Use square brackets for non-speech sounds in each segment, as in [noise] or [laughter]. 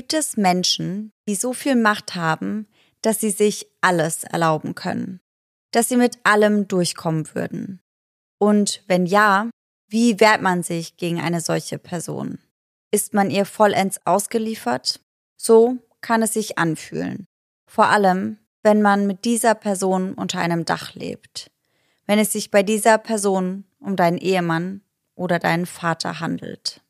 gibt es Menschen, die so viel Macht haben, dass sie sich alles erlauben können, dass sie mit allem durchkommen würden. Und wenn ja, wie wehrt man sich gegen eine solche Person? Ist man ihr vollends ausgeliefert? So kann es sich anfühlen. Vor allem, wenn man mit dieser Person unter einem Dach lebt. Wenn es sich bei dieser Person um deinen Ehemann oder deinen Vater handelt.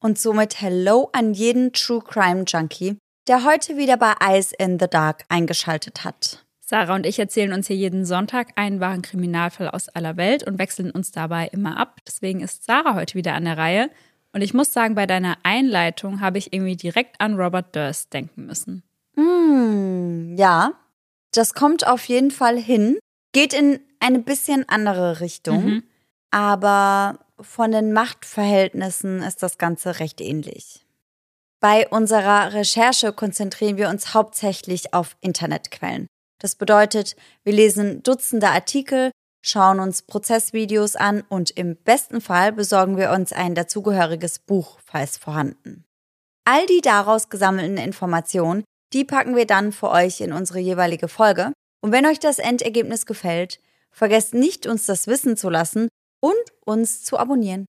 Und somit Hello an jeden True Crime Junkie, der heute wieder bei Eyes in the Dark eingeschaltet hat. Sarah und ich erzählen uns hier jeden Sonntag einen wahren Kriminalfall aus aller Welt und wechseln uns dabei immer ab. Deswegen ist Sarah heute wieder an der Reihe. Und ich muss sagen, bei deiner Einleitung habe ich irgendwie direkt an Robert Durst denken müssen. Mm, ja, das kommt auf jeden Fall hin. Geht in eine bisschen andere Richtung. Mhm. Aber von den Machtverhältnissen ist das Ganze recht ähnlich. Bei unserer Recherche konzentrieren wir uns hauptsächlich auf Internetquellen. Das bedeutet, wir lesen Dutzende Artikel, schauen uns Prozessvideos an und im besten Fall besorgen wir uns ein dazugehöriges Buch, falls vorhanden. All die daraus gesammelten Informationen, die packen wir dann für euch in unsere jeweilige Folge. Und wenn euch das Endergebnis gefällt, vergesst nicht, uns das wissen zu lassen und uns zu abonnieren.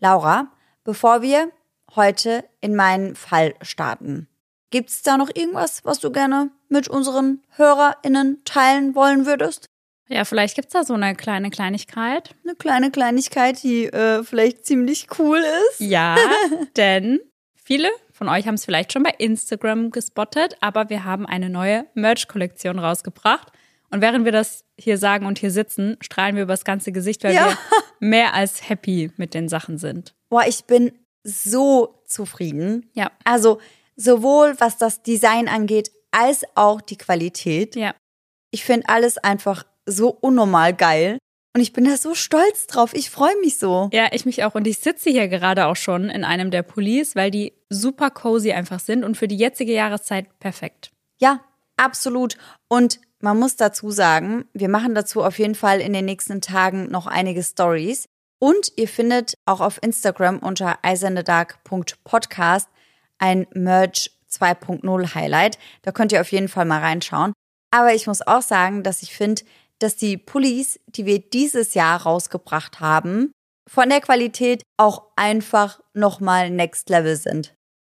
Laura, bevor wir heute in meinen Fall starten, gibt's da noch irgendwas, was du gerne mit unseren HörerInnen teilen wollen würdest? Ja, vielleicht gibt's da so eine kleine Kleinigkeit. Eine kleine Kleinigkeit, die äh, vielleicht ziemlich cool ist. Ja, [laughs] denn viele von euch haben es vielleicht schon bei Instagram gespottet, aber wir haben eine neue Merch-Kollektion rausgebracht. Und während wir das hier sagen und hier sitzen, strahlen wir über das ganze Gesicht, weil ja. wir mehr als happy mit den Sachen sind. Boah, ich bin so zufrieden. Ja. Also sowohl was das Design angeht, als auch die Qualität. Ja. Ich finde alles einfach so unnormal geil. Und ich bin da so stolz drauf. Ich freue mich so. Ja, ich mich auch. Und ich sitze hier gerade auch schon in einem der Pullis, weil die super cozy einfach sind und für die jetzige Jahreszeit perfekt. Ja, absolut. Und man muss dazu sagen, wir machen dazu auf jeden Fall in den nächsten Tagen noch einige Stories. Und ihr findet auch auf Instagram unter eisendedark.podcast ein Merch 2.0 Highlight. Da könnt ihr auf jeden Fall mal reinschauen. Aber ich muss auch sagen, dass ich finde, dass die Pullis, die wir dieses Jahr rausgebracht haben, von der Qualität auch einfach nochmal next level sind.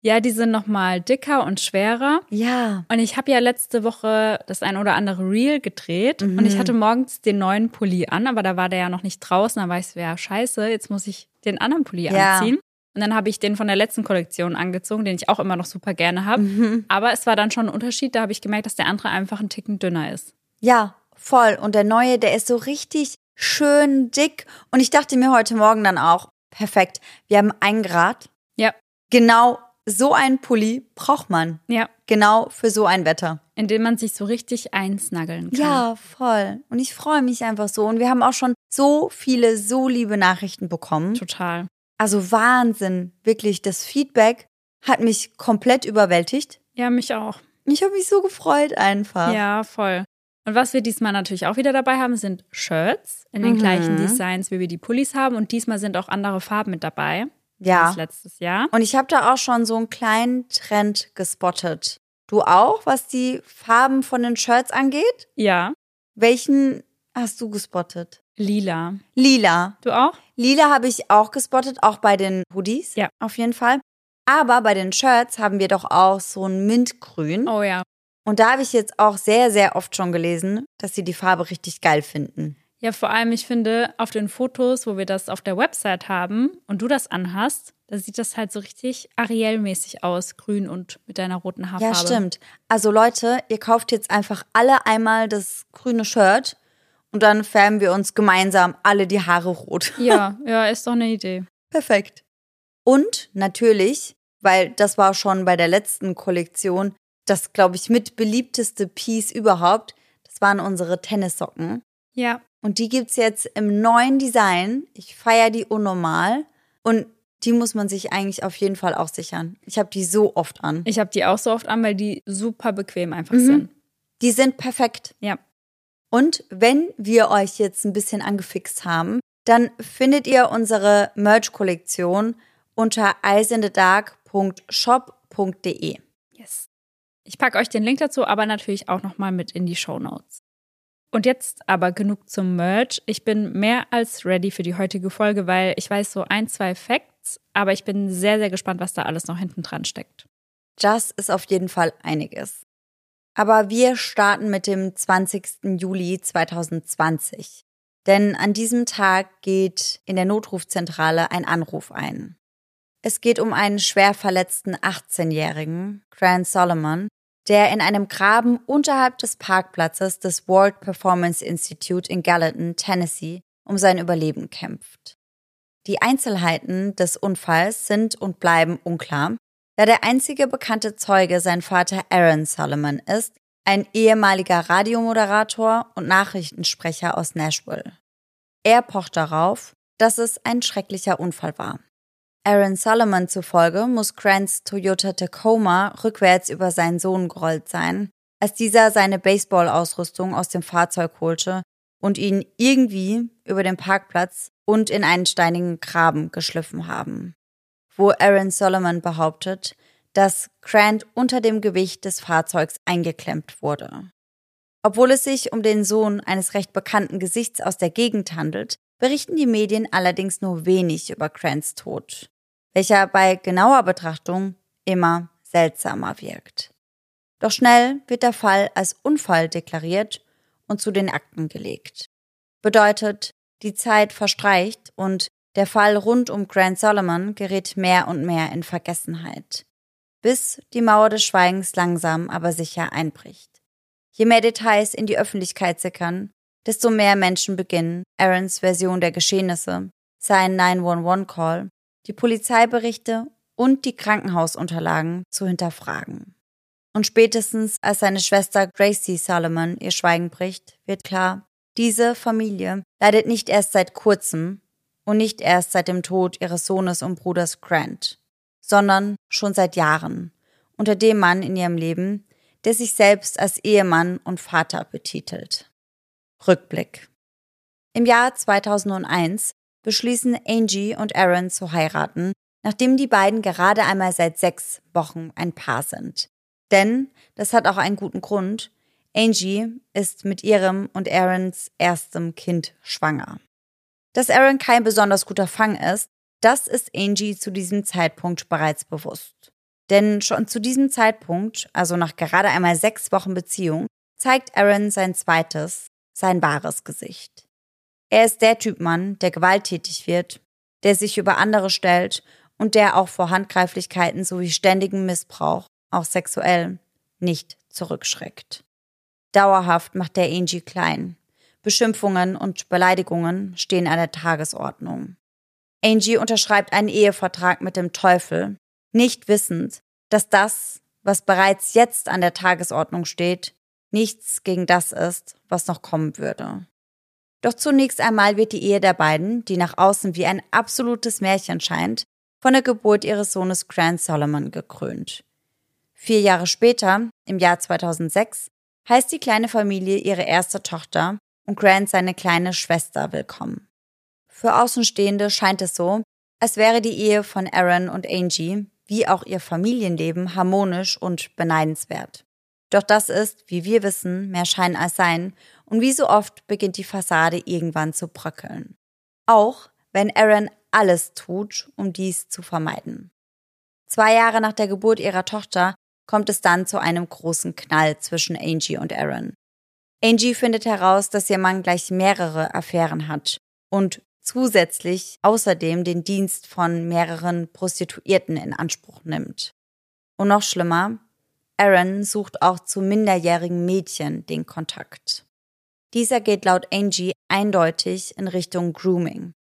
Ja, die sind nochmal dicker und schwerer. Ja. Und ich habe ja letzte Woche das ein oder andere Reel gedreht mhm. und ich hatte morgens den neuen Pulli an, aber da war der ja noch nicht draußen. Da war ich so, ja, scheiße, jetzt muss ich den anderen Pulli ja. anziehen. Und dann habe ich den von der letzten Kollektion angezogen, den ich auch immer noch super gerne habe. Mhm. Aber es war dann schon ein Unterschied. Da habe ich gemerkt, dass der andere einfach ein Ticken dünner ist. Ja, voll. Und der neue, der ist so richtig schön dick. Und ich dachte mir heute Morgen dann auch, perfekt, wir haben ein Grad. Ja. Genau so einen Pulli braucht man. Ja. Genau für so ein Wetter. In dem man sich so richtig einsnaggeln kann. Ja, voll. Und ich freue mich einfach so. Und wir haben auch schon so viele, so liebe Nachrichten bekommen. Total. Also Wahnsinn. Wirklich, das Feedback hat mich komplett überwältigt. Ja, mich auch. Ich habe mich so gefreut einfach. Ja, voll. Und was wir diesmal natürlich auch wieder dabei haben, sind Shirts in den mhm. gleichen Designs, wie wir die Pullis haben. Und diesmal sind auch andere Farben mit dabei. Ja. Letztes Jahr. Und ich habe da auch schon so einen kleinen Trend gespottet. Du auch, was die Farben von den Shirts angeht? Ja. Welchen hast du gespottet? Lila. Lila. Du auch? Lila habe ich auch gespottet, auch bei den Hoodies. Ja. Auf jeden Fall. Aber bei den Shirts haben wir doch auch so ein Mintgrün. Oh ja. Und da habe ich jetzt auch sehr, sehr oft schon gelesen, dass sie die Farbe richtig geil finden. Ja, vor allem, ich finde, auf den Fotos, wo wir das auf der Website haben und du das anhast, da sieht das halt so richtig Ariel-mäßig aus, grün und mit deiner roten Haarfarbe. Ja, stimmt. Also Leute, ihr kauft jetzt einfach alle einmal das grüne Shirt und dann färben wir uns gemeinsam alle die Haare rot. [laughs] Ja, ja, ist doch eine Idee. Perfekt. Und natürlich, weil das war schon bei der letzten Kollektion das, glaube ich, mit beliebteste Piece überhaupt, das waren unsere Tennissocken. Ja. Und die gibt's jetzt im neuen Design. Ich feiere die unnormal. Und die muss man sich eigentlich auf jeden Fall auch sichern. Ich habe die so oft an. Ich habe die auch so oft an, weil die super bequem einfach mhm. sind. Die sind perfekt. Ja. Und wenn wir euch jetzt ein bisschen angefixt haben, dann findet ihr unsere Merch-Kollektion unter eyesinthedark.shop www.merch.de. Yes. Ich packe euch den Link dazu, aber natürlich auch nochmal mit in die Show Notes. Und jetzt aber genug zum Merch. Ich bin mehr als ready für die heutige Folge, weil ich weiß so ein, zwei Facts, aber ich bin sehr, sehr gespannt, was da alles noch hinten dran steckt. Das ist auf jeden Fall einiges. Aber wir starten mit dem 20. Juli 2020. Denn an diesem Tag geht in der Notrufzentrale ein Anruf ein. Es geht um einen schwer verletzten 18-Jährigen, Grant Solomon, der in einem Graben unterhalb des Parkplatzes des World Performance Institute in Gallatin, Tennessee, um sein Überleben kämpft. Die Einzelheiten des Unfalls sind und bleiben unklar, da der einzige bekannte Zeuge sein Vater Aaron Solomon ist, ein ehemaliger Radiomoderator und Nachrichtensprecher aus Nashville. Er pocht darauf, dass es ein schrecklicher Unfall war. Aaron Solomon zufolge muss Grants Toyota Tacoma rückwärts über seinen Sohn gerollt sein, als dieser seine Baseball-Ausrüstung aus dem Fahrzeug holte und ihn irgendwie über den Parkplatz und in einen steinigen Graben geschliffen haben. Wo Aaron Solomon behauptet, dass Grant unter dem Gewicht des Fahrzeugs eingeklemmt wurde. Obwohl es sich um den Sohn eines recht bekannten Gesichts aus der Gegend handelt, berichten die Medien allerdings nur wenig über Grants Tod welcher bei genauer Betrachtung immer seltsamer wirkt. Doch schnell wird der Fall als Unfall deklariert und zu den Akten gelegt. Bedeutet, die Zeit verstreicht und der Fall rund um Grant Solomon gerät mehr und mehr in Vergessenheit, bis die Mauer des Schweigens langsam aber sicher einbricht. Je mehr Details in die Öffentlichkeit sickern, desto mehr Menschen beginnen, Aarons Version der Geschehnisse, seinen 911-Call die Polizeiberichte und die Krankenhausunterlagen zu hinterfragen. Und spätestens als seine Schwester Gracie Solomon ihr Schweigen bricht, wird klar, diese Familie leidet nicht erst seit kurzem und nicht erst seit dem Tod ihres Sohnes und Bruders Grant, sondern schon seit Jahren unter dem Mann in ihrem Leben, der sich selbst als Ehemann und Vater betitelt. Rückblick. Im Jahr 2001 beschließen Angie und Aaron zu heiraten, nachdem die beiden gerade einmal seit sechs Wochen ein Paar sind. Denn, das hat auch einen guten Grund, Angie ist mit ihrem und Aarons erstem Kind schwanger. Dass Aaron kein besonders guter Fang ist, das ist Angie zu diesem Zeitpunkt bereits bewusst. Denn schon zu diesem Zeitpunkt, also nach gerade einmal sechs Wochen Beziehung, zeigt Aaron sein zweites, sein wahres Gesicht. Er ist der Typ Mann, der gewalttätig wird, der sich über andere stellt und der auch vor Handgreiflichkeiten sowie ständigem Missbrauch, auch sexuell, nicht zurückschreckt. Dauerhaft macht der Angie klein. Beschimpfungen und Beleidigungen stehen an der Tagesordnung. Angie unterschreibt einen Ehevertrag mit dem Teufel, nicht wissend, dass das, was bereits jetzt an der Tagesordnung steht, nichts gegen das ist, was noch kommen würde. Doch zunächst einmal wird die Ehe der beiden, die nach außen wie ein absolutes Märchen scheint, von der Geburt ihres Sohnes Grant Solomon gekrönt. Vier Jahre später, im Jahr 2006, heißt die kleine Familie ihre erste Tochter und Grant seine kleine Schwester willkommen. Für Außenstehende scheint es so, als wäre die Ehe von Aaron und Angie, wie auch ihr Familienleben, harmonisch und beneidenswert. Doch das ist, wie wir wissen, mehr Schein als Sein und wie so oft beginnt die Fassade irgendwann zu bröckeln. Auch wenn Aaron alles tut, um dies zu vermeiden. Zwei Jahre nach der Geburt ihrer Tochter kommt es dann zu einem großen Knall zwischen Angie und Aaron. Angie findet heraus, dass ihr Mann gleich mehrere Affären hat und zusätzlich außerdem den Dienst von mehreren Prostituierten in Anspruch nimmt. Und noch schlimmer, Aaron sucht auch zu minderjährigen Mädchen den Kontakt. Dieser geht laut Angie eindeutig in Richtung Grooming.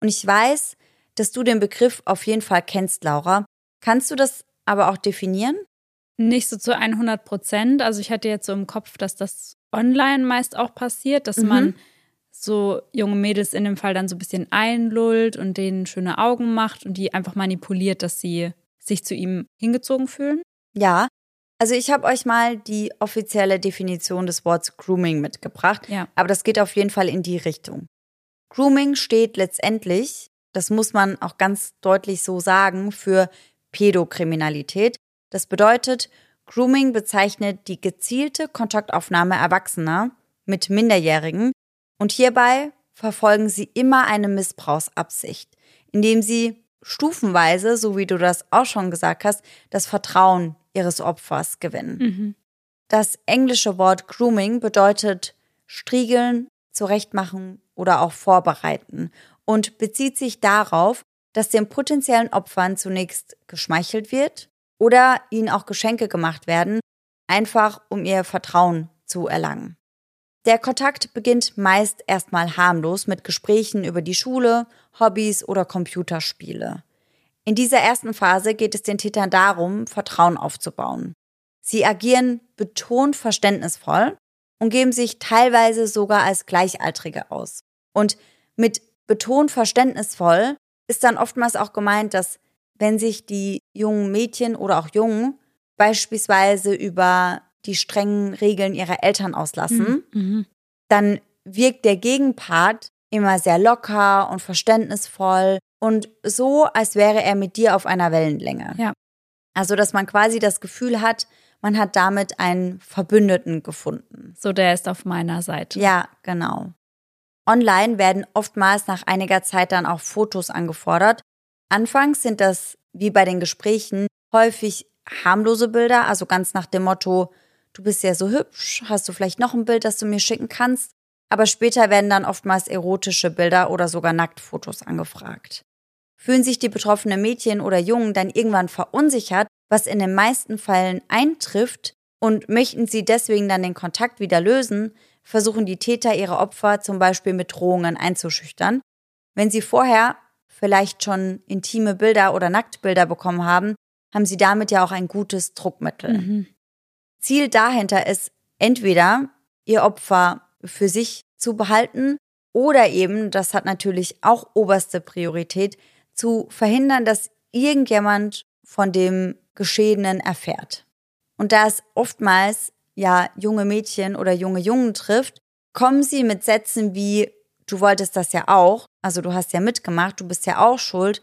Und ich weiß, dass du den Begriff auf jeden Fall kennst, Laura. Kannst du das aber auch definieren? Nicht so zu 100 Prozent. Also ich hatte jetzt so im Kopf, dass das online meist auch passiert, dass mhm. man so junge Mädels in dem Fall dann so ein bisschen einlullt und denen schöne Augen macht und die einfach manipuliert, dass sie sich zu ihm hingezogen fühlen. Ja, also ich habe euch mal die offizielle Definition des Wortes Grooming mitgebracht, ja. aber das geht auf jeden Fall in die Richtung. Grooming steht letztendlich, das muss man auch ganz deutlich so sagen, für Pädokriminalität. Das bedeutet, Grooming bezeichnet die gezielte Kontaktaufnahme Erwachsener mit Minderjährigen und hierbei verfolgen sie immer eine Missbrauchsabsicht, indem sie stufenweise, so wie du das auch schon gesagt hast, das Vertrauen ihres Opfers gewinnen. Mhm. Das englische Wort Grooming bedeutet striegeln, zurechtmachen oder auch vorbereiten und bezieht sich darauf, dass den potenziellen Opfern zunächst geschmeichelt wird oder ihnen auch Geschenke gemacht werden, einfach um ihr Vertrauen zu erlangen. Der Kontakt beginnt meist erstmal harmlos mit Gesprächen über die Schule, Hobbys oder Computerspiele. In dieser ersten Phase geht es den Tätern darum, Vertrauen aufzubauen. Sie agieren betont verständnisvoll und geben sich teilweise sogar als Gleichaltrige aus. Und mit betont verständnisvoll ist dann oftmals auch gemeint, dass wenn sich die jungen Mädchen oder auch Jungen beispielsweise über die strengen Regeln ihrer Eltern auslassen, mhm. mhm. dann wirkt der Gegenpart immer sehr locker und verständnisvoll und so, als wäre er mit dir auf einer Wellenlänge. Ja. Also, dass man quasi das Gefühl hat, man hat damit einen Verbündeten gefunden. So, der ist auf meiner Seite. Ja, genau. Online werden oftmals nach einiger Zeit dann auch Fotos angefordert. Anfangs sind das, wie bei den Gesprächen, häufig harmlose Bilder, also ganz nach dem Motto, du bist ja so hübsch, hast du vielleicht noch ein Bild, das du mir schicken kannst? Aber später werden dann oftmals erotische Bilder oder sogar Nacktfotos angefragt. Fühlen sich die betroffenen Mädchen oder Jungen dann irgendwann verunsichert, was in den meisten Fällen eintrifft, und möchten sie deswegen dann den Kontakt wieder lösen, versuchen die Täter ihre Opfer zum Beispiel mit Drohungen einzuschüchtern. Wenn sie vorher vielleicht schon intime Bilder oder Nacktbilder bekommen haben, haben sie damit ja auch ein gutes Druckmittel. Mhm. Ziel dahinter ist entweder ihr Opfer für sich zu behalten oder eben, das hat natürlich auch oberste Priorität, zu verhindern, dass irgendjemand von dem Geschehenen erfährt. Und da es oftmals ja junge Mädchen oder junge Jungen trifft, kommen sie mit Sätzen wie du wolltest das ja auch, also du hast ja mitgemacht, du bist ja auch schuld,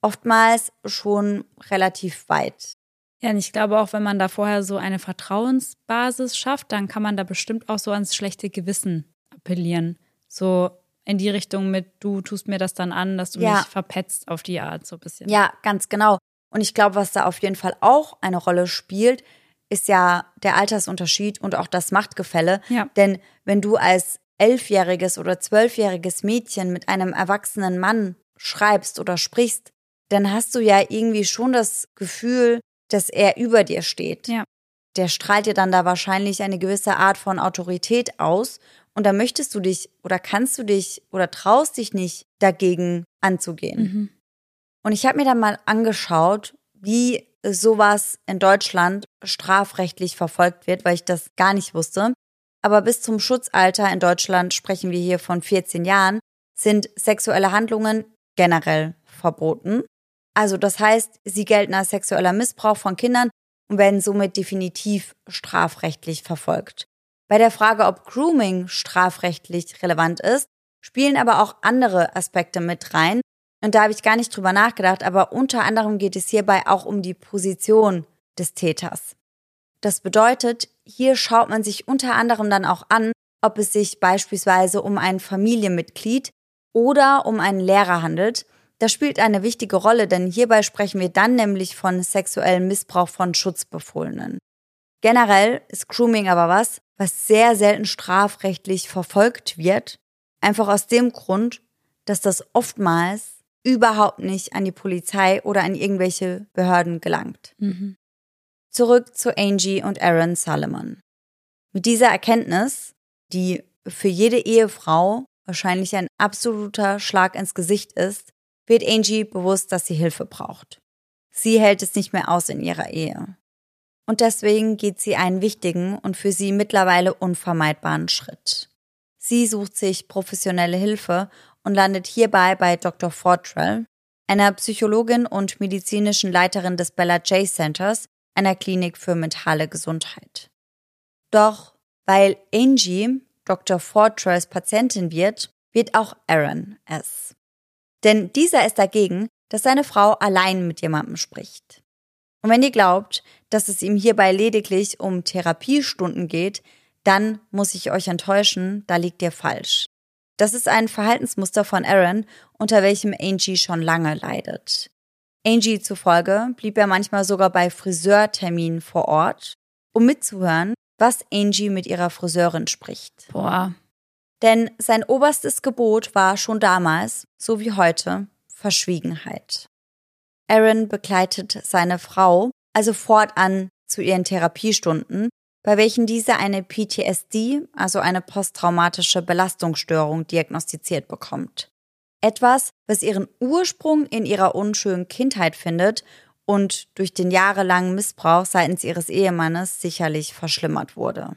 oftmals schon relativ weit. Ja, und ich glaube auch, wenn man da vorher so eine Vertrauensbasis schafft, dann kann man da bestimmt auch so ans schlechte Gewissen appellieren. So in die Richtung mit, du tust mir das dann an, dass du ja. mich verpetzt auf die Art, so ein bisschen. Ja, ganz genau. Und ich glaube, was da auf jeden Fall auch eine Rolle spielt, ist ja der Altersunterschied und auch das Machtgefälle. Ja. Denn wenn du als elfjähriges oder zwölfjähriges Mädchen mit einem erwachsenen Mann schreibst oder sprichst, dann hast du ja irgendwie schon das Gefühl, dass er über dir steht. Ja. Der strahlt dir dann da wahrscheinlich eine gewisse Art von Autorität aus und da möchtest du dich oder kannst du dich oder traust dich nicht dagegen anzugehen. Mhm. Und ich habe mir dann mal angeschaut, wie sowas in Deutschland strafrechtlich verfolgt wird, weil ich das gar nicht wusste. Aber bis zum Schutzalter in Deutschland sprechen wir hier von 14 Jahren, sind sexuelle Handlungen generell verboten. Also das heißt, sie gelten als sexueller Missbrauch von Kindern und werden somit definitiv strafrechtlich verfolgt. Bei der Frage, ob Grooming strafrechtlich relevant ist, spielen aber auch andere Aspekte mit rein. Und da habe ich gar nicht drüber nachgedacht, aber unter anderem geht es hierbei auch um die Position des Täters. Das bedeutet, hier schaut man sich unter anderem dann auch an, ob es sich beispielsweise um ein Familienmitglied oder um einen Lehrer handelt, das spielt eine wichtige Rolle, denn hierbei sprechen wir dann nämlich von sexuellem Missbrauch von Schutzbefohlenen. Generell ist Grooming aber was, was sehr selten strafrechtlich verfolgt wird, einfach aus dem Grund, dass das oftmals überhaupt nicht an die Polizei oder an irgendwelche Behörden gelangt. Mhm. Zurück zu Angie und Aaron Solomon. Mit dieser Erkenntnis, die für jede Ehefrau wahrscheinlich ein absoluter Schlag ins Gesicht ist, wird Angie bewusst, dass sie Hilfe braucht. Sie hält es nicht mehr aus in ihrer Ehe. Und deswegen geht sie einen wichtigen und für sie mittlerweile unvermeidbaren Schritt. Sie sucht sich professionelle Hilfe und landet hierbei bei Dr. Fortrell, einer Psychologin und medizinischen Leiterin des Bella J Centers, einer Klinik für mentale Gesundheit. Doch weil Angie Dr. Fortrells Patientin wird, wird auch Aaron es. Denn dieser ist dagegen, dass seine Frau allein mit jemandem spricht. Und wenn ihr glaubt, dass es ihm hierbei lediglich um Therapiestunden geht, dann muss ich euch enttäuschen, da liegt ihr falsch. Das ist ein Verhaltensmuster von Aaron, unter welchem Angie schon lange leidet. Angie zufolge blieb er manchmal sogar bei Friseurterminen vor Ort, um mitzuhören, was Angie mit ihrer Friseurin spricht. Boah. Denn sein oberstes Gebot war schon damals, so wie heute, Verschwiegenheit. Aaron begleitet seine Frau also fortan zu ihren Therapiestunden, bei welchen diese eine PTSD, also eine posttraumatische Belastungsstörung, diagnostiziert bekommt. Etwas, was ihren Ursprung in ihrer unschönen Kindheit findet und durch den jahrelangen Missbrauch seitens ihres Ehemannes sicherlich verschlimmert wurde.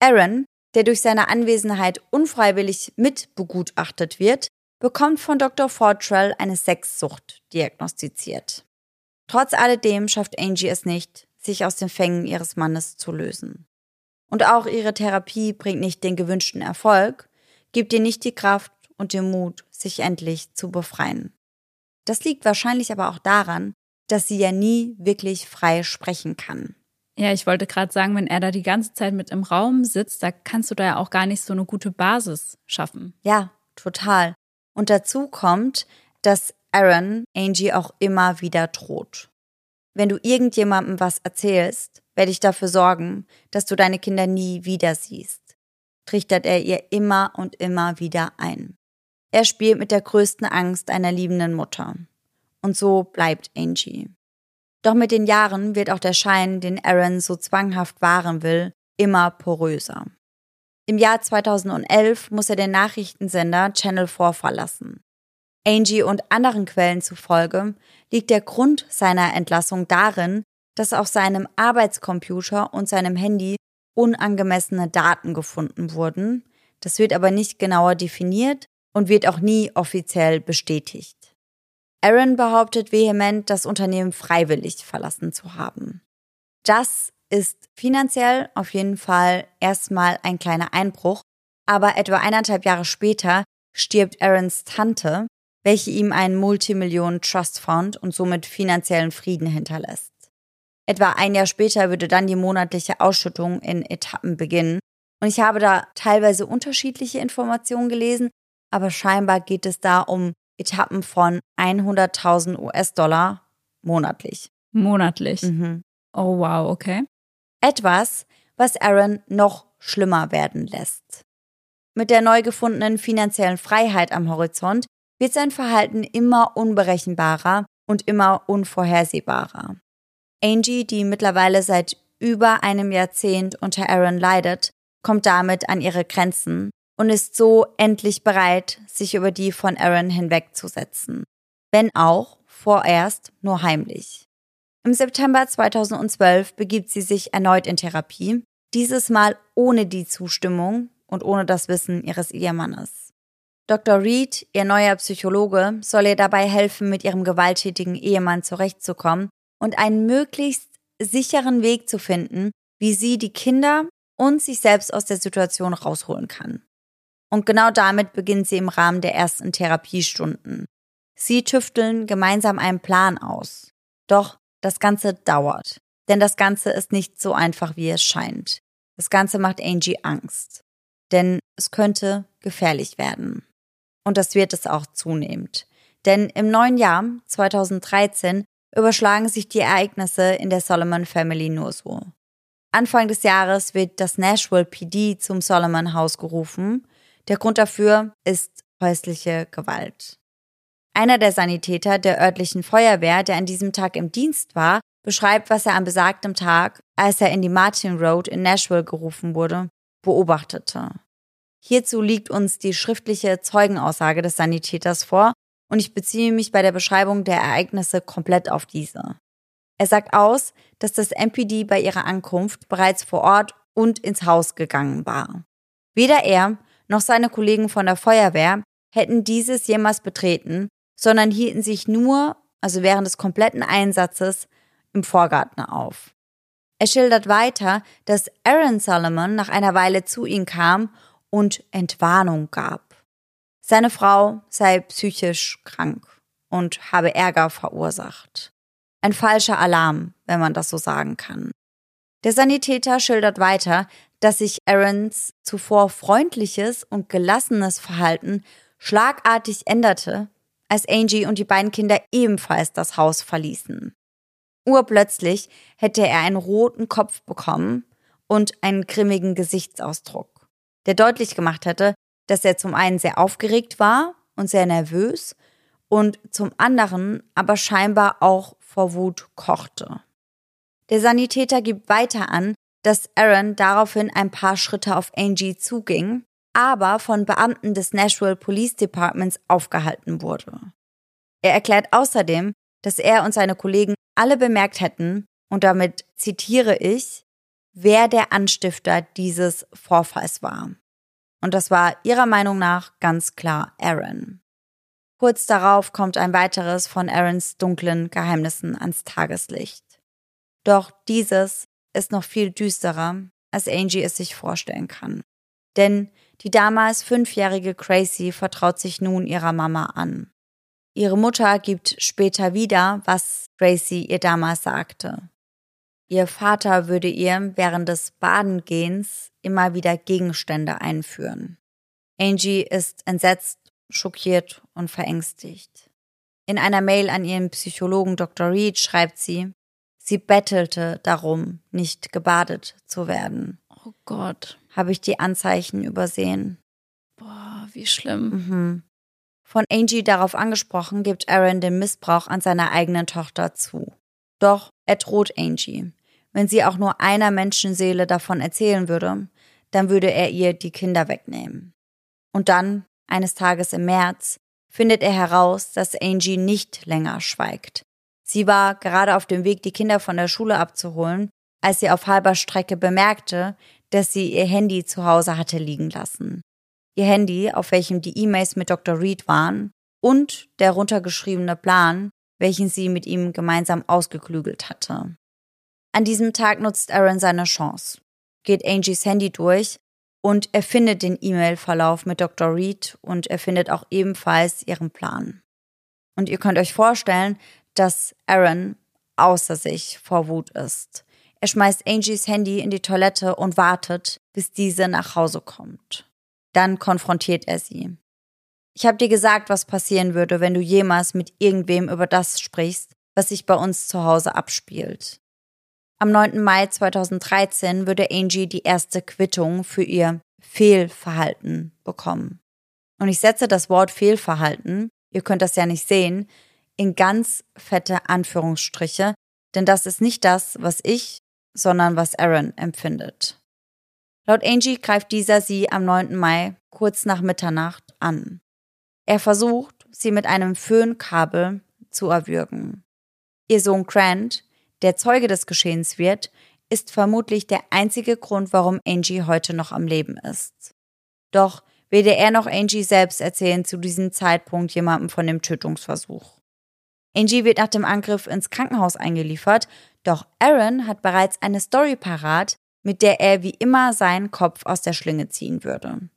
Aaron, der durch seine Anwesenheit unfreiwillig mit begutachtet wird, bekommt von Dr. Fortrell eine Sexsucht diagnostiziert. Trotz alledem schafft Angie es nicht, sich aus den Fängen ihres Mannes zu lösen. Und auch ihre Therapie bringt nicht den gewünschten Erfolg, gibt ihr nicht die Kraft und den Mut, sich endlich zu befreien. Das liegt wahrscheinlich aber auch daran, dass sie ja nie wirklich frei sprechen kann. Ja, ich wollte gerade sagen, wenn er da die ganze Zeit mit im Raum sitzt, da kannst du da ja auch gar nicht so eine gute Basis schaffen. Ja, total. Und dazu kommt, dass Aaron Angie auch immer wieder droht. Wenn du irgendjemandem was erzählst, werde ich dafür sorgen, dass du deine Kinder nie wieder siehst, trichtert er ihr immer und immer wieder ein. Er spielt mit der größten Angst einer liebenden Mutter. Und so bleibt Angie. Doch mit den Jahren wird auch der Schein, den Aaron so zwanghaft wahren will, immer poröser. Im Jahr 2011 muss er den Nachrichtensender Channel 4 verlassen. Angie und anderen Quellen zufolge liegt der Grund seiner Entlassung darin, dass auf seinem Arbeitscomputer und seinem Handy unangemessene Daten gefunden wurden. Das wird aber nicht genauer definiert und wird auch nie offiziell bestätigt. Aaron behauptet vehement, das Unternehmen freiwillig verlassen zu haben. Das ist finanziell auf jeden Fall erstmal ein kleiner Einbruch, aber etwa eineinhalb Jahre später stirbt Aarons Tante, welche ihm einen Multimillionen Trust Fund und somit finanziellen Frieden hinterlässt. Etwa ein Jahr später würde dann die monatliche Ausschüttung in Etappen beginnen. Und ich habe da teilweise unterschiedliche Informationen gelesen, aber scheinbar geht es da um Etappen von 100.000 US-Dollar monatlich. Monatlich. Mhm. Oh wow, okay. Etwas, was Aaron noch schlimmer werden lässt. Mit der neu gefundenen finanziellen Freiheit am Horizont wird sein Verhalten immer unberechenbarer und immer unvorhersehbarer. Angie, die mittlerweile seit über einem Jahrzehnt unter Aaron leidet, kommt damit an ihre Grenzen und ist so endlich bereit, sich über die von Aaron hinwegzusetzen. Wenn auch vorerst nur heimlich. Im September 2012 begibt sie sich erneut in Therapie, dieses Mal ohne die Zustimmung und ohne das Wissen ihres Ehemannes. Dr. Reed, ihr neuer Psychologe, soll ihr dabei helfen, mit ihrem gewalttätigen Ehemann zurechtzukommen und einen möglichst sicheren Weg zu finden, wie sie die Kinder und sich selbst aus der Situation rausholen kann. Und genau damit beginnt sie im Rahmen der ersten Therapiestunden. Sie tüfteln gemeinsam einen Plan aus. Doch das Ganze dauert. Denn das Ganze ist nicht so einfach, wie es scheint. Das Ganze macht Angie Angst. Denn es könnte gefährlich werden. Und das wird es auch zunehmend. Denn im neuen Jahr 2013 überschlagen sich die Ereignisse in der Solomon Family nur so. Anfang des Jahres wird das Nashville PD zum Solomon Haus gerufen. Der Grund dafür ist häusliche Gewalt. Einer der Sanitäter der örtlichen Feuerwehr, der an diesem Tag im Dienst war, beschreibt, was er am besagtem Tag, als er in die Martin Road in Nashville gerufen wurde, beobachtete. Hierzu liegt uns die schriftliche Zeugenaussage des Sanitäters vor und ich beziehe mich bei der Beschreibung der Ereignisse komplett auf diese. Er sagt aus, dass das MPD bei ihrer Ankunft bereits vor Ort und ins Haus gegangen war. Weder er noch seine Kollegen von der Feuerwehr hätten dieses jemals betreten, sondern hielten sich nur, also während des kompletten Einsatzes, im Vorgarten auf. Er schildert weiter, dass Aaron Solomon nach einer Weile zu ihnen kam und Entwarnung gab. Seine Frau sei psychisch krank und habe Ärger verursacht. Ein falscher Alarm, wenn man das so sagen kann. Der Sanitäter schildert weiter, dass sich Aarons zuvor freundliches und gelassenes Verhalten schlagartig änderte, als Angie und die beiden Kinder ebenfalls das Haus verließen. Urplötzlich hätte er einen roten Kopf bekommen und einen grimmigen Gesichtsausdruck, der deutlich gemacht hätte, dass er zum einen sehr aufgeregt war und sehr nervös und zum anderen aber scheinbar auch vor Wut kochte. Der Sanitäter gibt weiter an, dass Aaron daraufhin ein paar Schritte auf Angie zuging, aber von Beamten des Nashville Police Departments aufgehalten wurde. Er erklärt außerdem, dass er und seine Kollegen alle bemerkt hätten, und damit zitiere ich, wer der Anstifter dieses Vorfalls war. Und das war ihrer Meinung nach ganz klar Aaron. Kurz darauf kommt ein weiteres von Aarons dunklen Geheimnissen ans Tageslicht. Doch dieses ist noch viel düsterer, als Angie es sich vorstellen kann. Denn die damals fünfjährige Crazy vertraut sich nun ihrer Mama an. Ihre Mutter gibt später wieder, was Gracie ihr damals sagte. Ihr Vater würde ihr während des Badengehens immer wieder Gegenstände einführen. Angie ist entsetzt, schockiert und verängstigt. In einer Mail an ihren Psychologen Dr. Reed schreibt sie, sie bettelte darum, nicht gebadet zu werden. Oh Gott. Habe ich die Anzeichen übersehen? Boah, wie schlimm. Mhm. Von Angie darauf angesprochen, gibt Aaron den Missbrauch an seiner eigenen Tochter zu. Doch er droht Angie. Wenn sie auch nur einer Menschenseele davon erzählen würde, dann würde er ihr die Kinder wegnehmen. Und dann, eines Tages im März, findet er heraus, dass Angie nicht länger schweigt. Sie war gerade auf dem Weg, die Kinder von der Schule abzuholen, als sie auf halber Strecke bemerkte, dass sie ihr Handy zu Hause hatte liegen lassen ihr Handy, auf welchem die E-Mails mit Dr. Reed waren, und der runtergeschriebene Plan, welchen sie mit ihm gemeinsam ausgeklügelt hatte. An diesem Tag nutzt Aaron seine Chance, geht Angies Handy durch und er findet den E-Mail-Verlauf mit Dr. Reed und er findet auch ebenfalls ihren Plan. Und ihr könnt euch vorstellen, dass Aaron außer sich vor Wut ist. Er schmeißt Angies Handy in die Toilette und wartet, bis diese nach Hause kommt. Dann konfrontiert er sie. Ich habe dir gesagt, was passieren würde, wenn du jemals mit irgendwem über das sprichst, was sich bei uns zu Hause abspielt. Am 9. Mai 2013 würde Angie die erste Quittung für ihr Fehlverhalten bekommen. Und ich setze das Wort Fehlverhalten, ihr könnt das ja nicht sehen, in ganz fette Anführungsstriche, denn das ist nicht das, was ich, sondern was Aaron empfindet. Laut Angie greift dieser sie am 9. Mai kurz nach Mitternacht an. Er versucht, sie mit einem Föhnkabel zu erwürgen. Ihr Sohn Grant, der Zeuge des Geschehens wird, ist vermutlich der einzige Grund, warum Angie heute noch am Leben ist. Doch weder er noch Angie selbst erzählen zu diesem Zeitpunkt jemandem von dem Tötungsversuch. Angie wird nach dem Angriff ins Krankenhaus eingeliefert, doch Aaron hat bereits eine Story parat, mit der er wie immer seinen Kopf aus der Schlinge ziehen würde.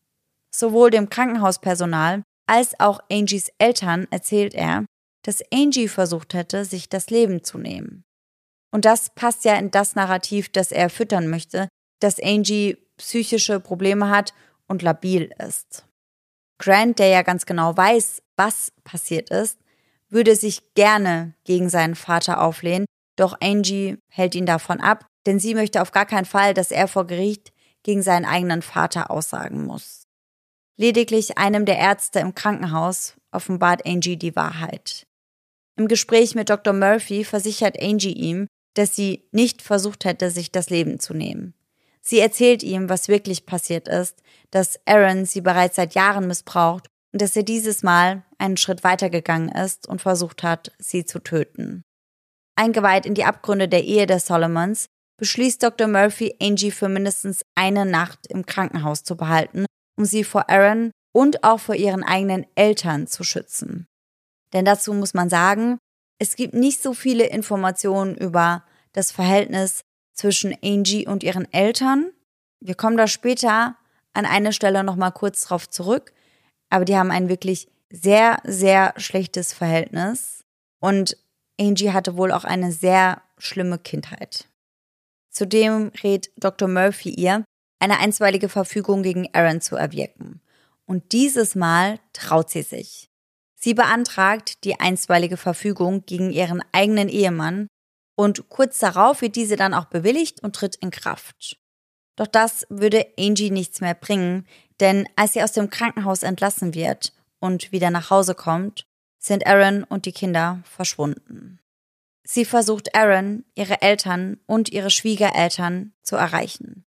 Sowohl dem Krankenhauspersonal als auch Angies Eltern erzählt er, dass Angie versucht hätte, sich das Leben zu nehmen. Und das passt ja in das Narrativ, das er füttern möchte, dass Angie psychische Probleme hat und labil ist. Grant, der ja ganz genau weiß, was passiert ist, würde sich gerne gegen seinen Vater auflehnen, doch Angie hält ihn davon ab denn sie möchte auf gar keinen Fall, dass er vor Gericht gegen seinen eigenen Vater aussagen muss. Lediglich einem der Ärzte im Krankenhaus offenbart Angie die Wahrheit. Im Gespräch mit Dr. Murphy versichert Angie ihm, dass sie nicht versucht hätte, sich das Leben zu nehmen. Sie erzählt ihm, was wirklich passiert ist, dass Aaron sie bereits seit Jahren missbraucht und dass er dieses Mal einen Schritt weitergegangen ist und versucht hat, sie zu töten. Eingeweiht in die Abgründe der Ehe der Solomons beschließt Dr. Murphy, Angie für mindestens eine Nacht im Krankenhaus zu behalten, um sie vor Aaron und auch vor ihren eigenen Eltern zu schützen. Denn dazu muss man sagen, es gibt nicht so viele Informationen über das Verhältnis zwischen Angie und ihren Eltern. Wir kommen da später an einer Stelle nochmal kurz drauf zurück, aber die haben ein wirklich sehr, sehr schlechtes Verhältnis. Und Angie hatte wohl auch eine sehr schlimme Kindheit. Zudem rät Dr. Murphy ihr, eine einstweilige Verfügung gegen Aaron zu erwirken. Und dieses Mal traut sie sich. Sie beantragt die einstweilige Verfügung gegen ihren eigenen Ehemann und kurz darauf wird diese dann auch bewilligt und tritt in Kraft. Doch das würde Angie nichts mehr bringen, denn als sie aus dem Krankenhaus entlassen wird und wieder nach Hause kommt, sind Aaron und die Kinder verschwunden. Sie versucht Aaron, ihre Eltern und ihre Schwiegereltern zu erreichen.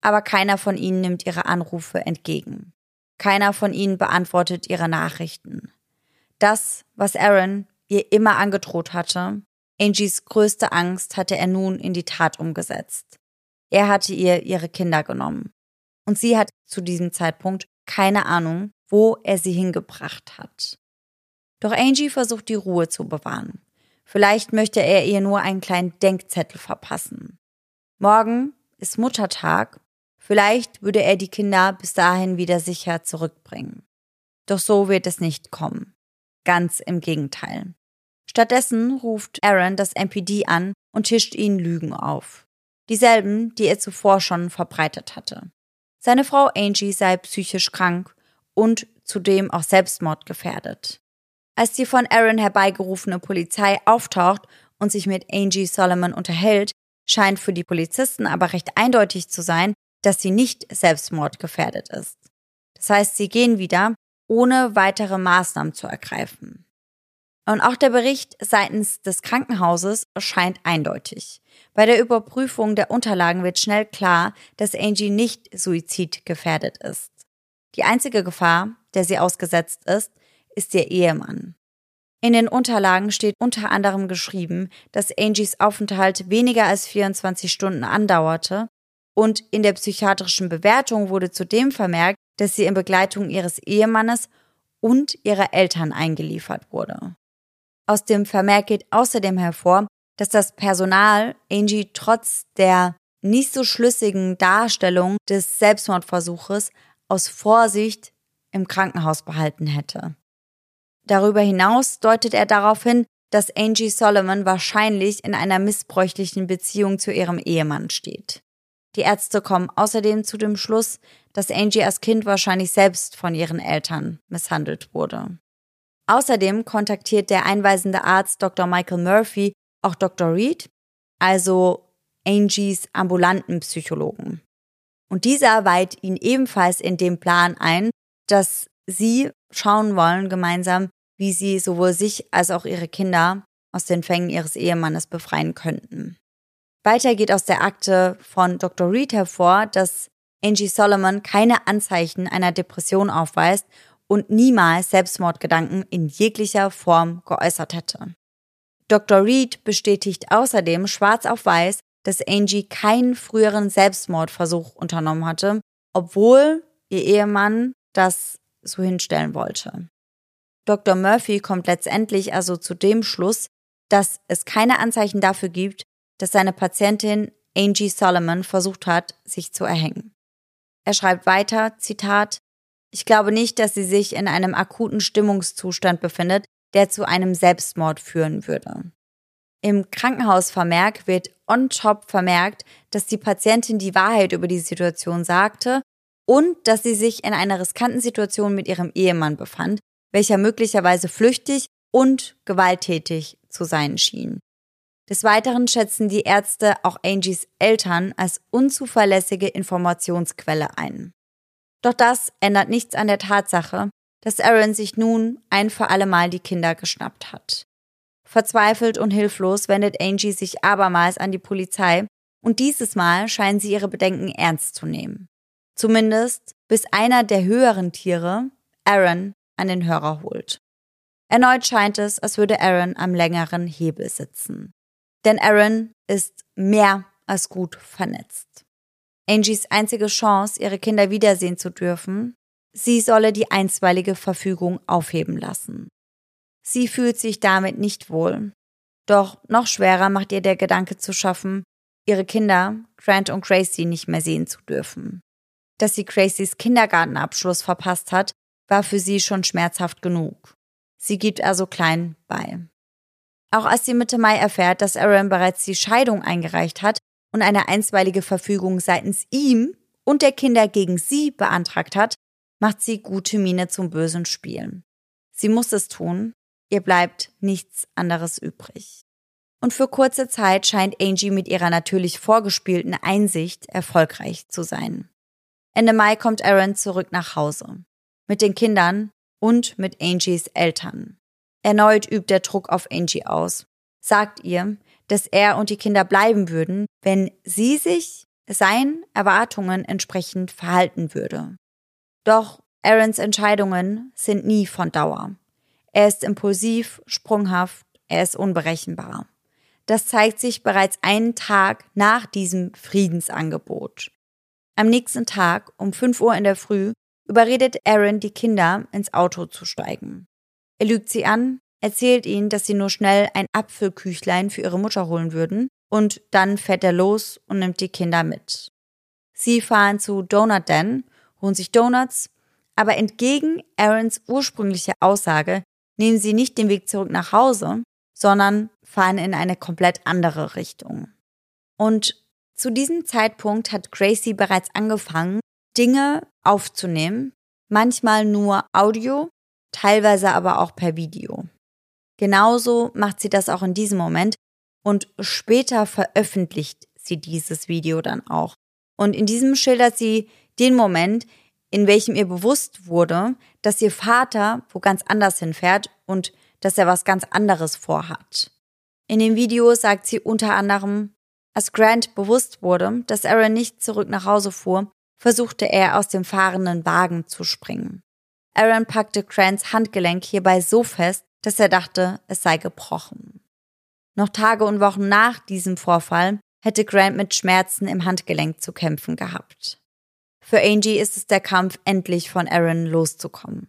Aber keiner von ihnen nimmt ihre Anrufe entgegen. Keiner von ihnen beantwortet ihre Nachrichten. Das, was Aaron ihr immer angedroht hatte, Angies größte Angst hatte er nun in die Tat umgesetzt. Er hatte ihr ihre Kinder genommen. Und sie hat zu diesem Zeitpunkt keine Ahnung, wo er sie hingebracht hat. Doch Angie versucht die Ruhe zu bewahren. Vielleicht möchte er ihr nur einen kleinen Denkzettel verpassen. Morgen ist Muttertag. Vielleicht würde er die Kinder bis dahin wieder sicher zurückbringen. Doch so wird es nicht kommen. Ganz im Gegenteil. Stattdessen ruft Aaron das MPD an und tischt ihnen Lügen auf. Dieselben, die er zuvor schon verbreitet hatte. Seine Frau Angie sei psychisch krank und zudem auch selbstmordgefährdet. Als die von Aaron herbeigerufene Polizei auftaucht und sich mit Angie Solomon unterhält, scheint für die Polizisten aber recht eindeutig zu sein, dass sie nicht selbstmordgefährdet ist. Das heißt, sie gehen wieder, ohne weitere Maßnahmen zu ergreifen. Und auch der Bericht seitens des Krankenhauses scheint eindeutig. Bei der Überprüfung der Unterlagen wird schnell klar, dass Angie nicht suizidgefährdet ist. Die einzige Gefahr, der sie ausgesetzt ist, ist ihr Ehemann. In den Unterlagen steht unter anderem geschrieben, dass Angies Aufenthalt weniger als 24 Stunden andauerte und in der psychiatrischen Bewertung wurde zudem vermerkt, dass sie in Begleitung ihres Ehemannes und ihrer Eltern eingeliefert wurde. Aus dem Vermerk geht außerdem hervor, dass das Personal Angie trotz der nicht so schlüssigen Darstellung des Selbstmordversuches aus Vorsicht im Krankenhaus behalten hätte. Darüber hinaus deutet er darauf hin, dass Angie Solomon wahrscheinlich in einer missbräuchlichen Beziehung zu ihrem Ehemann steht. Die Ärzte kommen außerdem zu dem Schluss, dass Angie als Kind wahrscheinlich selbst von ihren Eltern misshandelt wurde. Außerdem kontaktiert der einweisende Arzt Dr. Michael Murphy auch Dr. Reed, also Angies ambulanten Psychologen. Und dieser weiht ihn ebenfalls in dem Plan ein, dass sie schauen wollen gemeinsam, wie sie sowohl sich als auch ihre Kinder aus den Fängen ihres Ehemannes befreien könnten. Weiter geht aus der Akte von Dr. Reed hervor, dass Angie Solomon keine Anzeichen einer Depression aufweist und niemals Selbstmordgedanken in jeglicher Form geäußert hätte. Dr. Reed bestätigt außerdem schwarz auf weiß, dass Angie keinen früheren Selbstmordversuch unternommen hatte, obwohl ihr Ehemann das so hinstellen wollte. Dr. Murphy kommt letztendlich also zu dem Schluss, dass es keine Anzeichen dafür gibt, dass seine Patientin Angie Solomon versucht hat, sich zu erhängen. Er schreibt weiter, Zitat, ich glaube nicht, dass sie sich in einem akuten Stimmungszustand befindet, der zu einem Selbstmord führen würde. Im Krankenhausvermerk wird on top vermerkt, dass die Patientin die Wahrheit über die Situation sagte und dass sie sich in einer riskanten Situation mit ihrem Ehemann befand, welcher möglicherweise flüchtig und gewalttätig zu sein schien. Des Weiteren schätzen die Ärzte auch Angies Eltern als unzuverlässige Informationsquelle ein. Doch das ändert nichts an der Tatsache, dass Aaron sich nun ein für allemal die Kinder geschnappt hat. Verzweifelt und hilflos wendet Angie sich abermals an die Polizei und dieses Mal scheinen sie ihre Bedenken ernst zu nehmen. Zumindest bis einer der höheren Tiere, Aaron, an den Hörer holt. Erneut scheint es, als würde Aaron am längeren Hebel sitzen. Denn Aaron ist mehr als gut vernetzt. Angies einzige Chance, ihre Kinder wiedersehen zu dürfen, sie solle die einstweilige Verfügung aufheben lassen. Sie fühlt sich damit nicht wohl. Doch noch schwerer macht ihr der Gedanke zu schaffen, ihre Kinder, Grant und Gracie, nicht mehr sehen zu dürfen. Dass sie Gracies Kindergartenabschluss verpasst hat, war für sie schon schmerzhaft genug. Sie gibt also klein bei. Auch als sie Mitte Mai erfährt, dass Aaron bereits die Scheidung eingereicht hat und eine einstweilige Verfügung seitens ihm und der Kinder gegen sie beantragt hat, macht sie gute Miene zum bösen Spiel. Sie muss es tun, ihr bleibt nichts anderes übrig. Und für kurze Zeit scheint Angie mit ihrer natürlich vorgespielten Einsicht erfolgreich zu sein. Ende Mai kommt Aaron zurück nach Hause. Mit den Kindern und mit Angies Eltern. Erneut übt der Druck auf Angie aus, sagt ihr, dass er und die Kinder bleiben würden, wenn sie sich seinen Erwartungen entsprechend verhalten würde. Doch Aarons Entscheidungen sind nie von Dauer. Er ist impulsiv, sprunghaft, er ist unberechenbar. Das zeigt sich bereits einen Tag nach diesem Friedensangebot. Am nächsten Tag um 5 Uhr in der Früh überredet Aaron die Kinder, ins Auto zu steigen. Er lügt sie an, erzählt ihnen, dass sie nur schnell ein Apfelküchlein für ihre Mutter holen würden, und dann fährt er los und nimmt die Kinder mit. Sie fahren zu Donut Den, holen sich Donuts, aber entgegen Aarons ursprüngliche Aussage nehmen sie nicht den Weg zurück nach Hause, sondern fahren in eine komplett andere Richtung. Und zu diesem Zeitpunkt hat Gracie bereits angefangen, Dinge aufzunehmen, manchmal nur Audio, teilweise aber auch per Video. Genauso macht sie das auch in diesem Moment und später veröffentlicht sie dieses Video dann auch. Und in diesem schildert sie den Moment, in welchem ihr bewusst wurde, dass ihr Vater wo ganz anders hinfährt und dass er was ganz anderes vorhat. In dem Video sagt sie unter anderem, als Grant bewusst wurde, dass Aaron nicht zurück nach Hause fuhr, versuchte er aus dem fahrenden Wagen zu springen. Aaron packte Grants Handgelenk hierbei so fest, dass er dachte, es sei gebrochen. Noch Tage und Wochen nach diesem Vorfall hätte Grant mit Schmerzen im Handgelenk zu kämpfen gehabt. Für Angie ist es der Kampf, endlich von Aaron loszukommen.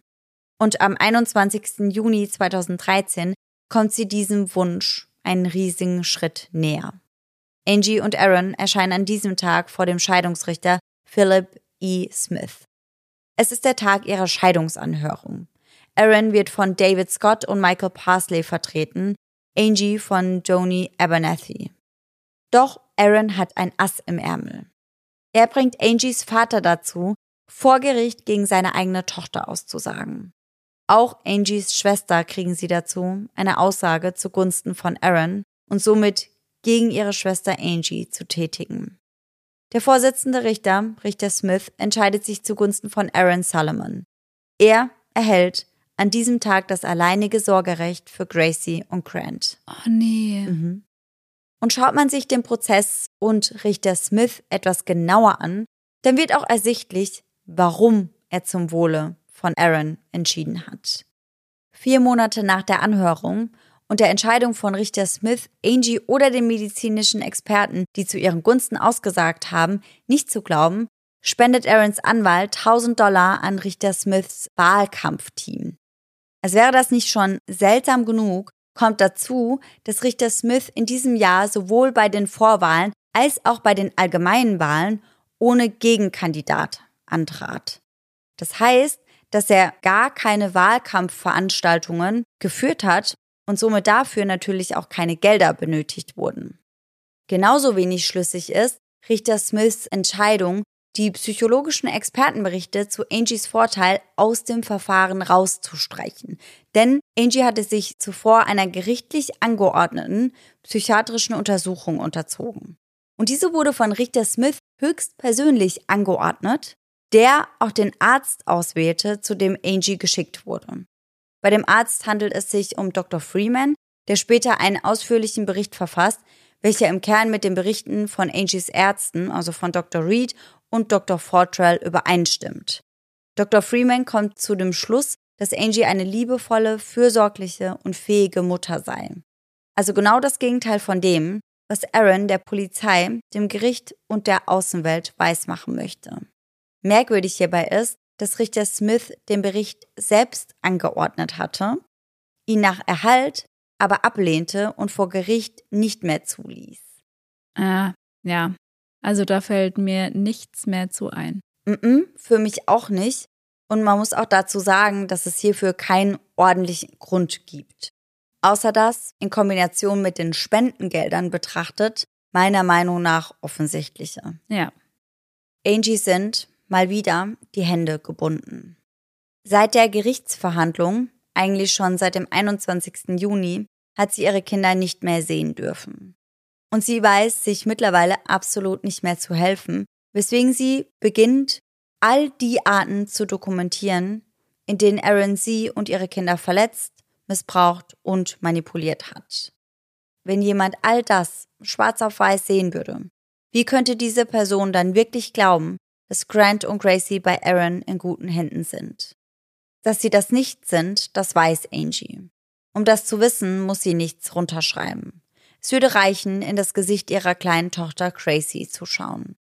Und am 21. Juni 2013 kommt sie diesem Wunsch einen riesigen Schritt näher. Angie und Aaron erscheinen an diesem Tag vor dem Scheidungsrichter Philip E. Smith. Es ist der Tag ihrer Scheidungsanhörung. Aaron wird von David Scott und Michael Parsley vertreten, Angie von Joni Abernathy. Doch Aaron hat ein Ass im Ärmel. Er bringt Angies Vater dazu, vor Gericht gegen seine eigene Tochter auszusagen. Auch Angies Schwester kriegen sie dazu, eine Aussage zugunsten von Aaron und somit gegen ihre Schwester Angie zu tätigen. Der vorsitzende Richter, Richter Smith, entscheidet sich zugunsten von Aaron Solomon. Er erhält an diesem Tag das alleinige Sorgerecht für Gracie und Grant. Oh nee. Mhm. Und schaut man sich den Prozess und Richter Smith etwas genauer an, dann wird auch ersichtlich, warum er zum Wohle von Aaron entschieden hat. Vier Monate nach der Anhörung und der Entscheidung von Richter Smith, Angie oder den medizinischen Experten, die zu ihren Gunsten ausgesagt haben, nicht zu glauben, spendet Aarons Anwalt 1000 Dollar an Richter Smiths Wahlkampfteam. Als wäre das nicht schon seltsam genug, kommt dazu, dass Richter Smith in diesem Jahr sowohl bei den Vorwahlen als auch bei den allgemeinen Wahlen ohne Gegenkandidat antrat. Das heißt, dass er gar keine Wahlkampfveranstaltungen geführt hat und somit dafür natürlich auch keine Gelder benötigt wurden. Genauso wenig schlüssig ist Richter Smiths Entscheidung, die psychologischen Expertenberichte zu Angies Vorteil aus dem Verfahren rauszustreichen. Denn Angie hatte sich zuvor einer gerichtlich angeordneten psychiatrischen Untersuchung unterzogen. Und diese wurde von Richter Smith höchstpersönlich angeordnet, der auch den Arzt auswählte, zu dem Angie geschickt wurde. Bei dem Arzt handelt es sich um Dr. Freeman, der später einen ausführlichen Bericht verfasst, welcher im Kern mit den Berichten von Angies Ärzten, also von Dr. Reed und Dr. Fortrell übereinstimmt. Dr. Freeman kommt zu dem Schluss, dass Angie eine liebevolle, fürsorgliche und fähige Mutter sei. Also genau das Gegenteil von dem, was Aaron der Polizei, dem Gericht und der Außenwelt weismachen möchte. Merkwürdig hierbei ist, dass Richter Smith den Bericht selbst angeordnet hatte, ihn nach Erhalt aber ablehnte und vor Gericht nicht mehr zuließ. Äh, ja, also da fällt mir nichts mehr zu ein. Mm -mm, für mich auch nicht. Und man muss auch dazu sagen, dass es hierfür keinen ordentlichen Grund gibt. Außer das, in Kombination mit den Spendengeldern betrachtet, meiner Meinung nach offensichtlicher. Ja. Angie sind, mal wieder, die Hände gebunden. Seit der Gerichtsverhandlung, eigentlich schon seit dem 21. Juni, hat sie ihre Kinder nicht mehr sehen dürfen. Und sie weiß sich mittlerweile absolut nicht mehr zu helfen, weswegen sie beginnt, all die Arten zu dokumentieren, in denen Aaron sie und ihre Kinder verletzt, missbraucht und manipuliert hat. Wenn jemand all das schwarz auf weiß sehen würde, wie könnte diese Person dann wirklich glauben, dass Grant und Gracie bei Aaron in guten Händen sind? Dass sie das nicht sind, das weiß Angie. Um das zu wissen, muss sie nichts runterschreiben. Es würde reichen, in das Gesicht ihrer kleinen Tochter Gracie zu schauen.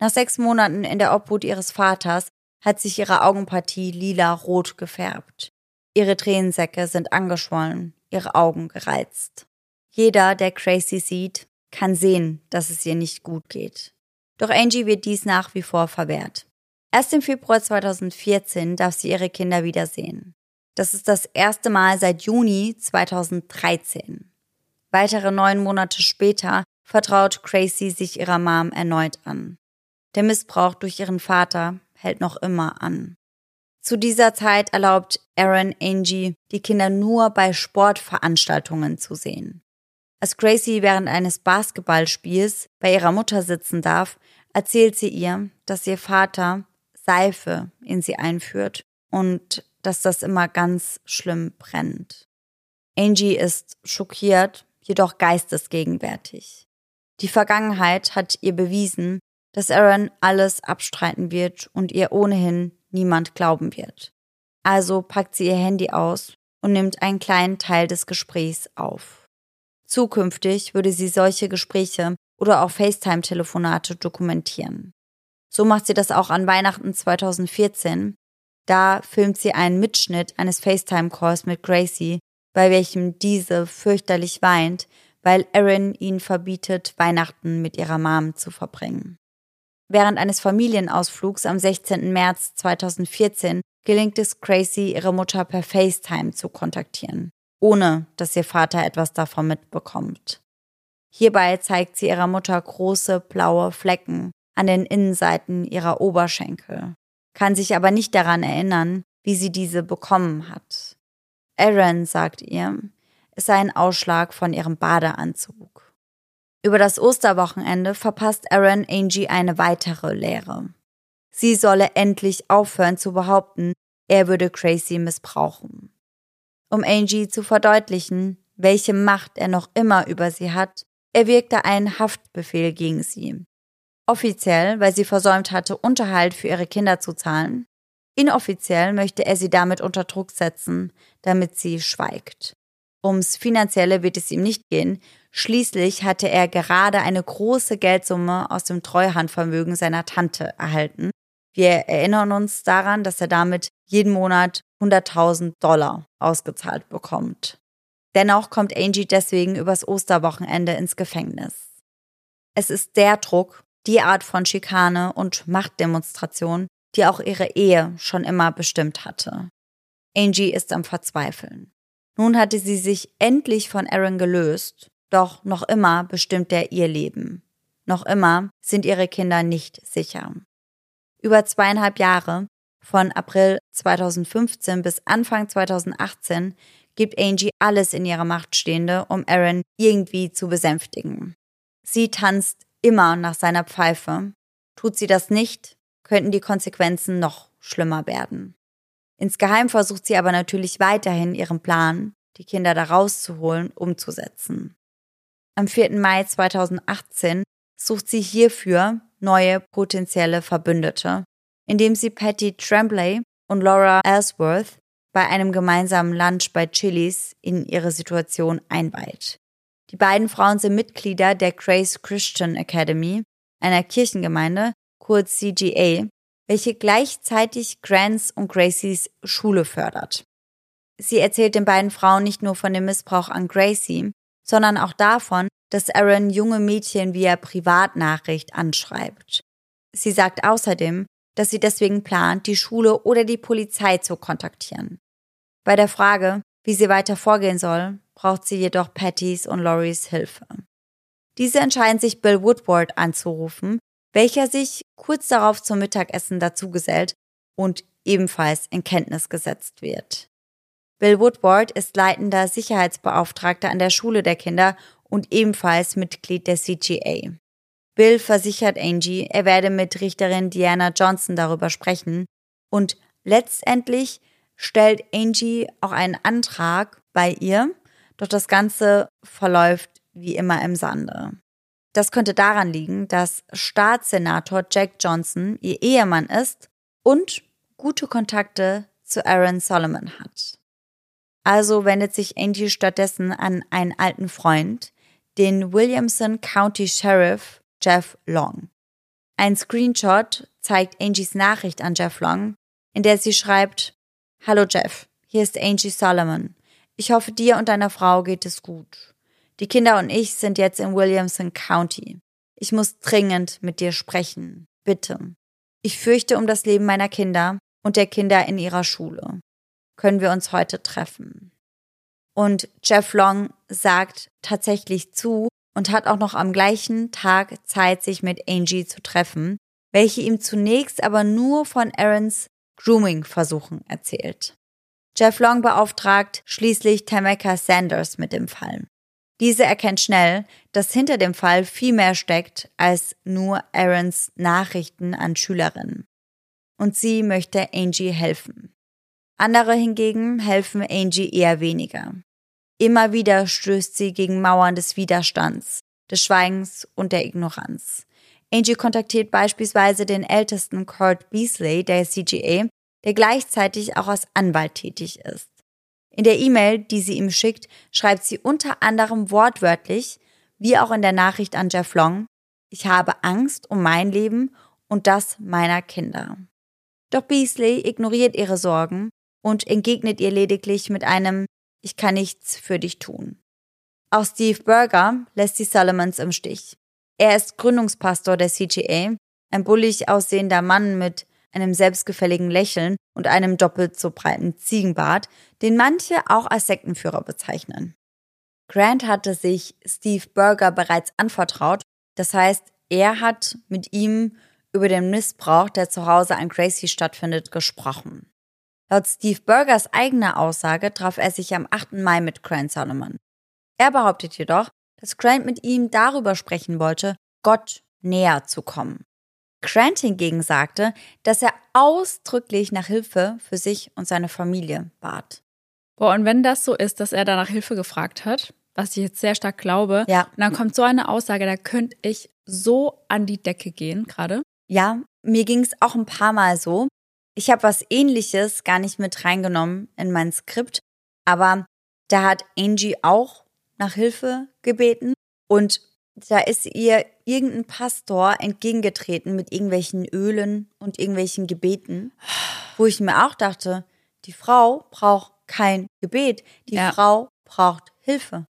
Nach sechs Monaten in der Obhut ihres Vaters hat sich ihre Augenpartie lila-rot gefärbt. Ihre Tränensäcke sind angeschwollen, ihre Augen gereizt. Jeder, der Gracie sieht, kann sehen, dass es ihr nicht gut geht. Doch Angie wird dies nach wie vor verwehrt. Erst im Februar 2014 darf sie ihre Kinder wiedersehen. Das ist das erste Mal seit Juni 2013. Weitere neun Monate später vertraut Gracie sich ihrer Mom erneut an. Der Missbrauch durch ihren Vater hält noch immer an. Zu dieser Zeit erlaubt Aaron Angie, die Kinder nur bei Sportveranstaltungen zu sehen. Als Gracie während eines Basketballspiels bei ihrer Mutter sitzen darf, erzählt sie ihr, dass ihr Vater Seife in sie einführt und dass das immer ganz schlimm brennt. Angie ist schockiert, jedoch geistesgegenwärtig. Die Vergangenheit hat ihr bewiesen, dass Aaron alles abstreiten wird und ihr ohnehin niemand glauben wird. Also packt sie ihr Handy aus und nimmt einen kleinen Teil des Gesprächs auf. Zukünftig würde sie solche Gespräche oder auch FaceTime-Telefonate dokumentieren. So macht sie das auch an Weihnachten 2014. Da filmt sie einen Mitschnitt eines FaceTime-Calls mit Gracie, bei welchem diese fürchterlich weint, weil Erin ihnen verbietet, Weihnachten mit ihrer Mom zu verbringen. Während eines Familienausflugs am 16. März 2014 gelingt es Gracie, ihre Mutter per FaceTime zu kontaktieren, ohne dass ihr Vater etwas davon mitbekommt. Hierbei zeigt sie ihrer Mutter große blaue Flecken an den Innenseiten ihrer Oberschenkel, kann sich aber nicht daran erinnern, wie sie diese bekommen hat. Aaron sagt ihr, es sei ein Ausschlag von ihrem Badeanzug. Über das Osterwochenende verpasst Aaron Angie eine weitere Lehre. Sie solle endlich aufhören zu behaupten, er würde Tracy missbrauchen. Um Angie zu verdeutlichen, welche Macht er noch immer über sie hat, erwirkte einen Haftbefehl gegen sie. Offiziell, weil sie versäumt hatte, Unterhalt für ihre Kinder zu zahlen. Inoffiziell möchte er sie damit unter Druck setzen, damit sie schweigt. Ums Finanzielle wird es ihm nicht gehen, Schließlich hatte er gerade eine große Geldsumme aus dem Treuhandvermögen seiner Tante erhalten. Wir erinnern uns daran, dass er damit jeden Monat 100.000 Dollar ausgezahlt bekommt. Dennoch kommt Angie deswegen übers Osterwochenende ins Gefängnis. Es ist der Druck, die Art von Schikane und Machtdemonstration, die auch ihre Ehe schon immer bestimmt hatte. Angie ist am Verzweifeln. Nun hatte sie sich endlich von Aaron gelöst doch noch immer bestimmt er ihr Leben. Noch immer sind ihre Kinder nicht sicher. Über zweieinhalb Jahre, von April 2015 bis Anfang 2018, gibt Angie alles in ihrer Macht Stehende, um Aaron irgendwie zu besänftigen. Sie tanzt immer nach seiner Pfeife. Tut sie das nicht, könnten die Konsequenzen noch schlimmer werden. Insgeheim versucht sie aber natürlich weiterhin ihren Plan, die Kinder da rauszuholen, umzusetzen. Am 4. Mai 2018 sucht sie hierfür neue potenzielle Verbündete, indem sie Patty Tremblay und Laura Ellsworth bei einem gemeinsamen Lunch bei Chili's in ihre Situation einweiht. Die beiden Frauen sind Mitglieder der Grace Christian Academy, einer Kirchengemeinde, kurz CGA, welche gleichzeitig Grants und Gracies Schule fördert. Sie erzählt den beiden Frauen nicht nur von dem Missbrauch an Gracie, sondern auch davon, dass Aaron junge Mädchen via Privatnachricht anschreibt. Sie sagt außerdem, dass sie deswegen plant, die Schule oder die Polizei zu kontaktieren. Bei der Frage, Wie sie weiter vorgehen soll, braucht sie jedoch Pattys und Loris Hilfe. Diese entscheiden sich, Bill Woodward anzurufen, welcher sich kurz darauf zum Mittagessen dazugesellt und ebenfalls in Kenntnis gesetzt wird. Bill Woodward ist leitender Sicherheitsbeauftragter an der Schule der Kinder und ebenfalls Mitglied der CGA. Bill versichert Angie, er werde mit Richterin Diana Johnson darüber sprechen und letztendlich stellt Angie auch einen Antrag bei ihr, doch das Ganze verläuft wie immer im Sande. Das könnte daran liegen, dass Staatssenator Jack Johnson ihr Ehemann ist und gute Kontakte zu Aaron Solomon hat. Also wendet sich Angie stattdessen an einen alten Freund, den Williamson County Sheriff Jeff Long. Ein Screenshot zeigt Angies Nachricht an Jeff Long, in der sie schreibt, Hallo Jeff, hier ist Angie Solomon. Ich hoffe, dir und deiner Frau geht es gut. Die Kinder und ich sind jetzt in Williamson County. Ich muss dringend mit dir sprechen. Bitte. Ich fürchte um das Leben meiner Kinder und der Kinder in ihrer Schule. Können wir uns heute treffen? Und Jeff Long sagt tatsächlich zu und hat auch noch am gleichen Tag Zeit, sich mit Angie zu treffen, welche ihm zunächst aber nur von Aarons Grooming-Versuchen erzählt. Jeff Long beauftragt schließlich Tameka Sanders mit dem Fall. Diese erkennt schnell, dass hinter dem Fall viel mehr steckt als nur Aarons Nachrichten an Schülerinnen. Und sie möchte Angie helfen. Andere hingegen helfen Angie eher weniger. Immer wieder stößt sie gegen Mauern des Widerstands, des Schweigens und der Ignoranz. Angie kontaktiert beispielsweise den ältesten Kurt Beasley der CGA, der gleichzeitig auch als Anwalt tätig ist. In der E-Mail, die sie ihm schickt, schreibt sie unter anderem wortwörtlich, wie auch in der Nachricht an Jeff Long, ich habe Angst um mein Leben und das meiner Kinder. Doch Beasley ignoriert ihre Sorgen und entgegnet ihr lediglich mit einem Ich kann nichts für dich tun. Auch Steve Berger lässt die Solomons im Stich. Er ist Gründungspastor der CGA, ein bullig aussehender Mann mit einem selbstgefälligen Lächeln und einem doppelt so breiten Ziegenbart, den manche auch als Sektenführer bezeichnen. Grant hatte sich Steve Berger bereits anvertraut, das heißt, er hat mit ihm über den Missbrauch, der zu Hause an Gracie stattfindet, gesprochen. Laut Steve Bergers eigener Aussage traf er sich am 8. Mai mit Grant Solomon. Er behauptet jedoch, dass Grant mit ihm darüber sprechen wollte, Gott näher zu kommen. Grant hingegen sagte, dass er ausdrücklich nach Hilfe für sich und seine Familie bat. Boah, und wenn das so ist, dass er danach Hilfe gefragt hat, was ich jetzt sehr stark glaube, ja. und dann kommt so eine Aussage, da könnte ich so an die Decke gehen gerade. Ja, mir ging es auch ein paar Mal so. Ich habe was ähnliches gar nicht mit reingenommen in mein Skript, aber da hat Angie auch nach Hilfe gebeten und da ist ihr irgendein Pastor entgegengetreten mit irgendwelchen Ölen und irgendwelchen Gebeten, wo ich mir auch dachte, die Frau braucht kein Gebet, die ja. Frau braucht Hilfe.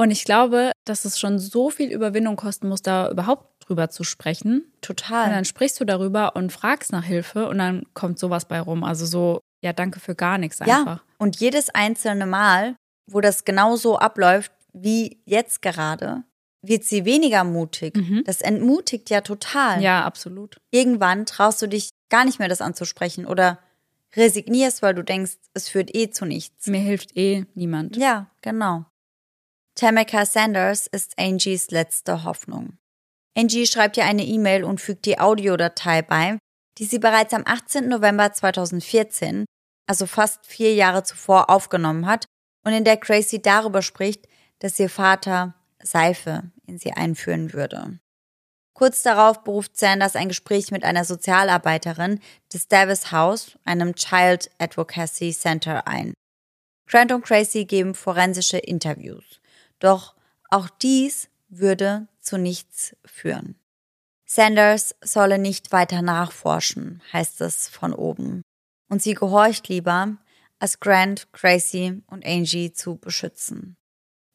Und ich glaube, dass es schon so viel Überwindung kosten muss, da überhaupt drüber zu sprechen. Total. Und dann sprichst du darüber und fragst nach Hilfe und dann kommt sowas bei rum. Also so, ja, danke für gar nichts einfach. Ja, und jedes einzelne Mal, wo das genau so abläuft wie jetzt gerade, wird sie weniger mutig. Mhm. Das entmutigt ja total. Ja, absolut. Irgendwann traust du dich gar nicht mehr, das anzusprechen oder resignierst, weil du denkst, es führt eh zu nichts. Mir hilft eh niemand. Ja, genau. Tameka Sanders ist Angies letzte Hoffnung. Angie schreibt ihr eine E-Mail und fügt die Audiodatei bei, die sie bereits am 18. November 2014, also fast vier Jahre zuvor, aufgenommen hat und in der Gracie darüber spricht, dass ihr Vater Seife in sie einführen würde. Kurz darauf beruft Sanders ein Gespräch mit einer Sozialarbeiterin des Davis House, einem Child Advocacy Center, ein. Grant und Tracy geben forensische Interviews. Doch auch dies würde zu nichts führen. Sanders solle nicht weiter nachforschen, heißt es von oben. Und sie gehorcht lieber, als Grant, Gracie und Angie zu beschützen.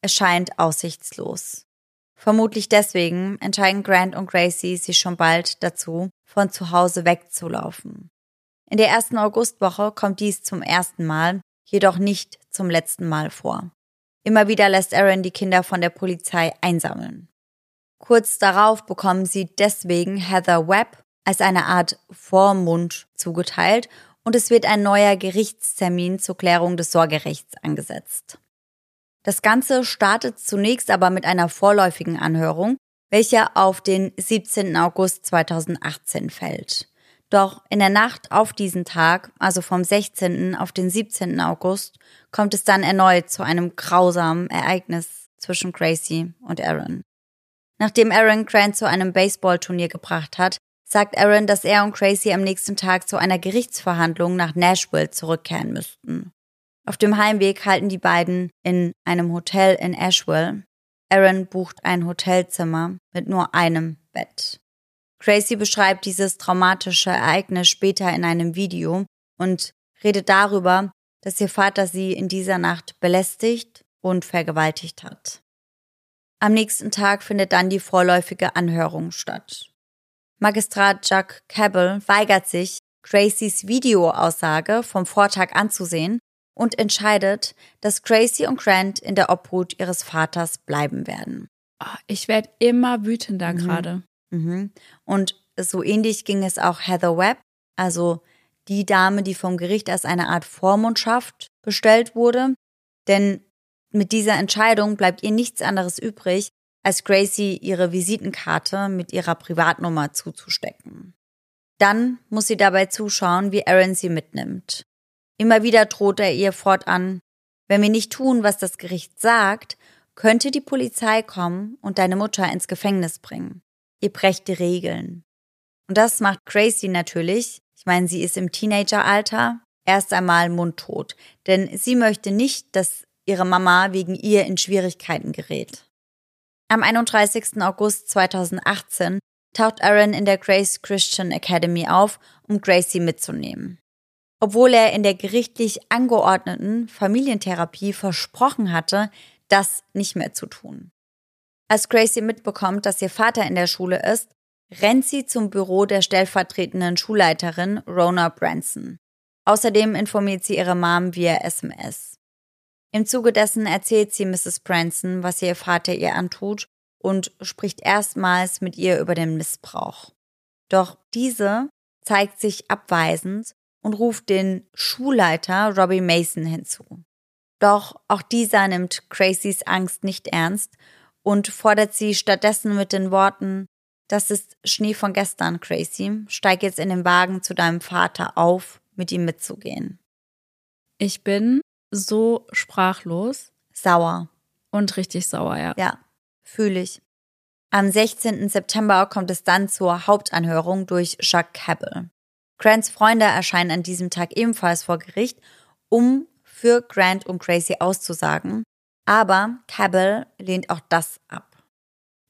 Es scheint aussichtslos. Vermutlich deswegen entscheiden Grant und Gracie sich schon bald dazu, von zu Hause wegzulaufen. In der ersten Augustwoche kommt dies zum ersten Mal jedoch nicht zum letzten Mal vor. Immer wieder lässt Aaron die Kinder von der Polizei einsammeln. Kurz darauf bekommen sie deswegen Heather Webb als eine Art Vormund zugeteilt und es wird ein neuer Gerichtstermin zur Klärung des Sorgerechts angesetzt. Das Ganze startet zunächst aber mit einer vorläufigen Anhörung, welche auf den 17. August 2018 fällt. Doch in der Nacht auf diesen Tag, also vom 16. auf den 17. August, kommt es dann erneut zu einem grausamen Ereignis zwischen Gracie und Aaron. Nachdem Aaron Grant zu einem Baseballturnier gebracht hat, sagt Aaron, dass er und Gracie am nächsten Tag zu einer Gerichtsverhandlung nach Nashville zurückkehren müssten. Auf dem Heimweg halten die beiden in einem Hotel in Asheville. Aaron bucht ein Hotelzimmer mit nur einem Bett. Gracie beschreibt dieses traumatische Ereignis später in einem Video und redet darüber, dass ihr Vater sie in dieser Nacht belästigt und vergewaltigt hat. Am nächsten Tag findet dann die vorläufige Anhörung statt. Magistrat Jack Cabell weigert sich, Gracies Videoaussage vom Vortag anzusehen und entscheidet, dass Gracie und Grant in der Obhut ihres Vaters bleiben werden. Ah, ich werde immer wütender mhm. gerade. Mhm. Und so ähnlich ging es auch Heather Webb, also die Dame, die vom Gericht als eine Art Vormundschaft bestellt wurde. Denn mit dieser Entscheidung bleibt ihr nichts anderes übrig, als Gracie ihre Visitenkarte mit ihrer Privatnummer zuzustecken. Dann muss sie dabei zuschauen, wie Aaron sie mitnimmt. Immer wieder droht er ihr fortan, wenn wir nicht tun, was das Gericht sagt, könnte die Polizei kommen und deine Mutter ins Gefängnis bringen. Ihr brecht die Regeln. Und das macht Gracie natürlich, ich meine, sie ist im Teenageralter, erst einmal mundtot, denn sie möchte nicht, dass ihre Mama wegen ihr in Schwierigkeiten gerät. Am 31. August 2018 taucht Aaron in der Grace Christian Academy auf, um Gracie mitzunehmen obwohl er in der gerichtlich angeordneten Familientherapie versprochen hatte, das nicht mehr zu tun. Als Gracie mitbekommt, dass ihr Vater in der Schule ist, rennt sie zum Büro der stellvertretenden Schulleiterin Rona Branson. Außerdem informiert sie ihre Mom via SMS. Im Zuge dessen erzählt sie Mrs. Branson, was ihr Vater ihr antut und spricht erstmals mit ihr über den Missbrauch. Doch diese zeigt sich abweisend und ruft den Schulleiter Robbie Mason hinzu. Doch auch dieser nimmt Crazies Angst nicht ernst und fordert sie stattdessen mit den Worten, das ist Schnee von gestern, Crazy. Steig jetzt in den Wagen zu deinem Vater auf, mit ihm mitzugehen. Ich bin so sprachlos. Sauer. Und richtig sauer, ja. Ja, fühle ich. Am 16. September kommt es dann zur Hauptanhörung durch Jacques Cabell. Grants Freunde erscheinen an diesem Tag ebenfalls vor Gericht, um für Grant und Gracie auszusagen, aber Cabell lehnt auch das ab.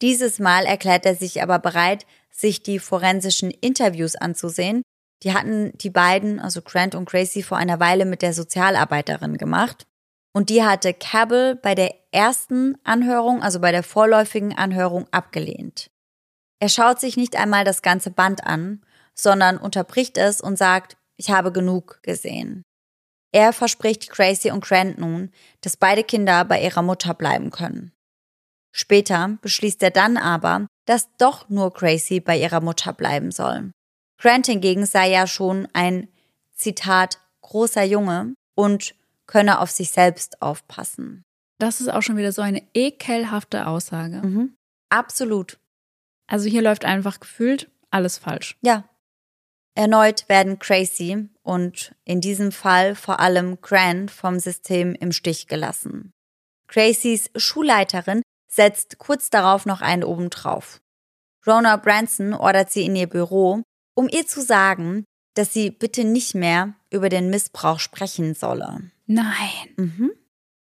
Dieses Mal erklärt er sich aber bereit, sich die forensischen Interviews anzusehen. Die hatten die beiden, also Grant und Gracie, vor einer Weile mit der Sozialarbeiterin gemacht. Und die hatte Cabell bei der ersten Anhörung, also bei der vorläufigen Anhörung, abgelehnt. Er schaut sich nicht einmal das ganze Band an sondern unterbricht es und sagt, ich habe genug gesehen. Er verspricht Gracie und Grant nun, dass beide Kinder bei ihrer Mutter bleiben können. Später beschließt er dann aber, dass doch nur Gracie bei ihrer Mutter bleiben soll. Grant hingegen sei ja schon ein, Zitat, großer Junge und könne auf sich selbst aufpassen. Das ist auch schon wieder so eine ekelhafte Aussage. Mhm. Absolut. Also hier läuft einfach gefühlt alles falsch. Ja. Erneut werden Tracy und in diesem Fall vor allem Grant vom System im Stich gelassen. Tracys Schulleiterin setzt kurz darauf noch einen obendrauf. Rona Branson ordert sie in ihr Büro, um ihr zu sagen, dass sie bitte nicht mehr über den Missbrauch sprechen solle. Nein. Mhm.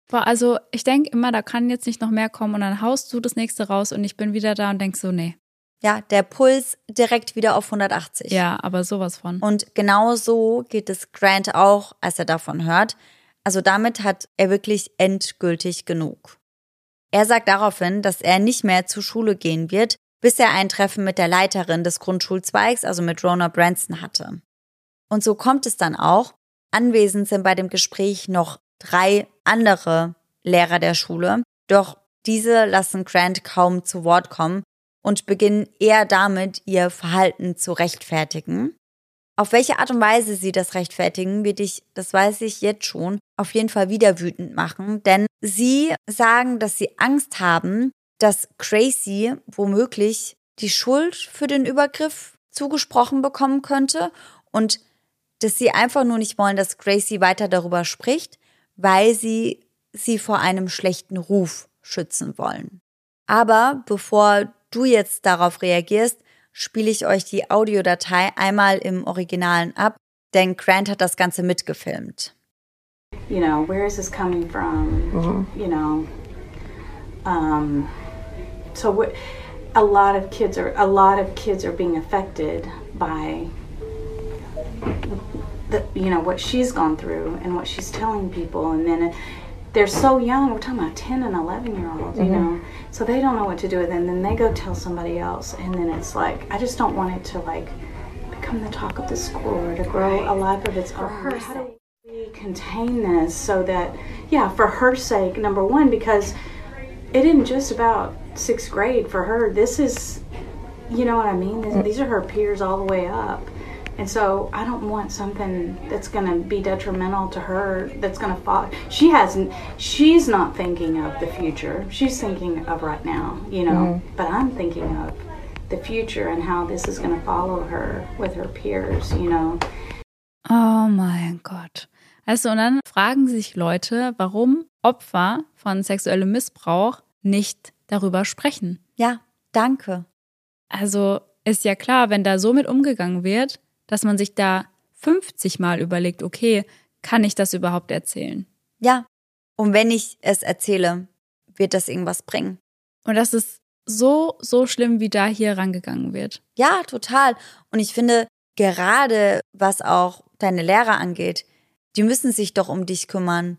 Boah, also ich denke immer, da kann jetzt nicht noch mehr kommen und dann haust du das nächste raus und ich bin wieder da und denk so, nee. Ja, der Puls direkt wieder auf 180. Ja, aber sowas von. Und genau so geht es Grant auch, als er davon hört. Also damit hat er wirklich endgültig genug. Er sagt daraufhin, dass er nicht mehr zur Schule gehen wird, bis er ein Treffen mit der Leiterin des Grundschulzweigs, also mit Rona Branson, hatte. Und so kommt es dann auch. Anwesend sind bei dem Gespräch noch drei andere Lehrer der Schule. Doch diese lassen Grant kaum zu Wort kommen und beginnen eher damit, ihr Verhalten zu rechtfertigen. Auf welche Art und Weise sie das rechtfertigen, wird ich, das weiß ich jetzt schon, auf jeden Fall wieder wütend machen, denn sie sagen, dass sie Angst haben, dass Tracy womöglich die Schuld für den Übergriff zugesprochen bekommen könnte und dass sie einfach nur nicht wollen, dass Gracie weiter darüber spricht, weil sie sie vor einem schlechten Ruf schützen wollen. Aber bevor du jetzt darauf reagierst, spiele ich euch die Audiodatei einmal im Originalen ab, denn Grant hat das Ganze mitgefilmt. You know, where is this coming from? Mm-hmm. You know, um, so what, a lot of kids are a lot of kids are being affected by the, you know what she's gone through and what she's telling people, and then they're so young. We're talking about 10 and 11 year olds, you mm-hmm. know. So they don't know what to do with it. And then they go tell somebody else. And then it's like, I just don't want it to like become the talk of the school or to grow a life of its own. How do we contain this so that, yeah, for her sake, number one, because it isn't just about sixth grade for her. This is, you know what I mean? Mm. These are her peers all the way up. And so I don't want something that's going to be detrimental to her that's going to fall. She hasn't, she's not thinking of the future. She's thinking of right now, you know. Mm-hmm. But I'm thinking of the future and how this is going to follow her with her peers, you know. Oh mein Gott. Also, und dann fragen sich Leute, warum Opfer von sexuellem Missbrauch nicht darüber sprechen. Ja, danke. Also ist ja klar, wenn da so mit umgegangen wird, dass man sich da 50 Mal überlegt, okay, kann ich das überhaupt erzählen? Ja. Und wenn ich es erzähle, wird das irgendwas bringen. Und das ist so, so schlimm, wie da hier rangegangen wird. Ja, total. Und ich finde, gerade was auch deine Lehrer angeht, die müssen sich doch um dich kümmern.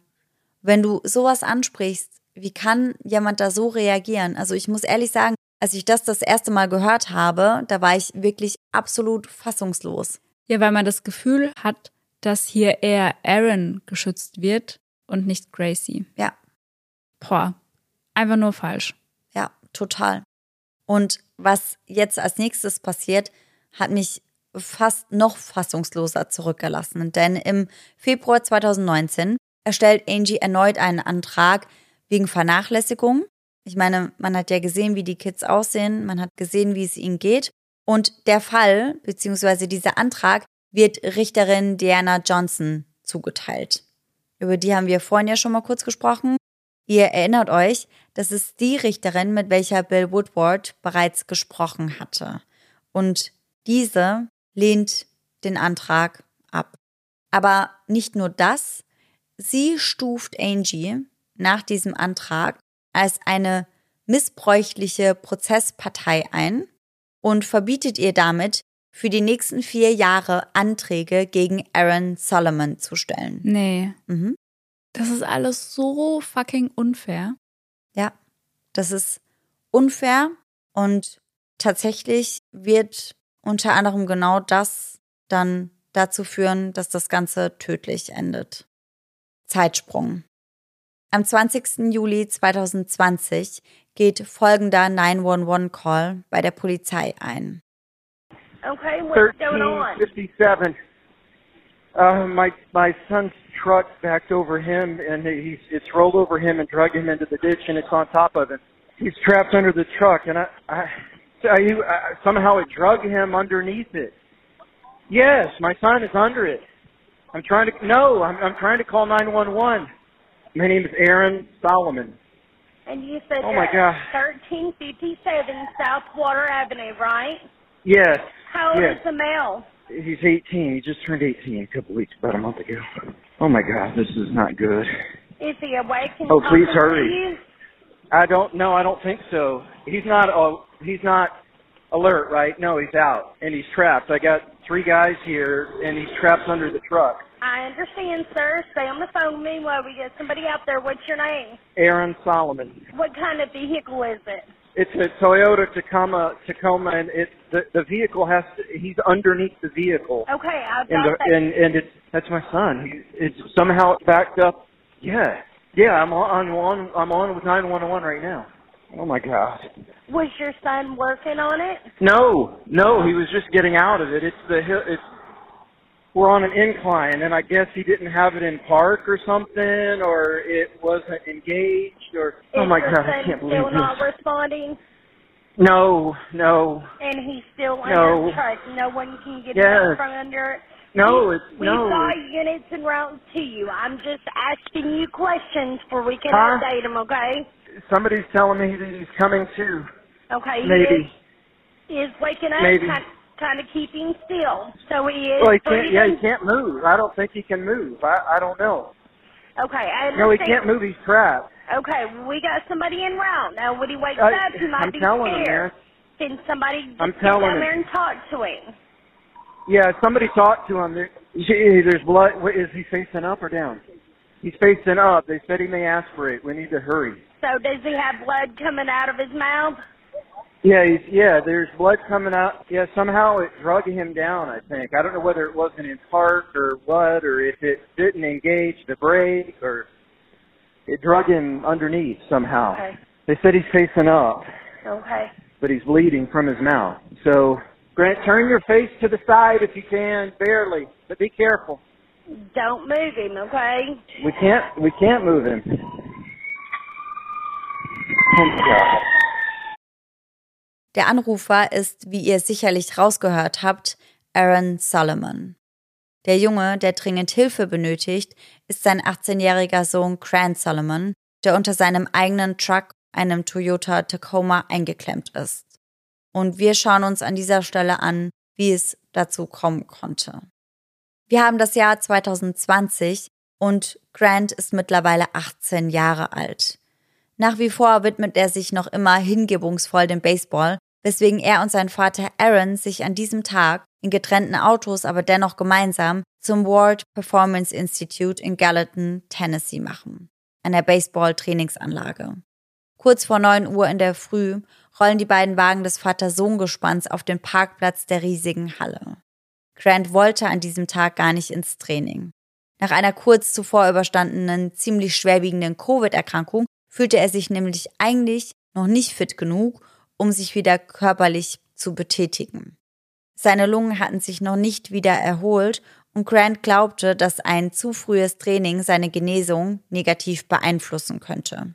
Wenn du sowas ansprichst, wie kann jemand da so reagieren? Also ich muss ehrlich sagen, als ich das das erste Mal gehört habe, da war ich wirklich absolut fassungslos. Ja, weil man das Gefühl hat, dass hier eher Aaron geschützt wird und nicht Gracie. Ja. Boah, einfach nur falsch. Ja, total. Und was jetzt als nächstes passiert, hat mich fast noch fassungsloser zurückgelassen. Denn im Februar 2019 erstellt Angie erneut einen Antrag wegen Vernachlässigung ich meine, man hat ja gesehen, wie die Kids aussehen, man hat gesehen, wie es ihnen geht. Und der Fall, beziehungsweise dieser Antrag, wird Richterin Diana Johnson zugeteilt. Über die haben wir vorhin ja schon mal kurz gesprochen. Ihr erinnert euch, das ist die Richterin, mit welcher Bill Woodward bereits gesprochen hatte. Und diese lehnt den Antrag ab. Aber nicht nur das, sie stuft Angie nach diesem Antrag als eine missbräuchliche Prozesspartei ein und verbietet ihr damit, für die nächsten vier Jahre Anträge gegen Aaron Solomon zu stellen. Nee. Mhm. Das ist alles so fucking unfair. Ja, das ist unfair und tatsächlich wird unter anderem genau das dann dazu führen, dass das Ganze tödlich endet. Zeitsprung. Am 20. Juli 2020 geht folgender 911-Call bei der Polizei ein. Okay, what's going on? 57. Uh, my my son's truck backed over him, and he's it's rolled over him and drug him into the ditch, and it's on top of him. He's trapped under the truck, and I, I, I, I somehow it drug him underneath it. Yes, my son is under it. I'm trying to no, I'm I'm trying to call 911. My name is Aaron Solomon. And you said oh my God. 1357 Southwater Avenue, right? Yes. How old yes. is the male? He's 18. He just turned 18 a couple weeks, about a month ago. Oh my God, this is not good. Is he awake? And oh, please hurry. I don't. No, I don't think so. He's not. Uh, he's not alert, right? No, he's out and he's trapped. I got three guys here, and he's trapped under the truck. I understand, sir. Stay on the phone with me while we get somebody out there. What's your name? Aaron Solomon. What kind of vehicle is it? It's a Toyota Tacoma, Tacoma, and it the the vehicle has to, he's underneath the vehicle. Okay, I've and got the, that. And and it's that's my son. He, it's somehow backed up Yeah, yeah, I'm on, I'm on, I'm on with 911 right now. Oh my God. Was your son working on it? No, no, he was just getting out of it. It's the hill. It's we're on an incline, and I guess he didn't have it in park or something, or it wasn't engaged, or Is oh my God, I can't believe still not this. responding? No, no, And he's still No. under truck. No one can get Yes. out from under it. no, We- it's We've no. got units en route to you. I'm just asking you questions for we can Huh? update them, okay? Somebody's telling me that he's coming too. Okay. he Maybe. Is, is waking up, Maybe. Kind, of keeping still. So he is Well, he can't. Yeah, he can't move. I don't think he can move. I I don't know. Okay, I understand. No, he can't move. He's trapped. Okay, we got somebody in route. Now, when he wakes I, up, he might I'm be telling him, scared. man. Can somebody I'm telling down him. there and talk to him? Yeah, somebody talk to him. There, [laughs] there's blood. What, is he facing up or down? He's facing up. They said he may aspirate. We need to hurry. So does he have blood coming out of his mouth? Yeah, he's, yeah. There's blood coming out. Yeah, somehow it drug him down. I think. I don't know whether it wasn't in park or what, or if it didn't engage the brake, or it drug him underneath somehow. Okay. They said he's facing up, Okay. but he's bleeding from his mouth. So, Grant, turn your face to the side if you can, barely, but be careful. Don't move him, okay? We can't. We can't move him. Oh God. Der Anrufer ist, wie ihr sicherlich rausgehört habt, Aaron Solomon. Der Junge, der dringend Hilfe benötigt, ist sein 18-jähriger Sohn Grant Solomon, der unter seinem eigenen Truck, einem Toyota Tacoma, eingeklemmt ist. Und wir schauen uns an dieser Stelle an, wie es dazu kommen konnte. Wir haben das Jahr 2020 und Grant ist mittlerweile 18 Jahre alt. Nach wie vor widmet er sich noch immer hingebungsvoll dem Baseball, weswegen er und sein Vater Aaron sich an diesem Tag in getrennten Autos, aber dennoch gemeinsam zum World Performance Institute in Gallatin, Tennessee machen, einer Baseball-Trainingsanlage. Kurz vor 9 Uhr in der Früh rollen die beiden Wagen des Vater-Sohn-Gespanns auf den Parkplatz der riesigen Halle. Grant wollte an diesem Tag gar nicht ins Training. Nach einer kurz zuvor überstandenen, ziemlich schwerwiegenden Covid-Erkrankung fühlte er sich nämlich eigentlich noch nicht fit genug, um sich wieder körperlich zu betätigen. Seine Lungen hatten sich noch nicht wieder erholt und Grant glaubte, dass ein zu frühes Training seine Genesung negativ beeinflussen könnte.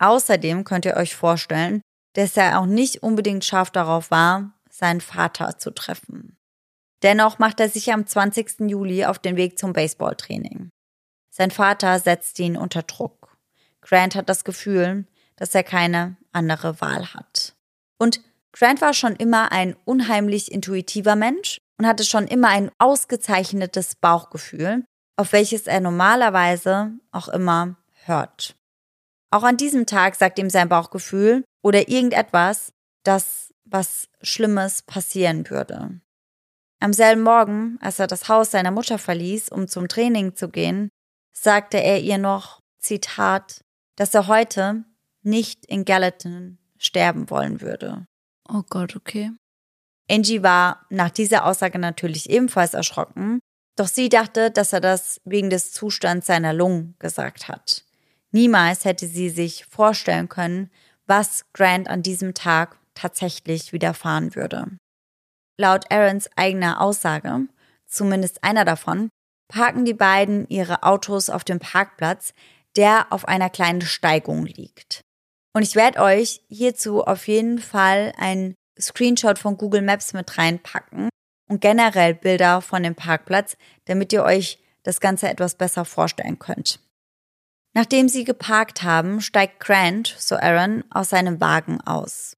Außerdem könnt ihr euch vorstellen, dass er auch nicht unbedingt scharf darauf war, seinen Vater zu treffen. Dennoch macht er sich am 20. Juli auf den Weg zum Baseballtraining. Sein Vater setzt ihn unter Druck. Grant hat das Gefühl, dass er keine andere Wahl hat. Und Grant war schon immer ein unheimlich intuitiver Mensch und hatte schon immer ein ausgezeichnetes Bauchgefühl, auf welches er normalerweise auch immer hört. Auch an diesem Tag sagt ihm sein Bauchgefühl oder irgendetwas, dass was Schlimmes passieren würde. Am selben Morgen, als er das Haus seiner Mutter verließ, um zum Training zu gehen, sagte er ihr noch, Zitat, dass er heute nicht in Gallatin sterben wollen würde. Oh Gott, okay. Angie war nach dieser Aussage natürlich ebenfalls erschrocken, doch sie dachte, dass er das wegen des Zustands seiner Lungen gesagt hat. Niemals hätte sie sich vorstellen können, was Grant an diesem Tag tatsächlich widerfahren würde. Laut Aarons eigener Aussage, zumindest einer davon, parken die beiden ihre Autos auf dem Parkplatz, der auf einer kleinen Steigung liegt. Und ich werde euch hierzu auf jeden Fall ein Screenshot von Google Maps mit reinpacken und generell Bilder von dem Parkplatz, damit ihr euch das Ganze etwas besser vorstellen könnt. Nachdem sie geparkt haben, steigt Grant, so Aaron, aus seinem Wagen aus.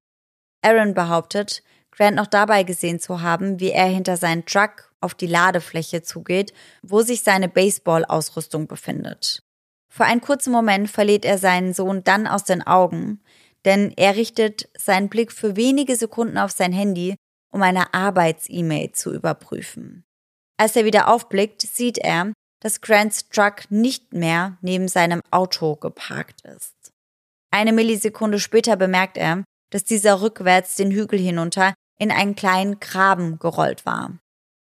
Aaron behauptet, Grant noch dabei gesehen zu haben, wie er hinter seinen Truck auf die Ladefläche zugeht, wo sich seine Baseball-Ausrüstung befindet. Für einen kurzen Moment verliert er seinen Sohn dann aus den Augen, denn er richtet seinen Blick für wenige Sekunden auf sein Handy, um eine Arbeits-E-Mail zu überprüfen. Als er wieder aufblickt, sieht er, dass Grants Truck nicht mehr neben seinem Auto geparkt ist. Eine Millisekunde später bemerkt er, dass dieser rückwärts den Hügel hinunter in einen kleinen Graben gerollt war.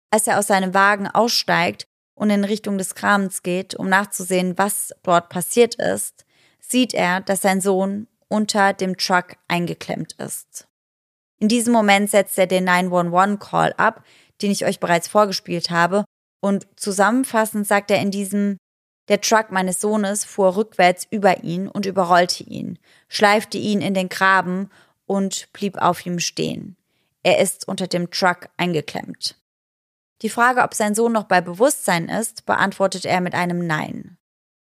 Als er aus seinem Wagen aussteigt und in Richtung des Grabens geht, um nachzusehen, was dort passiert ist, sieht er, dass sein Sohn unter dem Truck eingeklemmt ist. In diesem Moment setzt er den 911-Call ab, den ich euch bereits vorgespielt habe, und zusammenfassend sagt er in diesem, der Truck meines Sohnes fuhr rückwärts über ihn und überrollte ihn, schleifte ihn in den Graben und blieb auf ihm stehen. Er ist unter dem Truck eingeklemmt. Die Frage, ob sein Sohn noch bei Bewusstsein ist, beantwortet er mit einem Nein.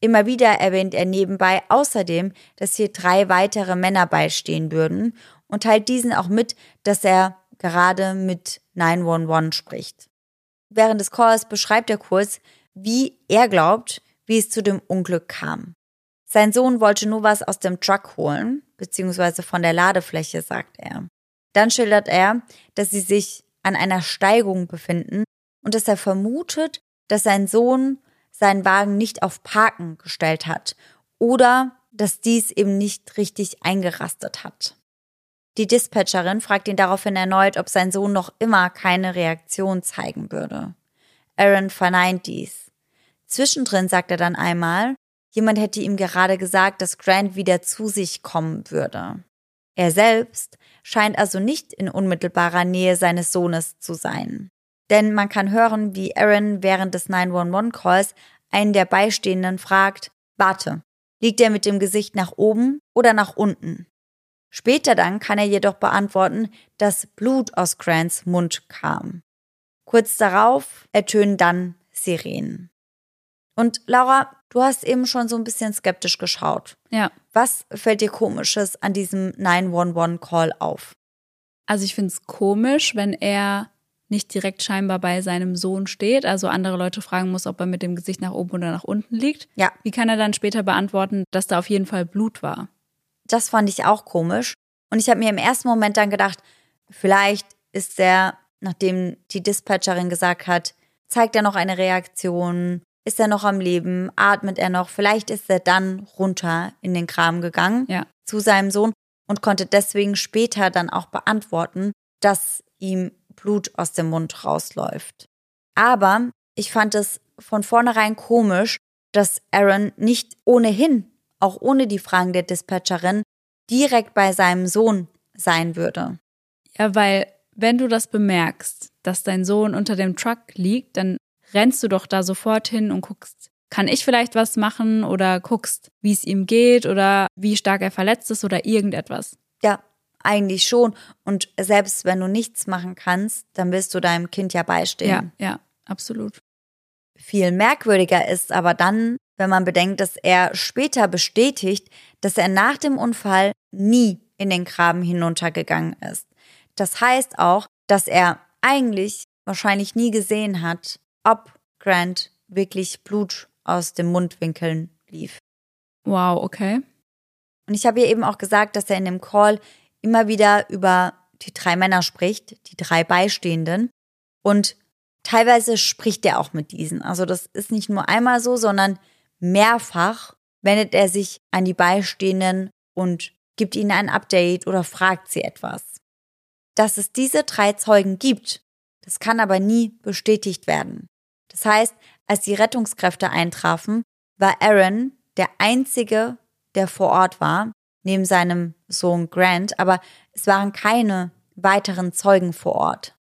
Immer wieder erwähnt er nebenbei außerdem, dass hier drei weitere Männer beistehen würden und teilt diesen auch mit, dass er gerade mit 911 spricht. Während des Calls beschreibt er kurz, wie er glaubt, wie es zu dem Unglück kam. Sein Sohn wollte nur was aus dem Truck holen, beziehungsweise von der Ladefläche, sagt er. Dann schildert er, dass sie sich an einer Steigung befinden und dass er vermutet, dass sein Sohn seinen Wagen nicht auf Parken gestellt hat oder dass dies eben nicht richtig eingerastet hat. Die Dispatcherin fragt ihn daraufhin erneut, ob sein Sohn noch immer keine Reaktion zeigen würde. Aaron verneint dies. Zwischendrin sagt er dann einmal, jemand hätte ihm gerade gesagt, dass Grant wieder zu sich kommen würde. Er selbst scheint also nicht in unmittelbarer Nähe seines Sohnes zu sein. Denn man kann hören, wie Aaron während des 911-Calls einen der Beistehenden fragt, warte, liegt er mit dem Gesicht nach oben oder nach unten? Später dann kann er jedoch beantworten, dass Blut aus Grants Mund kam. Kurz darauf ertönen dann Sirenen. Und Laura, du hast eben schon so ein bisschen skeptisch geschaut. Ja. Was fällt dir komisches an diesem 911-Call auf? Also ich finde es komisch, wenn er nicht direkt scheinbar bei seinem Sohn steht, also andere Leute fragen muss, ob er mit dem Gesicht nach oben oder nach unten liegt. Ja. Wie kann er dann später beantworten, dass da auf jeden Fall Blut war? Das fand ich auch komisch. Und ich habe mir im ersten Moment dann gedacht, vielleicht ist er, nachdem die Dispatcherin gesagt hat, zeigt er noch eine Reaktion, ist er noch am Leben, atmet er noch, vielleicht ist er dann runter in den Kram gegangen ja. zu seinem Sohn und konnte deswegen später dann auch beantworten, dass ihm Blut aus dem Mund rausläuft. Aber ich fand es von vornherein komisch, dass Aaron nicht ohnehin, auch ohne die Fragen der Dispatcherin, direkt bei seinem Sohn sein würde. Ja, weil wenn du das bemerkst, dass dein Sohn unter dem Truck liegt, dann rennst du doch da sofort hin und guckst, kann ich vielleicht was machen oder guckst, wie es ihm geht oder wie stark er verletzt ist oder irgendetwas. Ja, eigentlich schon. Und selbst wenn du nichts machen kannst, dann willst du deinem Kind ja beistehen. Ja, ja, absolut. Viel merkwürdiger ist aber dann, wenn man bedenkt, dass er später bestätigt, dass er nach dem Unfall nie in den Graben hinuntergegangen ist. Das heißt auch, dass er eigentlich wahrscheinlich nie gesehen hat, ob Grant wirklich Blut aus den Mundwinkeln lief. Wow, okay. Und ich habe ihr eben auch gesagt, dass er in dem Call immer wieder über die drei Männer spricht, die drei Beistehenden. Und teilweise spricht er auch mit diesen. Also das ist nicht nur einmal so, sondern mehrfach wendet er sich an die Beistehenden und gibt ihnen ein Update oder fragt sie etwas. Dass es diese drei Zeugen gibt, das kann aber nie bestätigt werden. Das heißt, als die Rettungskräfte eintrafen, war Aaron der einzige, der vor Ort war, neben seinem Sohn Grant, aber es waren keine weiteren Zeugen vor Ort.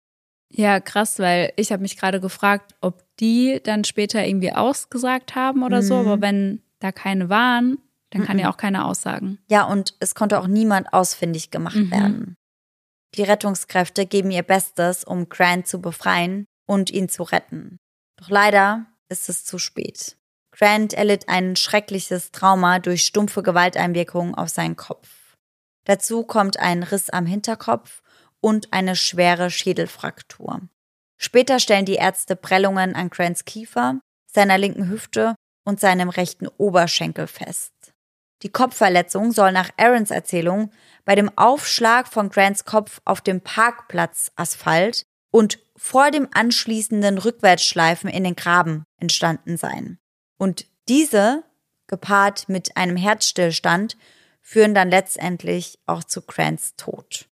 Ja, krass, weil ich habe mich gerade gefragt, ob die dann später irgendwie ausgesagt haben oder mhm. so, aber wenn da keine waren, dann kann mhm. ja auch keiner aussagen. Ja, und es konnte auch niemand ausfindig gemacht mhm. werden. Die Rettungskräfte geben ihr Bestes, um Grant zu befreien und ihn zu retten. Doch leider ist es zu spät. Grant erlitt ein schreckliches Trauma durch stumpfe Gewalteinwirkungen auf seinen Kopf. Dazu kommt ein Riss am Hinterkopf und eine schwere Schädelfraktur. Später stellen die Ärzte Prellungen an Grants Kiefer, seiner linken Hüfte und seinem rechten Oberschenkel fest. Die Kopfverletzung soll nach Aarons Erzählung bei dem Aufschlag von Grants Kopf auf dem Parkplatz Asphalt und vor dem anschließenden Rückwärtsschleifen in den Graben entstanden sein. Und diese, gepaart mit einem Herzstillstand, führen dann letztendlich auch zu Grants Tod.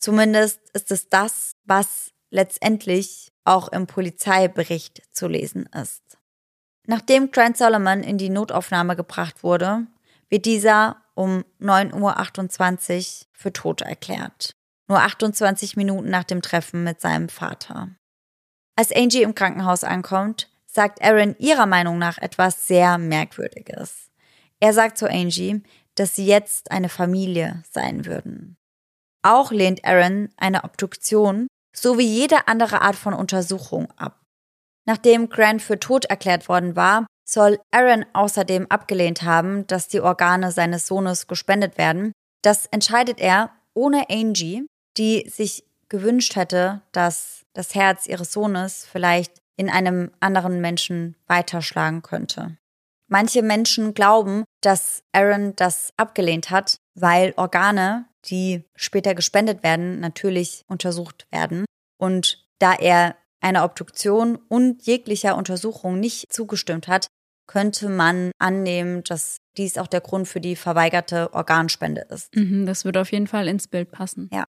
Zumindest ist es das, was letztendlich auch im Polizeibericht zu lesen ist. Nachdem Grant Solomon in die Notaufnahme gebracht wurde, wird dieser um 9.28 Uhr für tot erklärt. Nur 28 Minuten nach dem Treffen mit seinem Vater. Als Angie im Krankenhaus ankommt, sagt Aaron ihrer Meinung nach etwas sehr Merkwürdiges. Er sagt zu Angie, dass sie jetzt eine Familie sein würden. Auch lehnt Aaron eine Obduktion sowie jede andere Art von Untersuchung ab. Nachdem Grant für tot erklärt worden war, soll Aaron außerdem abgelehnt haben, dass die Organe seines Sohnes gespendet werden. Das entscheidet er ohne Angie, die sich gewünscht hätte, dass das Herz ihres Sohnes vielleicht in einem anderen Menschen weiterschlagen könnte. Manche Menschen glauben, dass Aaron das abgelehnt hat, weil Organe, die später gespendet werden, natürlich untersucht werden. Und da er einer Obduktion und jeglicher Untersuchung nicht zugestimmt hat, könnte man annehmen, dass dies auch der Grund für die verweigerte Organspende ist. Mhm, das würde auf jeden Fall ins Bild passen. Ja.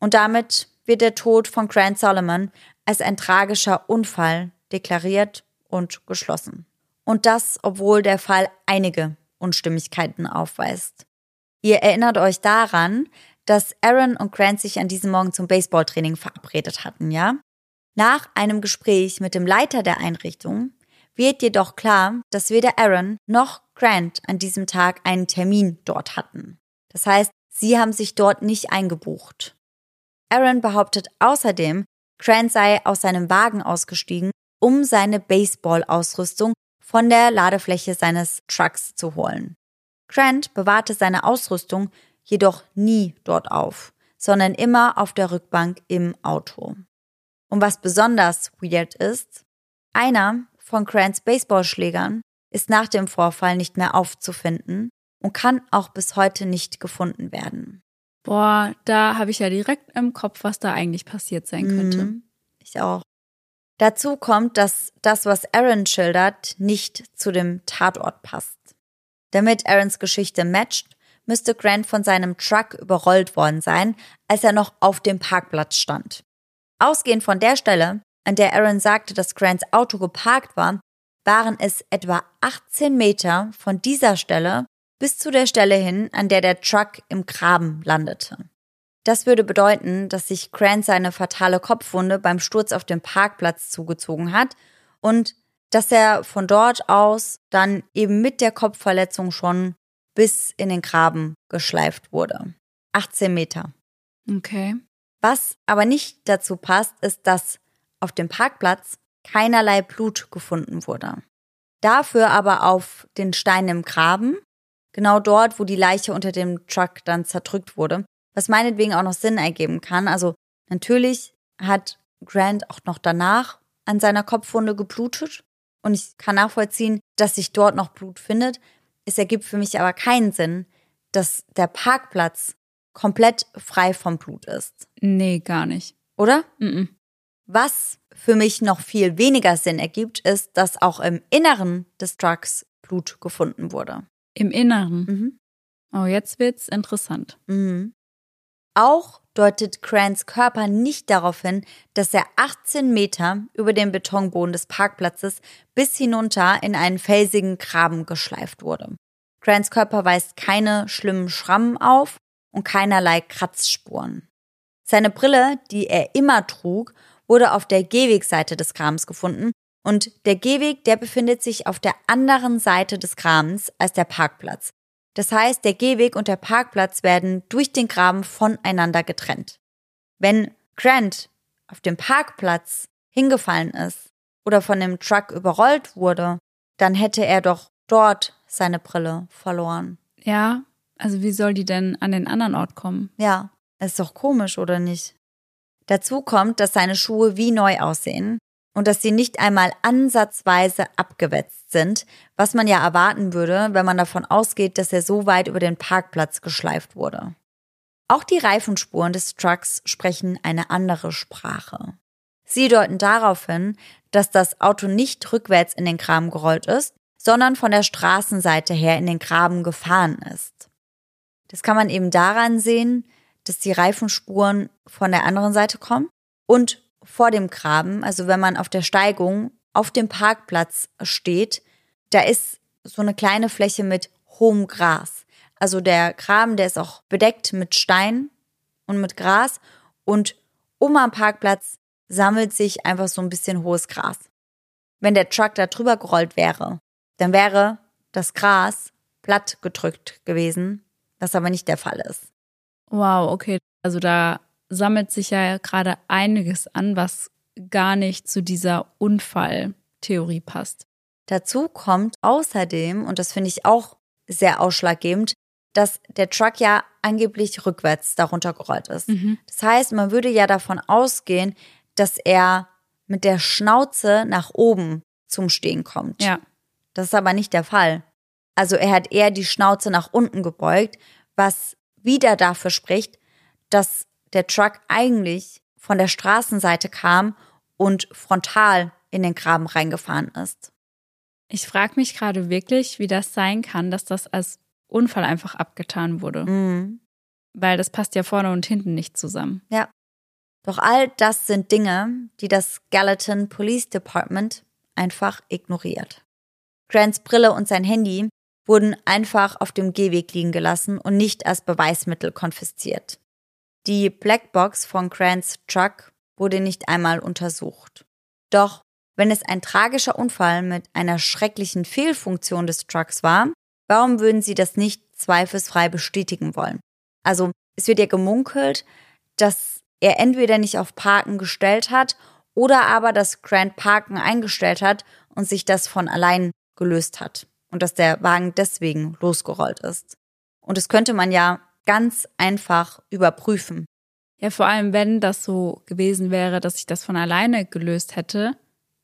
Und damit wird der Tod von Grant Solomon als ein tragischer Unfall deklariert und geschlossen. Und das, obwohl der Fall einige Unstimmigkeiten aufweist. Ihr erinnert euch daran, dass Aaron und Grant sich an diesem Morgen zum Baseballtraining verabredet hatten, ja? Nach einem Gespräch mit dem Leiter der Einrichtung wird jedoch klar, dass weder Aaron noch Grant an diesem Tag einen Termin dort hatten. Das heißt, sie haben sich dort nicht eingebucht. Aaron behauptet außerdem, Grant sei aus seinem Wagen ausgestiegen, um seine Baseball-Ausrüstung von der Ladefläche seines Trucks zu holen. Grant bewahrte seine Ausrüstung jedoch nie dort auf, sondern immer auf der Rückbank im Auto. Und was besonders weird ist, einer von Grants Baseballschlägern ist nach dem Vorfall nicht mehr aufzufinden und kann auch bis heute nicht gefunden werden. Boah, da habe ich ja direkt im Kopf, was da eigentlich passiert sein könnte. Mhm, ich auch. Dazu kommt, dass das, was Aaron schildert, nicht zu dem Tatort passt. Damit Aarons Geschichte matcht, müsste Grant von seinem Truck überrollt worden sein, als er noch auf dem Parkplatz stand. Ausgehend von der Stelle, an der Aaron sagte, dass Grants Auto geparkt war, waren es etwa 18 Meter von dieser Stelle bis zu der Stelle hin, an der der Truck im Graben landete. Das würde bedeuten, dass sich Grant seine fatale Kopfwunde beim Sturz auf dem Parkplatz zugezogen hat und dass er von dort aus dann eben mit der Kopfverletzung schon bis in den Graben geschleift wurde. 18 Meter. Okay. Was aber nicht dazu passt, ist, dass auf dem Parkplatz keinerlei Blut gefunden wurde. Dafür aber auf den Steinen im Graben Genau dort, wo die Leiche unter dem Truck dann zerdrückt wurde. Was meinetwegen auch noch Sinn ergeben kann. Also natürlich hat Grant auch noch danach an seiner Kopfwunde geblutet. Und ich kann nachvollziehen, dass sich dort noch Blut findet. Es ergibt für mich aber keinen Sinn, dass der Parkplatz komplett frei vom Blut ist. Nee, gar nicht. Oder? Mm -mm. Was für mich noch viel weniger Sinn ergibt, ist, dass auch im Inneren des Trucks Blut gefunden wurde. Im Inneren. Mhm. Oh, jetzt wird's interessant. Mhm. Auch deutet Crans Körper nicht darauf hin, dass er 18 Meter über den Betonboden des Parkplatzes bis hinunter in einen felsigen Graben geschleift wurde. Crans Körper weist keine schlimmen Schrammen auf und keinerlei Kratzspuren. Seine Brille, die er immer trug, wurde auf der Gehwegseite des Grabens gefunden und der Gehweg, der befindet sich auf der anderen Seite des Grabens als der Parkplatz. Das heißt, der Gehweg und der Parkplatz werden durch den Graben voneinander getrennt. Wenn Grant auf dem Parkplatz hingefallen ist oder von dem Truck überrollt wurde, dann hätte er doch dort seine Brille verloren. Ja, also wie soll die denn an den anderen Ort kommen? Ja, ist doch komisch, oder nicht? Dazu kommt, dass seine Schuhe wie neu aussehen und dass sie nicht einmal ansatzweise abgewetzt sind, was man ja erwarten würde, wenn man davon ausgeht, dass er so weit über den Parkplatz geschleift wurde. Auch die Reifenspuren des Trucks sprechen eine andere Sprache. Sie deuten darauf hin, dass das Auto nicht rückwärts in den Graben gerollt ist, sondern von der Straßenseite her in den Graben gefahren ist. Das kann man eben daran sehen, dass die Reifenspuren von der anderen Seite kommen und vor dem Graben, also wenn man auf der Steigung auf dem Parkplatz steht, da ist so eine kleine Fläche mit hohem Gras. Also der Graben, der ist auch bedeckt mit Stein und mit Gras und um am Parkplatz sammelt sich einfach so ein bisschen hohes Gras. Wenn der Truck da drüber gerollt wäre, dann wäre das Gras platt gedrückt gewesen, was aber nicht der Fall ist. Wow, okay. Also da sammelt sich ja gerade einiges an, was gar nicht zu dieser Unfalltheorie passt. Dazu kommt außerdem, und das finde ich auch sehr ausschlaggebend, dass der Truck ja angeblich rückwärts darunter gerollt ist. Mhm. Das heißt, man würde ja davon ausgehen, dass er mit der Schnauze nach oben zum Stehen kommt. Ja. Das ist aber nicht der Fall. Also er hat eher die Schnauze nach unten gebeugt, was wieder dafür spricht, dass der Truck eigentlich von der Straßenseite kam und frontal in den Graben reingefahren ist. Ich frage mich gerade wirklich, wie das sein kann, dass das als Unfall einfach abgetan wurde. Mhm. Weil das passt ja vorne und hinten nicht zusammen. Ja. Doch all das sind Dinge, die das Gallatin Police Department einfach ignoriert. Grants Brille und sein Handy wurden einfach auf dem Gehweg liegen gelassen und nicht als Beweismittel konfisziert. Die Blackbox von Grants Truck wurde nicht einmal untersucht. Doch wenn es ein tragischer Unfall mit einer schrecklichen Fehlfunktion des Trucks war, warum würden sie das nicht zweifelsfrei bestätigen wollen? Also es wird ja gemunkelt, dass er entweder nicht auf Parken gestellt hat oder aber dass Grant Parken eingestellt hat und sich das von allein gelöst hat und dass der Wagen deswegen losgerollt ist. Und das könnte man ja ganz einfach überprüfen. Ja, vor allem, wenn das so gewesen wäre, dass sich das von alleine gelöst hätte,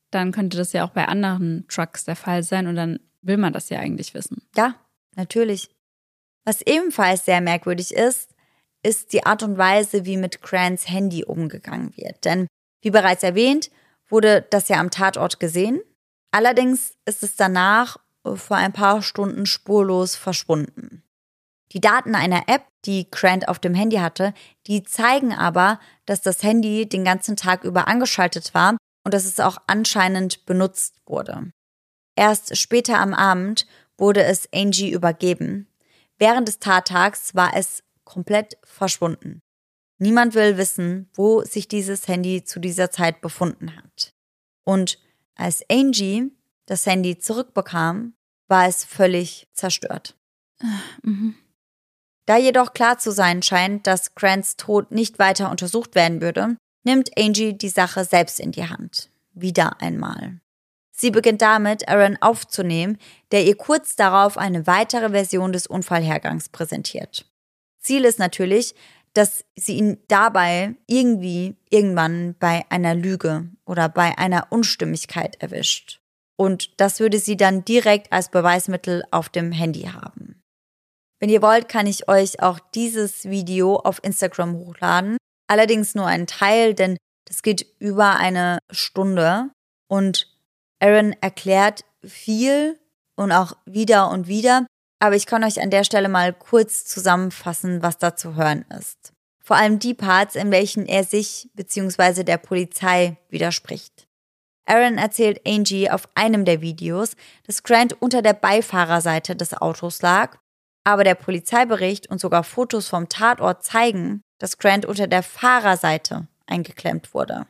dann könnte das ja auch bei anderen Trucks der Fall sein und dann will man das ja eigentlich wissen. Ja, natürlich. Was ebenfalls sehr merkwürdig ist, ist die Art und Weise, wie mit Grants Handy umgegangen wird. Denn, wie bereits erwähnt, wurde das ja am Tatort gesehen. Allerdings ist es danach vor ein paar Stunden spurlos verschwunden. Die Daten einer App, die Grant auf dem Handy hatte, die zeigen aber, dass das Handy den ganzen Tag über angeschaltet war und dass es auch anscheinend benutzt wurde. Erst später am Abend wurde es Angie übergeben. Während des Tattags war es komplett verschwunden. Niemand will wissen, wo sich dieses Handy zu dieser Zeit befunden hat. Und als Angie das Handy zurückbekam, war es völlig zerstört. Mhm. Da jedoch klar zu sein scheint, dass Grants Tod nicht weiter untersucht werden würde, nimmt Angie die Sache selbst in die Hand. Wieder einmal. Sie beginnt damit, Aaron aufzunehmen, der ihr kurz darauf eine weitere Version des Unfallhergangs präsentiert. Ziel ist natürlich, dass sie ihn dabei irgendwie irgendwann bei einer Lüge oder bei einer Unstimmigkeit erwischt. Und das würde sie dann direkt als Beweismittel auf dem Handy haben. Wenn ihr wollt, kann ich euch auch dieses Video auf Instagram hochladen. Allerdings nur ein Teil, denn das geht über eine Stunde. Und Aaron erklärt viel und auch wieder und wieder. Aber ich kann euch an der Stelle mal kurz zusammenfassen, was da zu hören ist. Vor allem die Parts, in welchen er sich bzw. der Polizei widerspricht. Aaron erzählt Angie auf einem der Videos, dass Grant unter der Beifahrerseite des Autos lag aber der Polizeibericht und sogar Fotos vom Tatort zeigen, dass Grant unter der Fahrerseite eingeklemmt wurde.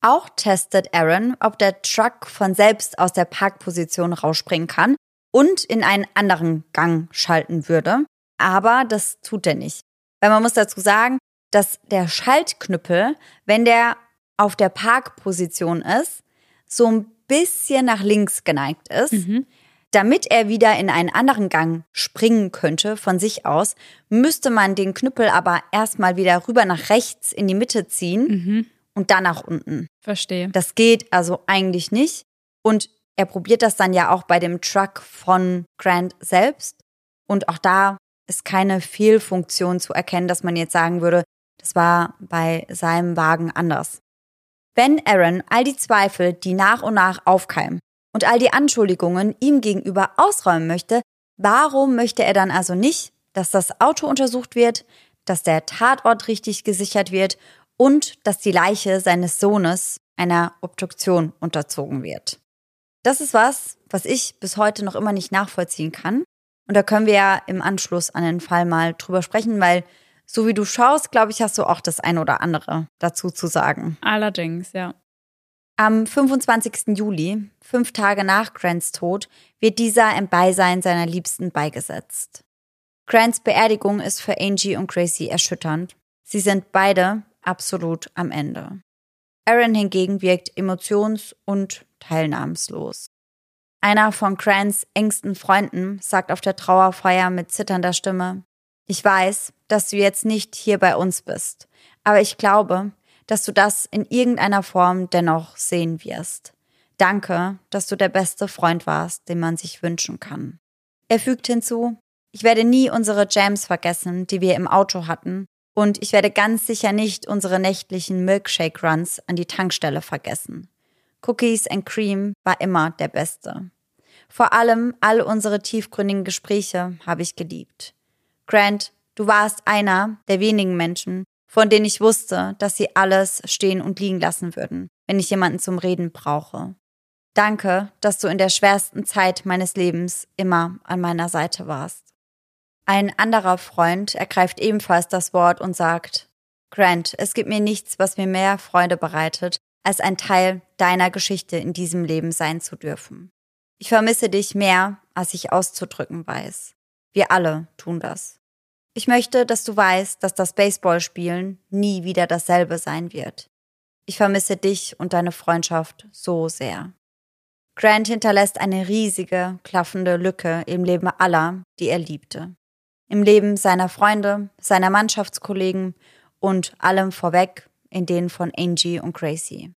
Auch testet Aaron, ob der Truck von selbst aus der Parkposition rausspringen kann und in einen anderen Gang schalten würde. Aber das tut er nicht. Weil man muss dazu sagen, dass der Schaltknüppel, wenn der auf der Parkposition ist, so ein bisschen nach links geneigt ist. Mhm. Damit er wieder in einen anderen Gang springen könnte von sich aus, müsste man den Knüppel aber erstmal wieder rüber nach rechts in die Mitte ziehen mhm. und dann nach unten. Verstehe. Das geht also eigentlich nicht. Und er probiert das dann ja auch bei dem Truck von Grant selbst. Und auch da ist keine Fehlfunktion zu erkennen, dass man jetzt sagen würde, das war bei seinem Wagen anders. Wenn Aaron all die Zweifel, die nach und nach aufkeimen, und all die Anschuldigungen ihm gegenüber ausräumen möchte, warum möchte er dann also nicht, dass das Auto untersucht wird, dass der Tatort richtig gesichert wird und dass die Leiche seines Sohnes einer Obduktion unterzogen wird. Das ist was, was ich bis heute noch immer nicht nachvollziehen kann. Und da können wir ja im Anschluss an den Fall mal drüber sprechen, weil so wie du schaust, glaube ich, hast du auch das ein oder andere dazu zu sagen. Allerdings, ja. Am 25. Juli, fünf Tage nach Grants Tod, wird dieser im Beisein seiner Liebsten beigesetzt. Grants Beerdigung ist für Angie und Gracie erschütternd. Sie sind beide absolut am Ende. Aaron hingegen wirkt emotions- und teilnahmslos. Einer von Grants engsten Freunden sagt auf der Trauerfeier mit zitternder Stimme, ich weiß, dass du jetzt nicht hier bei uns bist, aber ich glaube, dass du das in irgendeiner Form dennoch sehen wirst. Danke, dass du der beste Freund warst, den man sich wünschen kann. Er fügt hinzu, ich werde nie unsere Jams vergessen, die wir im Auto hatten, und ich werde ganz sicher nicht unsere nächtlichen Milkshake-Runs an die Tankstelle vergessen. Cookies and Cream war immer der beste. Vor allem all unsere tiefgründigen Gespräche habe ich geliebt. Grant, du warst einer der wenigen Menschen, von denen ich wusste, dass sie alles stehen und liegen lassen würden, wenn ich jemanden zum Reden brauche. Danke, dass du in der schwersten Zeit meines Lebens immer an meiner Seite warst. Ein anderer Freund ergreift ebenfalls das Wort und sagt, Grant, es gibt mir nichts, was mir mehr Freude bereitet, als ein Teil deiner Geschichte in diesem Leben sein zu dürfen. Ich vermisse dich mehr, als ich auszudrücken weiß. Wir alle tun das. Ich möchte, dass du weißt, dass das Baseballspielen nie wieder dasselbe sein wird. Ich vermisse dich und deine Freundschaft so sehr. Grant hinterlässt eine riesige, klaffende Lücke im Leben aller, die er liebte im Leben seiner Freunde, seiner Mannschaftskollegen und allem vorweg in denen von Angie und Gracie.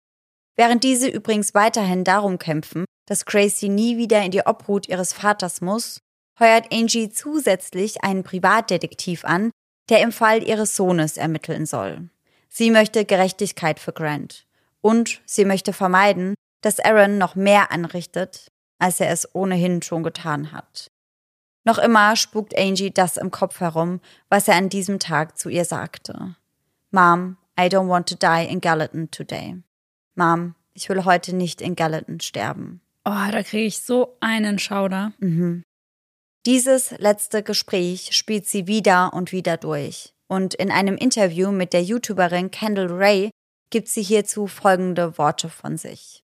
Während diese übrigens weiterhin darum kämpfen, dass Gracie nie wieder in die Obhut ihres Vaters muss, heuert Angie zusätzlich einen Privatdetektiv an, der im Fall ihres Sohnes ermitteln soll. Sie möchte Gerechtigkeit für Grant und sie möchte vermeiden, dass Aaron noch mehr anrichtet, als er es ohnehin schon getan hat. Noch immer spukt Angie das im Kopf herum, was er an diesem Tag zu ihr sagte. Mom, I don't want to die in Gallatin today. Mom, ich will heute nicht in Gallatin sterben. Oh, da kriege ich so einen Schauder. Mhm. Dieses letzte Gespräch spielt sie wieder und wieder durch. Und in einem Interview mit der YouTuberin Kendall Ray gibt sie hierzu folgende Worte von sich.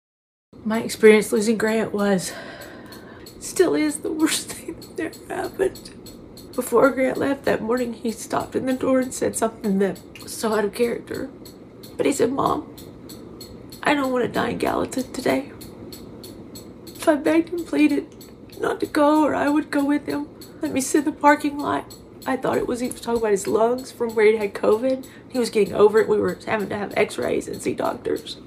My experience losing Grant was still is the worst [laughs] thing that ever happened. Before Grant left that morning, he stopped in the door and said something that was so out of character. But he said, Mom, I don't want to die in Gallatin today. If I begged and pleaded not to go, or I would go with him, let me sit in the parking lot. I thought it was he was talking about his lungs from where he had COVID. He was getting over it. We were having to have x rays and see doctors.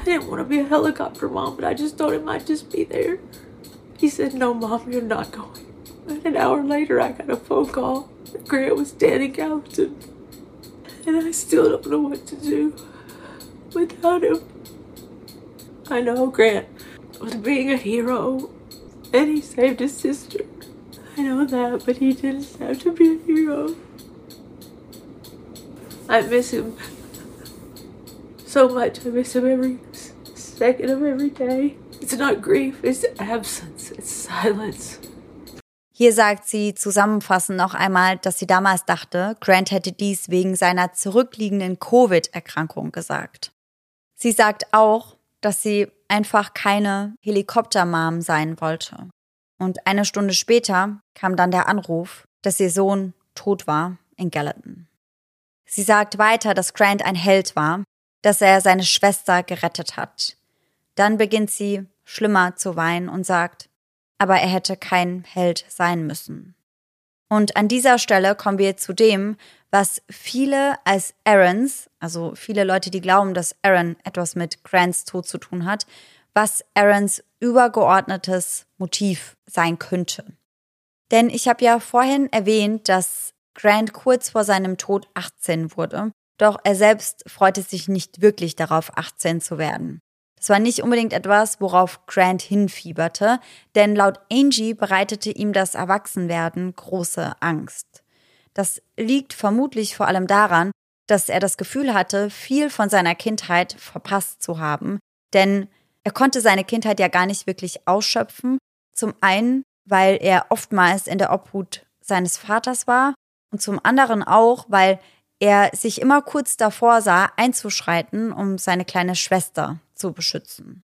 I didn't want to be a helicopter mom, but I just thought it might just be there. He said, No, Mom, you're not going. And an hour later, I got a phone call. Grant was dead in Gallatin. And I still don't know what to do without him. I know Grant was being a hero and he saved his sister. I know that, but he didn't have to be a hero. I miss him so much. I miss him every second of every day. It's not grief, it's absence, it's silence. Hier sagt sie zusammenfassend noch einmal, dass sie damals dachte, Grant hätte dies wegen seiner zurückliegenden Covid-Erkrankung gesagt. Sie sagt auch, dass sie einfach keine Helikoptermam sein wollte. Und eine Stunde später kam dann der Anruf, dass ihr Sohn tot war in Gallatin. Sie sagt weiter, dass Grant ein Held war, dass er seine Schwester gerettet hat. Dann beginnt sie schlimmer zu weinen und sagt, aber er hätte kein Held sein müssen. Und an dieser Stelle kommen wir zu dem, was viele als Aarons, also viele Leute, die glauben, dass Aaron etwas mit Grants Tod zu tun hat, was Aarons übergeordnetes Motiv sein könnte. Denn ich habe ja vorhin erwähnt, dass Grant kurz vor seinem Tod 18 wurde, doch er selbst freute sich nicht wirklich darauf, 18 zu werden. Das war nicht unbedingt etwas, worauf Grant hinfieberte, denn laut Angie bereitete ihm das Erwachsenwerden große Angst. Das liegt vermutlich vor allem daran, dass er das Gefühl hatte, viel von seiner Kindheit verpasst zu haben, denn er konnte seine Kindheit ja gar nicht wirklich ausschöpfen. Zum einen, weil er oftmals in der Obhut seines Vaters war und zum anderen auch, weil er sich immer kurz davor sah, einzuschreiten, um seine kleine Schwester zu beschützen.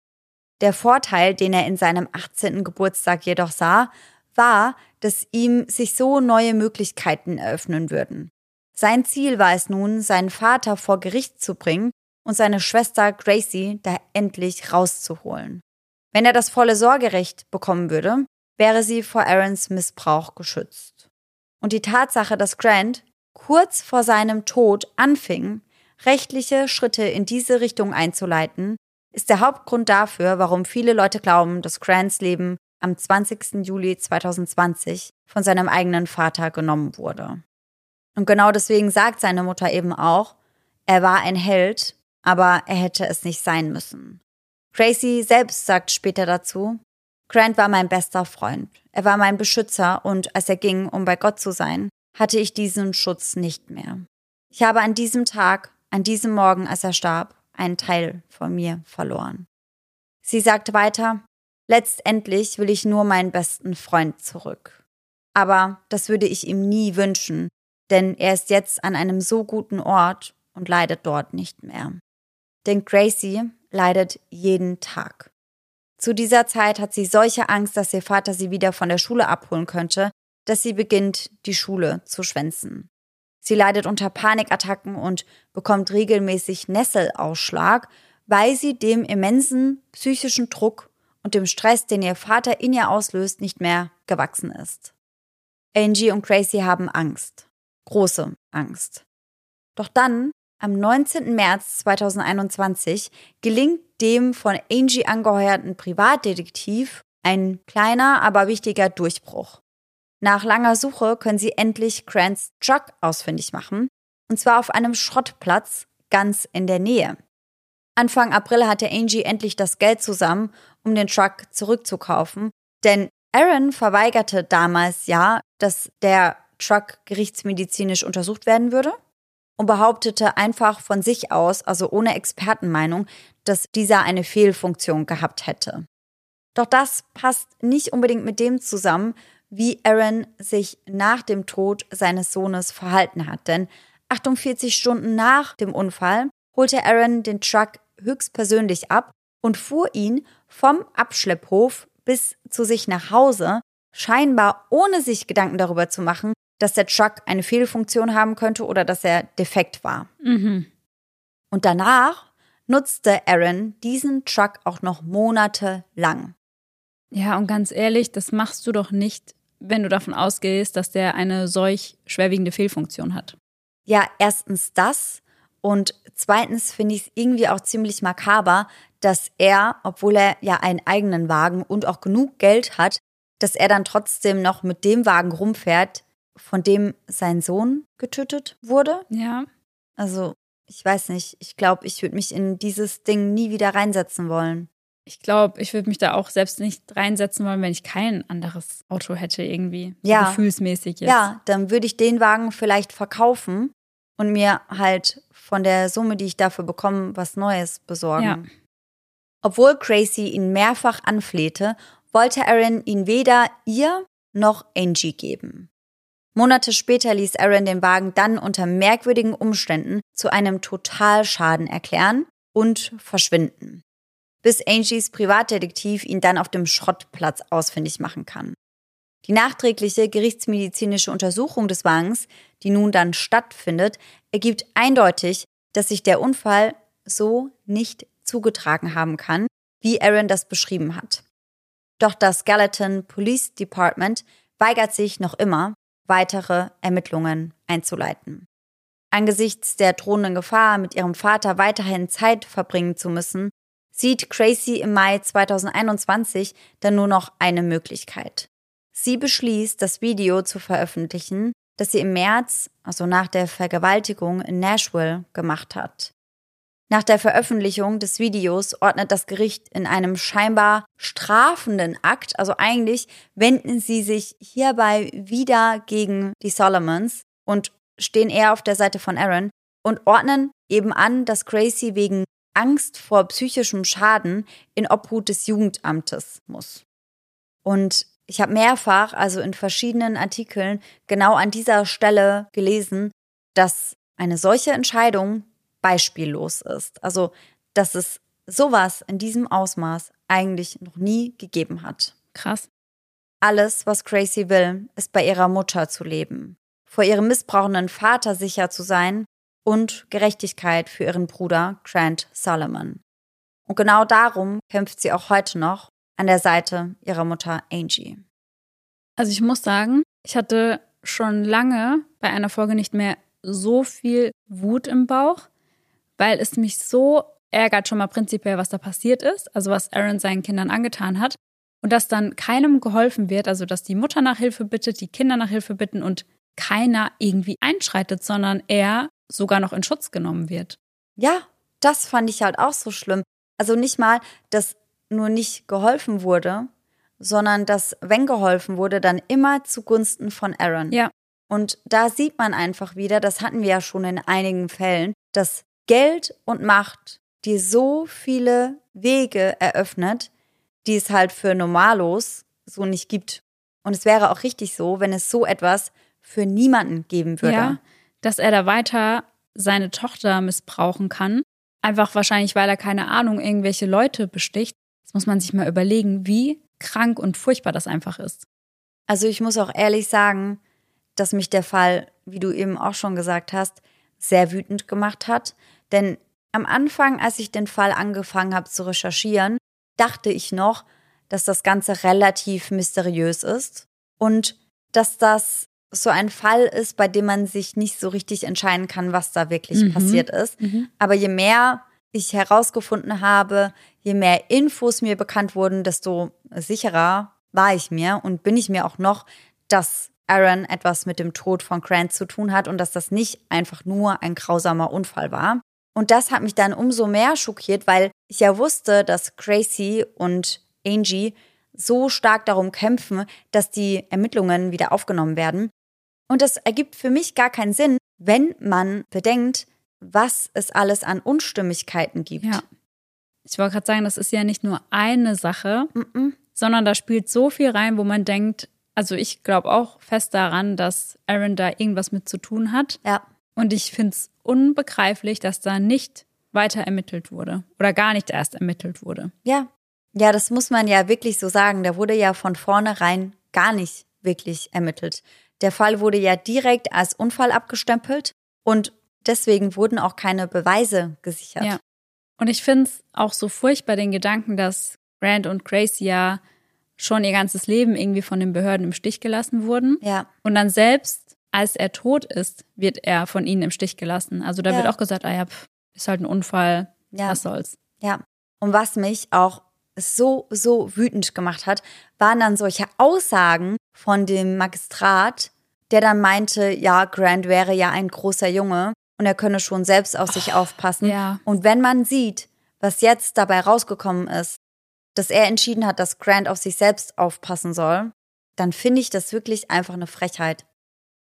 Der Vorteil, den er in seinem 18. Geburtstag jedoch sah, war, dass ihm sich so neue Möglichkeiten eröffnen würden. Sein Ziel war es nun, seinen Vater vor Gericht zu bringen und seine Schwester Gracie da endlich rauszuholen. Wenn er das volle Sorgerecht bekommen würde, wäre sie vor Aarons Missbrauch geschützt. Und die Tatsache, dass Grant kurz vor seinem Tod anfing, rechtliche Schritte in diese Richtung einzuleiten, ist der Hauptgrund dafür, warum viele Leute glauben, dass Grants Leben am 20. Juli 2020 von seinem eigenen Vater genommen wurde. Und genau deswegen sagt seine Mutter eben auch, er war ein Held, aber er hätte es nicht sein müssen. Tracy selbst sagt später dazu, Grant war mein bester Freund. Er war mein Beschützer und als er ging, um bei Gott zu sein, hatte ich diesen Schutz nicht mehr. Ich habe an diesem Tag, an diesem Morgen, als er starb, einen Teil von mir verloren. Sie sagt weiter, letztendlich will ich nur meinen besten Freund zurück. Aber das würde ich ihm nie wünschen, denn er ist jetzt an einem so guten Ort und leidet dort nicht mehr. Denn Gracie leidet jeden Tag. Zu dieser Zeit hat sie solche Angst, dass ihr Vater sie wieder von der Schule abholen könnte, dass sie beginnt, die Schule zu schwänzen. Sie leidet unter Panikattacken und bekommt regelmäßig Nesselausschlag, weil sie dem immensen psychischen Druck und dem Stress, den ihr Vater in ihr auslöst, nicht mehr gewachsen ist. Angie und Gracie haben Angst. Große Angst. Doch dann, am 19. März 2021, gelingt dem von Angie angeheuerten Privatdetektiv ein kleiner, aber wichtiger Durchbruch. Nach langer Suche können sie endlich Grants Truck ausfindig machen, und zwar auf einem Schrottplatz ganz in der Nähe. Anfang April hatte Angie endlich das Geld zusammen, um den Truck zurückzukaufen, denn Aaron verweigerte damals ja, dass der Truck gerichtsmedizinisch untersucht werden würde und behauptete einfach von sich aus, also ohne Expertenmeinung, dass dieser eine Fehlfunktion gehabt hätte. Doch das passt nicht unbedingt mit dem zusammen, wie Aaron sich nach dem Tod seines Sohnes verhalten hat. Denn 48 Stunden nach dem Unfall holte Aaron den Truck höchstpersönlich ab und fuhr ihn vom Abschlepphof bis zu sich nach Hause, scheinbar ohne sich Gedanken darüber zu machen, dass der Truck eine Fehlfunktion haben könnte oder dass er defekt war. Mhm. Und danach nutzte Aaron diesen Truck auch noch monatelang. Ja, und ganz ehrlich, das machst du doch nicht, wenn du davon ausgehst, dass der eine solch schwerwiegende Fehlfunktion hat? Ja, erstens das und zweitens finde ich es irgendwie auch ziemlich makaber, dass er, obwohl er ja einen eigenen Wagen und auch genug Geld hat, dass er dann trotzdem noch mit dem Wagen rumfährt, von dem sein Sohn getötet wurde. Ja. Also, ich weiß nicht. Ich glaube, ich würde mich in dieses Ding nie wieder reinsetzen wollen. Ich glaube, ich würde mich da auch selbst nicht reinsetzen wollen, wenn ich kein anderes Auto hätte irgendwie. Ja. So gefühlsmäßig jetzt. Ja, dann würde ich den Wagen vielleicht verkaufen und mir halt von der Summe, die ich dafür bekomme, was Neues besorgen. Ja. Obwohl Tracy ihn mehrfach anflehte, wollte Aaron ihn weder ihr noch Angie geben. Monate später ließ Aaron den Wagen dann unter merkwürdigen Umständen zu einem Totalschaden erklären und verschwinden bis Angies Privatdetektiv ihn dann auf dem Schrottplatz ausfindig machen kann. Die nachträgliche gerichtsmedizinische Untersuchung des Wagens, die nun dann stattfindet, ergibt eindeutig, dass sich der Unfall so nicht zugetragen haben kann, wie Aaron das beschrieben hat. Doch das Gallatin Police Department weigert sich noch immer, weitere Ermittlungen einzuleiten. Angesichts der drohenden Gefahr, mit ihrem Vater weiterhin Zeit verbringen zu müssen, sieht Tracy im Mai 2021 dann nur noch eine Möglichkeit. Sie beschließt, das Video zu veröffentlichen, das sie im März, also nach der Vergewaltigung in Nashville, gemacht hat. Nach der Veröffentlichung des Videos ordnet das Gericht in einem scheinbar strafenden Akt, also eigentlich wenden sie sich hierbei wieder gegen die Solomons und stehen eher auf der Seite von Aaron, und ordnen eben an, dass Gracie wegen Angst vor psychischem Schaden in Obhut des Jugendamtes muss. Und ich habe mehrfach, also in verschiedenen Artikeln, genau an dieser Stelle gelesen, dass eine solche Entscheidung beispiellos ist. Also, dass es sowas in diesem Ausmaß eigentlich noch nie gegeben hat. Krass. Alles, was Gracie will, ist bei ihrer Mutter zu leben, vor ihrem missbrauchenden Vater sicher zu sein und Gerechtigkeit für ihren Bruder Grant Solomon. Und genau darum kämpft sie auch heute noch an der Seite ihrer Mutter Angie. Also ich muss sagen, ich hatte schon lange bei einer Folge nicht mehr so viel Wut im Bauch, weil es mich so ärgert schon mal prinzipiell, was da passiert ist, also was Aaron seinen Kindern angetan hat und dass dann keinem geholfen wird, also dass die Mutter nach Hilfe bittet, die Kinder nach Hilfe bitten und keiner irgendwie einschreitet, sondern er sogar noch in Schutz genommen wird. Ja, das fand ich halt auch so schlimm. Also nicht mal, dass nur nicht geholfen wurde, sondern dass, wenn geholfen wurde, dann immer zugunsten von Aaron. Ja. Und da sieht man einfach wieder, das hatten wir ja schon in einigen Fällen, dass Geld und Macht dir so viele Wege eröffnet, die es halt für Normalos so nicht gibt. Und es wäre auch richtig so, wenn es so etwas für niemanden geben würde. Ja, dass er da weiter seine Tochter missbrauchen kann. Einfach wahrscheinlich, weil er keine Ahnung, irgendwelche Leute besticht. Muss man sich mal überlegen, wie krank und furchtbar das einfach ist. Also ich muss auch ehrlich sagen, dass mich der Fall, wie du eben auch schon gesagt hast, sehr wütend gemacht hat. Denn am Anfang, als ich den Fall angefangen habe zu recherchieren, dachte ich noch, dass das Ganze relativ mysteriös ist und dass das so ein Fall ist, bei dem man sich nicht so richtig entscheiden kann, was da wirklich mhm. passiert ist. Mhm. Aber je mehr ich herausgefunden habe, je mehr Infos mir bekannt wurden, desto sicherer war ich mir und bin ich mir auch noch, dass Aaron etwas mit dem Tod von Grant zu tun hat und dass das nicht einfach nur ein grausamer Unfall war. Und das hat mich dann umso mehr schockiert, weil ich ja wusste, dass Gracie und Angie so stark darum kämpfen, dass die Ermittlungen wieder aufgenommen werden. Und das ergibt für mich gar keinen Sinn, wenn man bedenkt, was es alles an Unstimmigkeiten gibt. Ja. Ich wollte gerade sagen, das ist ja nicht nur eine Sache, mm -mm. sondern da spielt so viel rein, wo man denkt, also ich glaube auch fest daran, dass Aaron da irgendwas mit zu tun hat. Ja. Und ich finde es unbegreiflich, dass da nicht weiter ermittelt wurde oder gar nicht erst ermittelt wurde. Ja. Ja, das muss man ja wirklich so sagen. Da wurde ja von vornherein gar nicht wirklich ermittelt. Der Fall wurde ja direkt als Unfall abgestempelt und deswegen wurden auch keine Beweise gesichert. Ja. Und ich finde es auch so furchtbar, den Gedanken, dass Grant und Grace ja schon ihr ganzes Leben irgendwie von den Behörden im Stich gelassen wurden. Ja. Und dann selbst, als er tot ist, wird er von ihnen im Stich gelassen. Also da ja. wird auch gesagt, ah ja, pff, ist halt ein Unfall, ja. was soll's. Ja. Und was mich auch so, so wütend gemacht hat, waren dann solche Aussagen von dem Magistrat, der dann meinte, ja, Grant wäre ja ein großer Junge und er könne schon selbst auf sich oh, aufpassen. Ja. Und wenn man sieht, was jetzt dabei rausgekommen ist, dass er entschieden hat, dass Grant auf sich selbst aufpassen soll, dann finde ich das wirklich einfach eine Frechheit.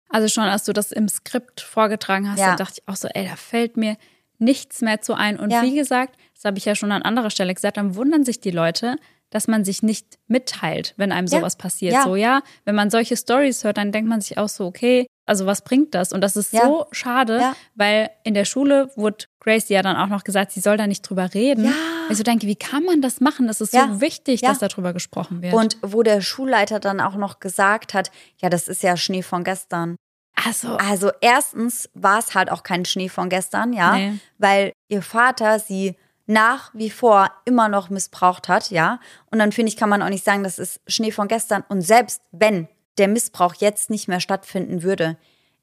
Also schon, als du das im Skript vorgetragen hast, ja. da dachte ich auch so, ey, da fällt mir nichts mehr zu ein. Und ja. wie gesagt, das habe ich ja schon an anderer Stelle gesagt, dann wundern sich die Leute, dass man sich nicht mitteilt, wenn einem sowas ja. passiert. Ja. So, ja, wenn man solche Stories hört, dann denkt man sich auch so, okay, also was bringt das? Und das ist ja. so schade, ja. weil in der Schule wurde Grace ja dann auch noch gesagt, sie soll da nicht drüber reden. Ja. Ich so denke, wie kann man das machen? Das ist so wichtig, dass darüber gesprochen wird. Und wo der Schulleiter dann auch noch gesagt hat, ja, das ist ja Schnee von gestern. Also, also erstens war es halt auch kein Schnee von gestern, ja, nee. weil ihr Vater sie nach wie vor immer noch missbraucht hat, ja. Und dann finde ich, kann man auch nicht sagen, das ist Schnee von gestern. Und selbst wenn der Missbrauch jetzt nicht mehr stattfinden würde,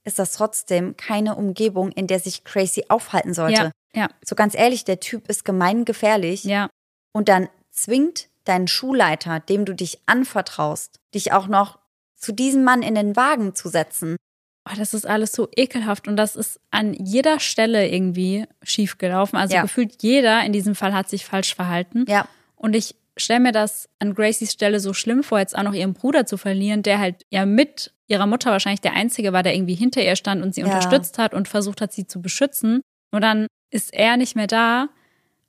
ist das trotzdem keine Umgebung, in der sich Crazy aufhalten sollte. Ja, ja. So ganz ehrlich, der Typ ist gemeingefährlich. Ja. Und dann zwingt dein Schulleiter, dem du dich anvertraust, dich auch noch zu diesem Mann in den Wagen zu setzen. Oh, das ist alles so ekelhaft und das ist an jeder Stelle irgendwie schiefgelaufen. Also ja. gefühlt jeder in diesem Fall hat sich falsch verhalten. Ja. Und ich stelle mir das an Gracies Stelle so schlimm vor, jetzt auch noch ihren Bruder zu verlieren, der halt ja mit ihrer Mutter wahrscheinlich der Einzige war, der irgendwie hinter ihr stand und sie ja. unterstützt hat und versucht hat, sie zu beschützen. Und dann ist er nicht mehr da.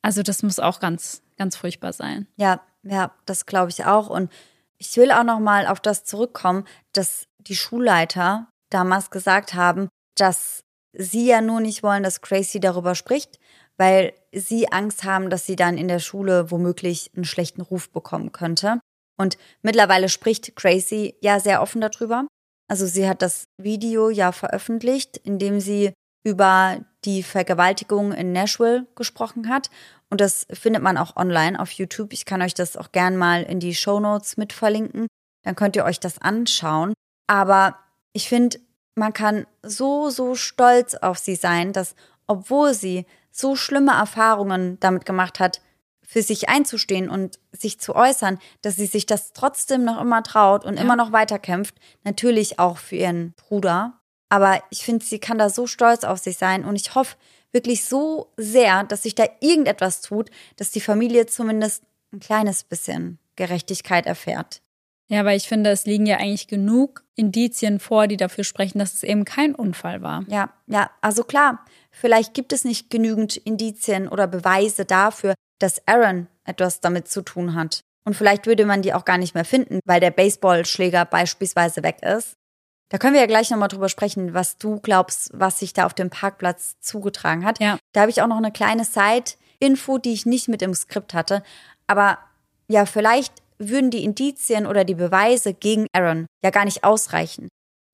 Also das muss auch ganz, ganz furchtbar sein. Ja, ja, das glaube ich auch. Und ich will auch noch mal auf das zurückkommen, dass die Schulleiter damals gesagt haben, dass sie ja nur nicht wollen, dass Crazy darüber spricht, weil sie Angst haben, dass sie dann in der Schule womöglich einen schlechten Ruf bekommen könnte. Und mittlerweile spricht Crazy ja sehr offen darüber. Also sie hat das Video ja veröffentlicht, in dem sie über die Vergewaltigung in Nashville gesprochen hat. Und das findet man auch online auf YouTube. Ich kann euch das auch gern mal in die Show Notes mit verlinken. Dann könnt ihr euch das anschauen. Aber ich finde, man kann so, so stolz auf sie sein, dass obwohl sie so schlimme Erfahrungen damit gemacht hat, für sich einzustehen und sich zu äußern, dass sie sich das trotzdem noch immer traut und ja. immer noch weiterkämpft. Natürlich auch für ihren Bruder. Aber ich finde, sie kann da so stolz auf sich sein und ich hoffe wirklich so sehr, dass sich da irgendetwas tut, dass die Familie zumindest ein kleines bisschen Gerechtigkeit erfährt. Ja, weil ich finde, es liegen ja eigentlich genug Indizien vor, die dafür sprechen, dass es eben kein Unfall war. Ja, ja, also klar, vielleicht gibt es nicht genügend Indizien oder Beweise dafür, dass Aaron etwas damit zu tun hat. Und vielleicht würde man die auch gar nicht mehr finden, weil der Baseballschläger beispielsweise weg ist. Da können wir ja gleich nochmal drüber sprechen, was du glaubst, was sich da auf dem Parkplatz zugetragen hat. Ja. Da habe ich auch noch eine kleine Side-Info, die ich nicht mit im Skript hatte. Aber ja, vielleicht würden die Indizien oder die Beweise gegen Aaron ja gar nicht ausreichen.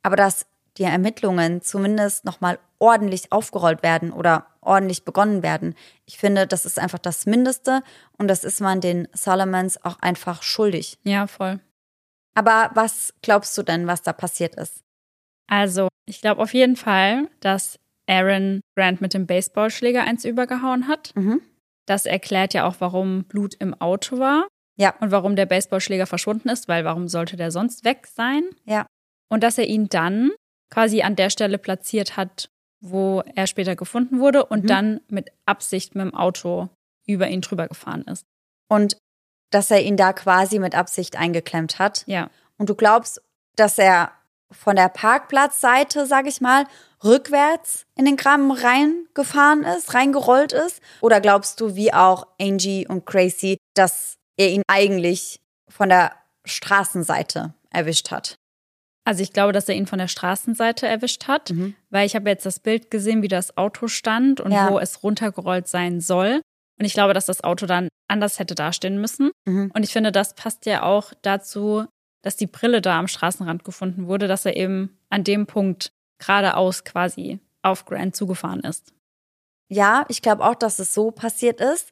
Aber dass die Ermittlungen zumindest nochmal ordentlich aufgerollt werden oder ordentlich begonnen werden. Ich finde, das ist einfach das Mindeste und das ist man den Solomons auch einfach schuldig. Ja, voll. Aber was glaubst du denn, was da passiert ist? Also, ich glaube auf jeden Fall, dass Aaron Grant mit dem Baseballschläger eins übergehauen hat. Mhm. Das erklärt ja auch, warum Blut im Auto war. Ja. Und warum der Baseballschläger verschwunden ist, weil warum sollte der sonst weg sein? Ja. Und dass er ihn dann quasi an der Stelle platziert hat, wo er später gefunden wurde und mhm. dann mit Absicht mit dem Auto über ihn drüber gefahren ist. Und dass er ihn da quasi mit Absicht eingeklemmt hat. Ja. Und du glaubst, dass er von der Parkplatzseite, sag ich mal, rückwärts in den Graben reingefahren ist, reingerollt ist? Oder glaubst du, wie auch Angie und Crazy, dass er ihn eigentlich von der Straßenseite erwischt hat. Also ich glaube, dass er ihn von der Straßenseite erwischt hat, mhm. weil ich habe jetzt das Bild gesehen, wie das Auto stand und ja. wo es runtergerollt sein soll. Und ich glaube, dass das Auto dann anders hätte dastehen müssen. Mhm. Und ich finde, das passt ja auch dazu, dass die Brille da am Straßenrand gefunden wurde, dass er eben an dem Punkt geradeaus quasi auf Grant zugefahren ist. Ja, ich glaube auch, dass es so passiert ist.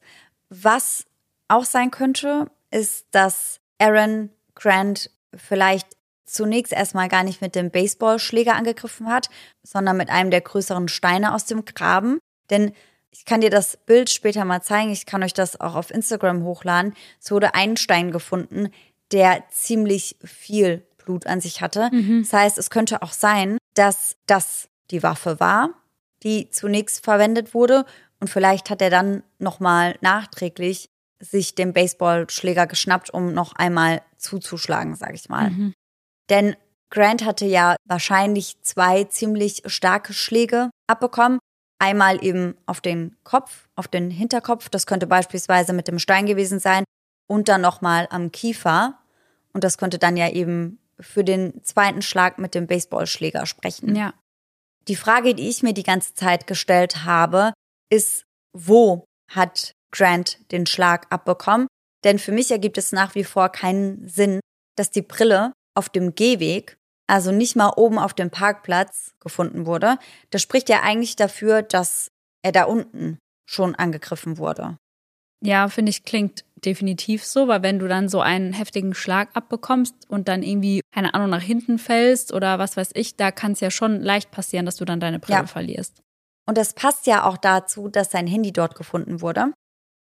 Was auch sein könnte, ist, dass Aaron Grant vielleicht zunächst erstmal gar nicht mit dem Baseballschläger angegriffen hat, sondern mit einem der größeren Steine aus dem Graben. Denn ich kann dir das Bild später mal zeigen, ich kann euch das auch auf Instagram hochladen. Es wurde ein Stein gefunden, der ziemlich viel Blut an sich hatte. Mhm. Das heißt, es könnte auch sein, dass das die Waffe war, die zunächst verwendet wurde und vielleicht hat er dann nochmal nachträglich sich den Baseballschläger geschnappt, um noch einmal zuzuschlagen, sag ich mal. Mhm. Denn Grant hatte ja wahrscheinlich zwei ziemlich starke Schläge abbekommen. Einmal eben auf den Kopf, auf den Hinterkopf, das könnte beispielsweise mit dem Stein gewesen sein, und dann nochmal am Kiefer. Und das könnte dann ja eben für den zweiten Schlag mit dem Baseballschläger sprechen. Ja. Die Frage, die ich mir die ganze Zeit gestellt habe, ist, wo hat Grant den Schlag abbekommen. Denn für mich ergibt es nach wie vor keinen Sinn, dass die Brille auf dem Gehweg, also nicht mal oben auf dem Parkplatz, gefunden wurde. Das spricht ja eigentlich dafür, dass er da unten schon angegriffen wurde. Ja, finde ich, klingt definitiv so, weil wenn du dann so einen heftigen Schlag abbekommst und dann irgendwie, keine Ahnung, nach hinten fällst oder was weiß ich, da kann es ja schon leicht passieren, dass du dann deine Brille ja. verlierst. Und das passt ja auch dazu, dass sein Handy dort gefunden wurde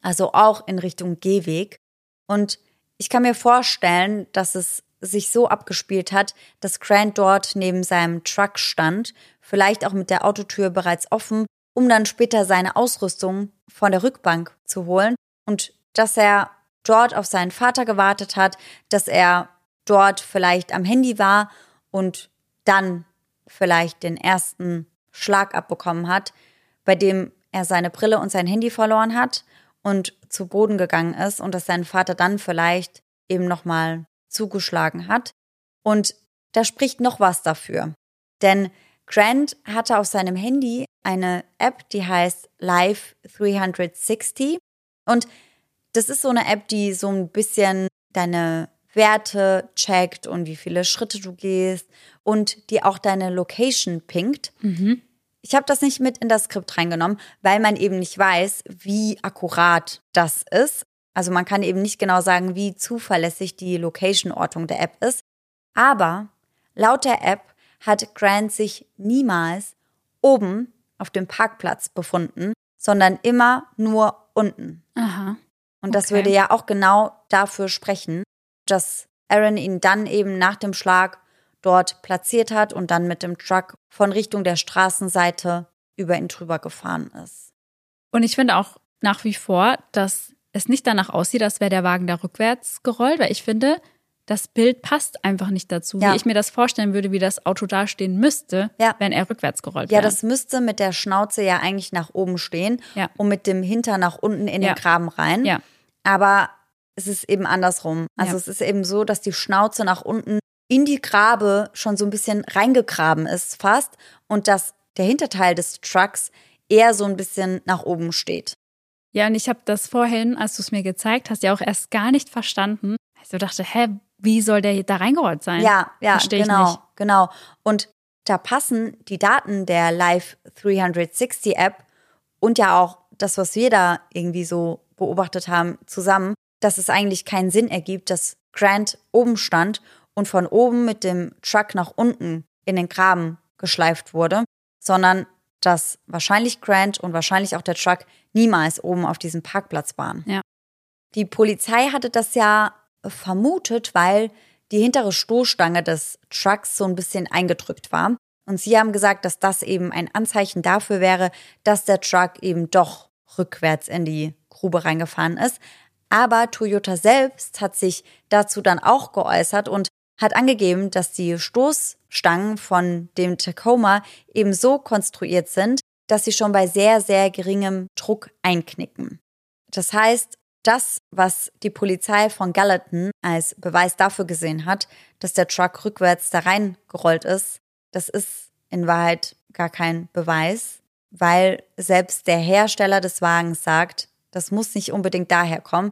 also auch in Richtung Gehweg. Und ich kann mir vorstellen, dass es sich so abgespielt hat, dass Grant dort neben seinem Truck stand, vielleicht auch mit der Autotür bereits offen, um dann später seine Ausrüstung von der Rückbank zu holen und dass er dort auf seinen Vater gewartet hat, dass er dort vielleicht am Handy war und dann vielleicht den ersten Schlag abbekommen hat, bei dem er seine Brille und sein Handy verloren hat und zu Boden gegangen ist und dass sein Vater dann vielleicht eben nochmal zugeschlagen hat. Und da spricht noch was dafür. Denn Grant hatte auf seinem Handy eine App, die heißt Live 360. Und das ist so eine App, die so ein bisschen deine Werte checkt und wie viele Schritte du gehst und die auch deine Location pinkt. Mhm. Ich habe das nicht mit in das Skript reingenommen, weil man eben nicht weiß, wie akkurat das ist. Also man kann eben nicht genau sagen, wie zuverlässig die Location-Ortung der App ist. Aber laut der App hat Grant sich niemals oben auf dem Parkplatz befunden, sondern immer nur unten. Aha. Und das okay. würde ja auch genau dafür sprechen, dass Aaron ihn dann eben nach dem Schlag dort platziert hat und dann mit dem Truck von Richtung der Straßenseite über ihn drüber gefahren ist. Und ich finde auch nach wie vor, dass es nicht danach aussieht, als wäre der Wagen da rückwärts gerollt, weil ich finde, das Bild passt einfach nicht dazu, ja. wie ich mir das vorstellen würde, wie das Auto dastehen müsste, ja. wenn er rückwärts gerollt wäre. Ja, das müsste mit der Schnauze ja eigentlich nach oben stehen ja. und mit dem Hinter nach unten in den Graben rein. Ja. Aber es ist eben andersrum. Also es ist eben so, dass die Schnauze nach unten in die Grabe schon so ein bisschen reingegraben ist fast und dass der Hinterteil des Trucks eher so ein bisschen nach oben steht. Ja, und ich habe das vorhin, als du es mir gezeigt hast, ja auch erst gar nicht verstanden. Also dachte, hä, wie soll der da reingerollt sein? Ja, ja, Versteh genau, genau. Und da passen die Daten der Live 360 App und ja auch das, was wir da irgendwie so beobachtet haben, zusammen, dass es eigentlich keinen Sinn ergibt, dass Grant oben stand und von oben mit dem Truck nach unten in den Graben geschleift wurde, sondern dass wahrscheinlich Grant und wahrscheinlich auch der Truck niemals oben auf diesem Parkplatz waren. Ja. Die Polizei hatte das ja vermutet, weil die hintere Stoßstange des Trucks so ein bisschen eingedrückt war. Und sie haben gesagt, dass das eben ein Anzeichen dafür wäre, dass der Truck eben doch rückwärts in die Grube reingefahren ist. Aber Toyota selbst hat sich dazu dann auch geäußert und hat angegeben, dass die Stoßstangen von dem Tacoma eben so konstruiert sind, dass sie schon bei sehr, sehr geringem Druck einknicken. Das heißt, das, was die Polizei von Gallatin als Beweis dafür gesehen hat, dass der Truck rückwärts da reingerollt ist, das ist in Wahrheit gar kein Beweis, weil selbst der Hersteller des Wagens sagt, das muss nicht unbedingt daher kommen.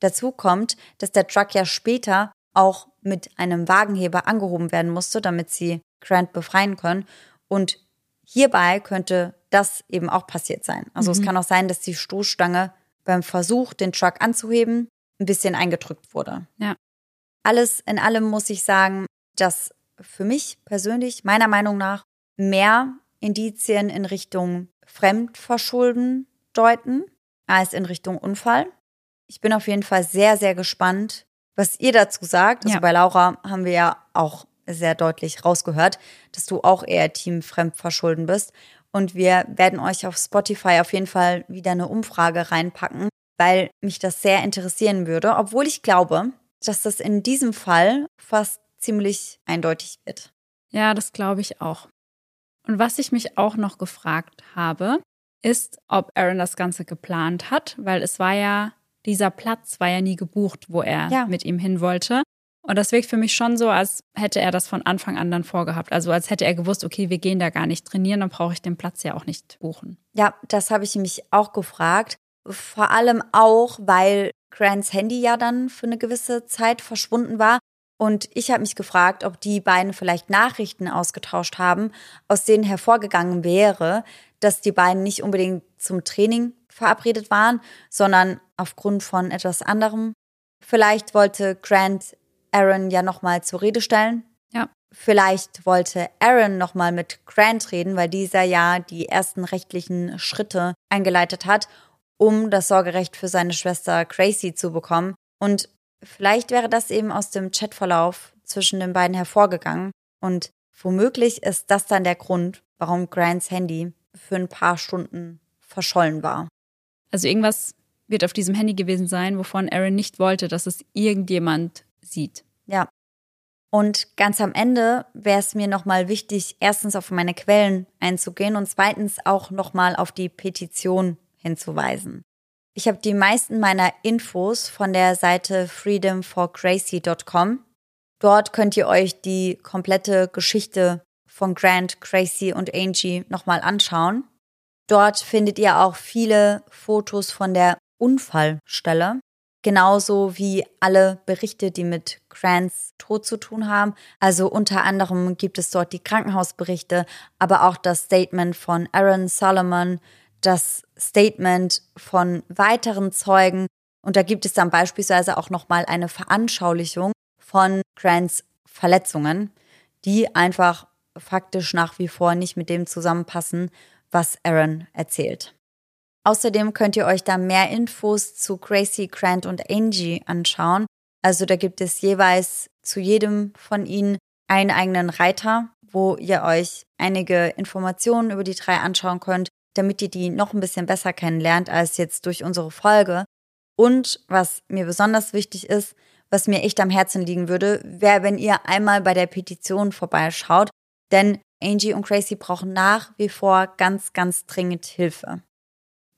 Dazu kommt, dass der Truck ja später auch mit einem Wagenheber angehoben werden musste, damit sie Grant befreien können. Und hierbei könnte das eben auch passiert sein. Also mhm. es kann auch sein, dass die Stoßstange beim Versuch, den Truck anzuheben, ein bisschen eingedrückt wurde. Ja. Alles in allem muss ich sagen, dass für mich persönlich, meiner Meinung nach, mehr Indizien in Richtung Fremdverschulden deuten als in Richtung Unfall. Ich bin auf jeden Fall sehr, sehr gespannt, was ihr dazu sagt. Also ja. bei Laura haben wir ja auch sehr deutlich rausgehört, dass du auch eher Team Fremdverschulden bist. Und wir werden euch auf Spotify auf jeden Fall wieder eine Umfrage reinpacken, weil mich das sehr interessieren würde, obwohl ich glaube, dass das in diesem Fall fast ziemlich eindeutig wird. Ja, das glaube ich auch. Und was ich mich auch noch gefragt habe, ist, ob Aaron das Ganze geplant hat, weil es war ja, dieser Platz war ja nie gebucht, wo er ja. mit ihm hin wollte. Und das wirkt für mich schon so, als hätte er das von Anfang an dann vorgehabt. Also als hätte er gewusst, okay, wir gehen da gar nicht trainieren, dann brauche ich den Platz ja auch nicht buchen. Ja, das habe ich mich auch gefragt. Vor allem auch, weil Grants Handy ja dann für eine gewisse Zeit verschwunden war. Und ich habe mich gefragt, ob die beiden vielleicht Nachrichten ausgetauscht haben, aus denen hervorgegangen wäre, dass die beiden nicht unbedingt zum Training verabredet waren, sondern aufgrund von etwas anderem. Vielleicht wollte Grant Aaron ja nochmal zur Rede stellen. Ja. Vielleicht wollte Aaron nochmal mit Grant reden, weil dieser ja die ersten rechtlichen Schritte eingeleitet hat, um das Sorgerecht für seine Schwester Gracie zu bekommen. Und vielleicht wäre das eben aus dem Chatverlauf zwischen den beiden hervorgegangen. Und womöglich ist das dann der Grund, warum Grants Handy für ein paar Stunden verschollen war. Also irgendwas wird auf diesem Handy gewesen sein, wovon Aaron nicht wollte, dass es irgendjemand sieht. Ja. Und ganz am Ende wäre es mir nochmal wichtig, erstens auf meine Quellen einzugehen und zweitens auch nochmal auf die Petition hinzuweisen. Ich habe die meisten meiner Infos von der Seite freedomforcrazy.com. Dort könnt ihr euch die komplette Geschichte von Grant, Crazy und Angie nochmal anschauen. Dort findet ihr auch viele Fotos von der Unfallstelle, genauso wie alle Berichte, die mit Grants Tod zu tun haben. Also unter anderem gibt es dort die Krankenhausberichte, aber auch das Statement von Aaron Solomon, das Statement von weiteren Zeugen und da gibt es dann beispielsweise auch nochmal eine Veranschaulichung von Grants Verletzungen, die einfach faktisch nach wie vor nicht mit dem zusammenpassen, was Aaron erzählt. Außerdem könnt ihr euch da mehr Infos zu Gracie, Grant und Angie anschauen. Also da gibt es jeweils zu jedem von ihnen einen eigenen Reiter, wo ihr euch einige Informationen über die drei anschauen könnt, damit ihr die noch ein bisschen besser kennenlernt als jetzt durch unsere Folge. Und was mir besonders wichtig ist, was mir echt am Herzen liegen würde, wäre, wenn ihr einmal bei der Petition vorbeischaut, denn Angie und Gracie brauchen nach wie vor ganz, ganz dringend Hilfe.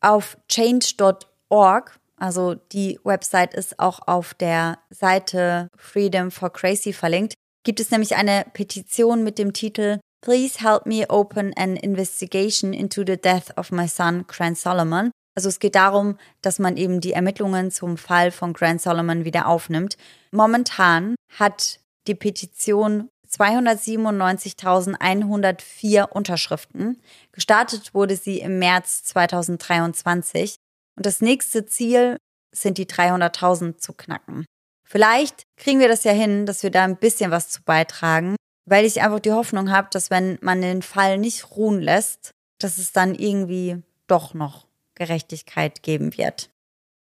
Auf change.org, also die Website ist auch auf der Seite Freedom for Crazy verlinkt, gibt es nämlich eine Petition mit dem Titel Please help me open an investigation into the death of my son Grant Solomon. Also es geht darum, dass man eben die Ermittlungen zum Fall von Grant Solomon wieder aufnimmt. Momentan hat die Petition 297.104 Unterschriften. Gestartet wurde sie im März 2023 und das nächste Ziel sind die 300.000 zu knacken. Vielleicht kriegen wir das ja hin, dass wir da ein bisschen was zu beitragen, weil ich einfach die Hoffnung habe, dass wenn man den Fall nicht ruhen lässt, dass es dann irgendwie doch noch Gerechtigkeit geben wird.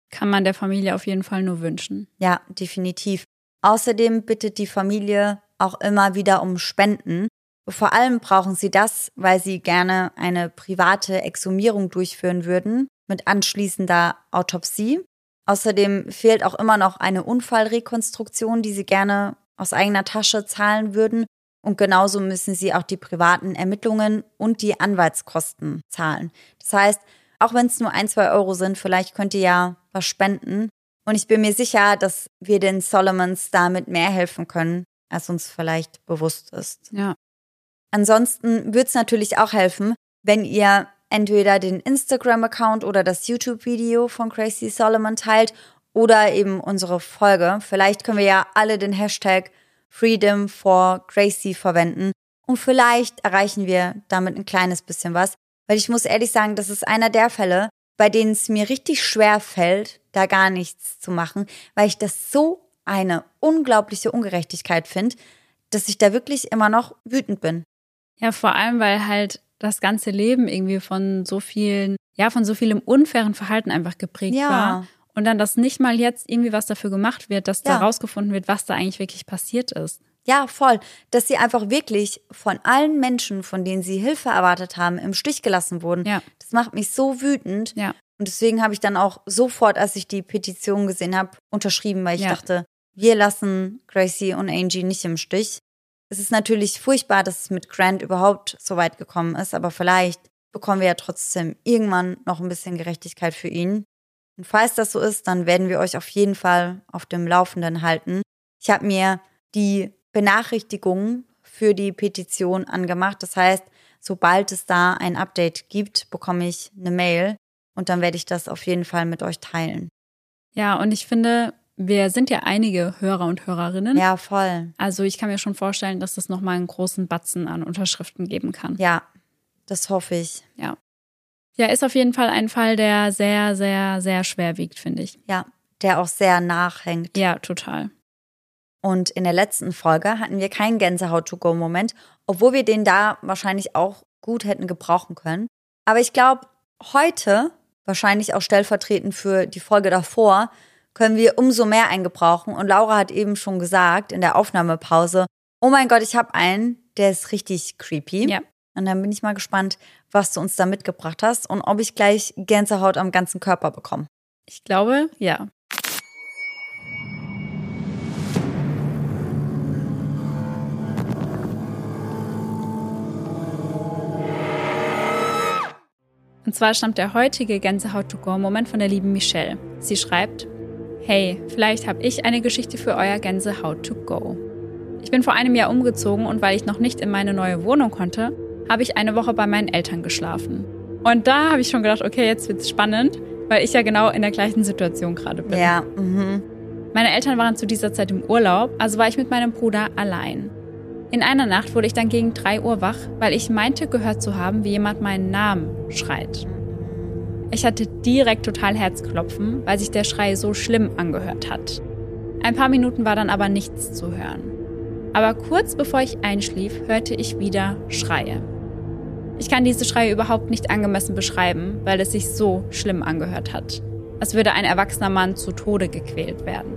Kann man der Familie auf jeden Fall nur wünschen. Ja, definitiv. Außerdem bittet die Familie auch immer wieder um Spenden. Vor allem brauchen sie das, weil sie gerne eine private Exhumierung durchführen würden mit anschließender Autopsie. Außerdem fehlt auch immer noch eine Unfallrekonstruktion, die sie gerne aus eigener Tasche zahlen würden. Und genauso müssen sie auch die privaten Ermittlungen und die Anwaltskosten zahlen. Das heißt, auch wenn es nur ein, zwei Euro sind, vielleicht könnt ihr ja was spenden. Und ich bin mir sicher, dass wir den Solomons damit mehr helfen können, als uns vielleicht bewusst ist. Ja. Ansonsten wird es natürlich auch helfen, wenn ihr entweder den Instagram-Account oder das YouTube-Video von Crazy Solomon teilt oder eben unsere Folge. Vielleicht können wir ja alle den Hashtag Freedom for Gracie verwenden und vielleicht erreichen wir damit ein kleines bisschen was. Weil ich muss ehrlich sagen, das ist einer der Fälle, bei denen es mir richtig schwer fällt, da gar nichts zu machen, weil ich das so eine unglaubliche Ungerechtigkeit finde, dass ich da wirklich immer noch wütend bin. Ja, vor allem, weil halt das ganze Leben irgendwie von so vielen, ja, von so vielem unfairen Verhalten einfach geprägt ja. war. Und dann, dass nicht mal jetzt irgendwie was dafür gemacht wird, dass ja. da rausgefunden wird, was da eigentlich wirklich passiert ist. Ja, voll. Dass sie einfach wirklich von allen Menschen, von denen sie Hilfe erwartet haben, im Stich gelassen wurden. Ja. Das macht mich so wütend. Ja. Und deswegen habe ich dann auch sofort, als ich die Petition gesehen habe, unterschrieben, weil ich ja. dachte, wir lassen Gracie und Angie nicht im Stich. Es ist natürlich furchtbar, dass es mit Grant überhaupt so weit gekommen ist, aber vielleicht bekommen wir ja trotzdem irgendwann noch ein bisschen Gerechtigkeit für ihn. Und falls das so ist, dann werden wir euch auf jeden Fall auf dem Laufenden halten. Ich habe mir die Benachrichtigungen für die Petition angemacht. Das heißt, sobald es da ein Update gibt, bekomme ich eine Mail und dann werde ich das auf jeden Fall mit euch teilen. Ja, und ich finde, wir sind ja einige Hörer und Hörerinnen. Ja, voll. Also ich kann mir schon vorstellen, dass das nochmal einen großen Batzen an Unterschriften geben kann. Ja, das hoffe ich. Ja. Ja, ist auf jeden Fall ein Fall, der sehr, sehr, sehr schwer wiegt, finde ich. Ja, der auch sehr nachhängt. Ja, total. Und in der letzten Folge hatten wir keinen Gänsehaut-to-go-Moment, obwohl wir den da wahrscheinlich auch gut hätten gebrauchen können. Aber ich glaube, heute, wahrscheinlich auch stellvertretend für die Folge davor, können wir umso mehr eingebrauchen. Und Laura hat eben schon gesagt in der Aufnahmepause, oh mein Gott, ich habe einen, der ist richtig creepy. Ja. Und dann bin ich mal gespannt, was du uns da mitgebracht hast und ob ich gleich Gänsehaut am ganzen Körper bekomme. Ich glaube, ja. Und zwar stammt der heutige Gänsehaut-to-go-Moment von der lieben Michelle. Sie schreibt, Hey, vielleicht habe ich eine Geschichte für euer Gänsehaut-to-go. Ich bin vor einem Jahr umgezogen und weil ich noch nicht in meine neue Wohnung konnte, habe ich eine Woche bei meinen Eltern geschlafen. Und da habe ich schon gedacht, okay, jetzt wird's spannend, weil ich ja genau in der gleichen Situation gerade bin. Ja. Mhm. Meine Eltern waren zu dieser Zeit im Urlaub, also war ich mit meinem Bruder allein. In einer Nacht wurde ich dann gegen 3 Uhr wach, weil ich meinte gehört zu haben, wie jemand meinen Namen schreit. Ich hatte direkt total Herzklopfen, weil sich der Schrei so schlimm angehört hat. Ein paar Minuten war dann aber nichts zu hören. Aber kurz bevor ich einschlief, hörte ich wieder Schreie. Ich kann diese Schreie überhaupt nicht angemessen beschreiben, weil es sich so schlimm angehört hat. Als würde ein erwachsener Mann zu Tode gequält werden.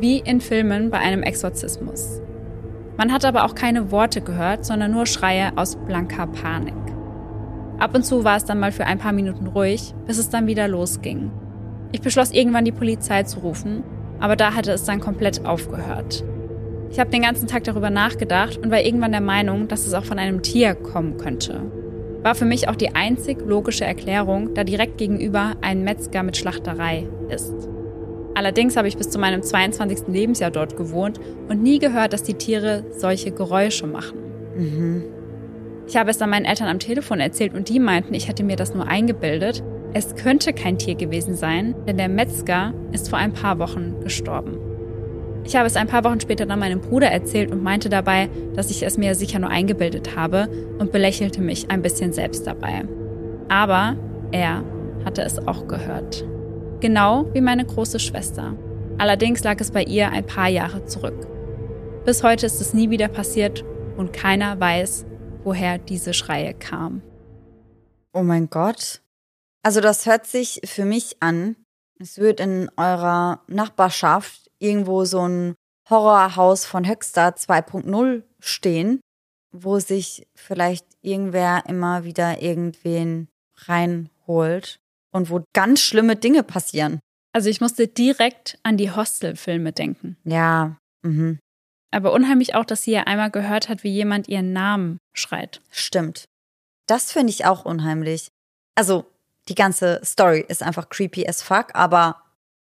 Wie in Filmen bei einem Exorzismus. Man hat aber auch keine Worte gehört, sondern nur Schreie aus blanker Panik. Ab und zu war es dann mal für ein paar Minuten ruhig, bis es dann wieder losging. Ich beschloss irgendwann die Polizei zu rufen, aber da hatte es dann komplett aufgehört. Ich habe den ganzen Tag darüber nachgedacht und war irgendwann der Meinung, dass es auch von einem Tier kommen könnte. War für mich auch die einzig logische Erklärung, da direkt gegenüber ein Metzger mit Schlachterei ist. Allerdings habe ich bis zu meinem 22. Lebensjahr dort gewohnt und nie gehört, dass die Tiere solche Geräusche machen. Mhm. Ich habe es dann meinen Eltern am Telefon erzählt und die meinten, ich hätte mir das nur eingebildet. Es könnte kein Tier gewesen sein, denn der Metzger ist vor ein paar Wochen gestorben. Ich habe es ein paar Wochen später dann meinem Bruder erzählt und meinte dabei, dass ich es mir sicher nur eingebildet habe und belächelte mich ein bisschen selbst dabei. Aber er hatte es auch gehört. Genau wie meine große Schwester. Allerdings lag es bei ihr ein paar Jahre zurück. Bis heute ist es nie wieder passiert und keiner weiß, woher diese Schreie kamen. Oh mein Gott. Also das hört sich für mich an, es wird in eurer Nachbarschaft irgendwo so ein Horrorhaus von Höxter 2.0 stehen, wo sich vielleicht irgendwer immer wieder irgendwen reinholt und wo ganz schlimme Dinge passieren. Also ich musste direkt an die Hostelfilme denken. Ja. Mhm. Aber unheimlich auch, dass sie ja einmal gehört hat, wie jemand ihren Namen schreit. Stimmt. Das finde ich auch unheimlich. Also, die ganze Story ist einfach creepy as fuck, aber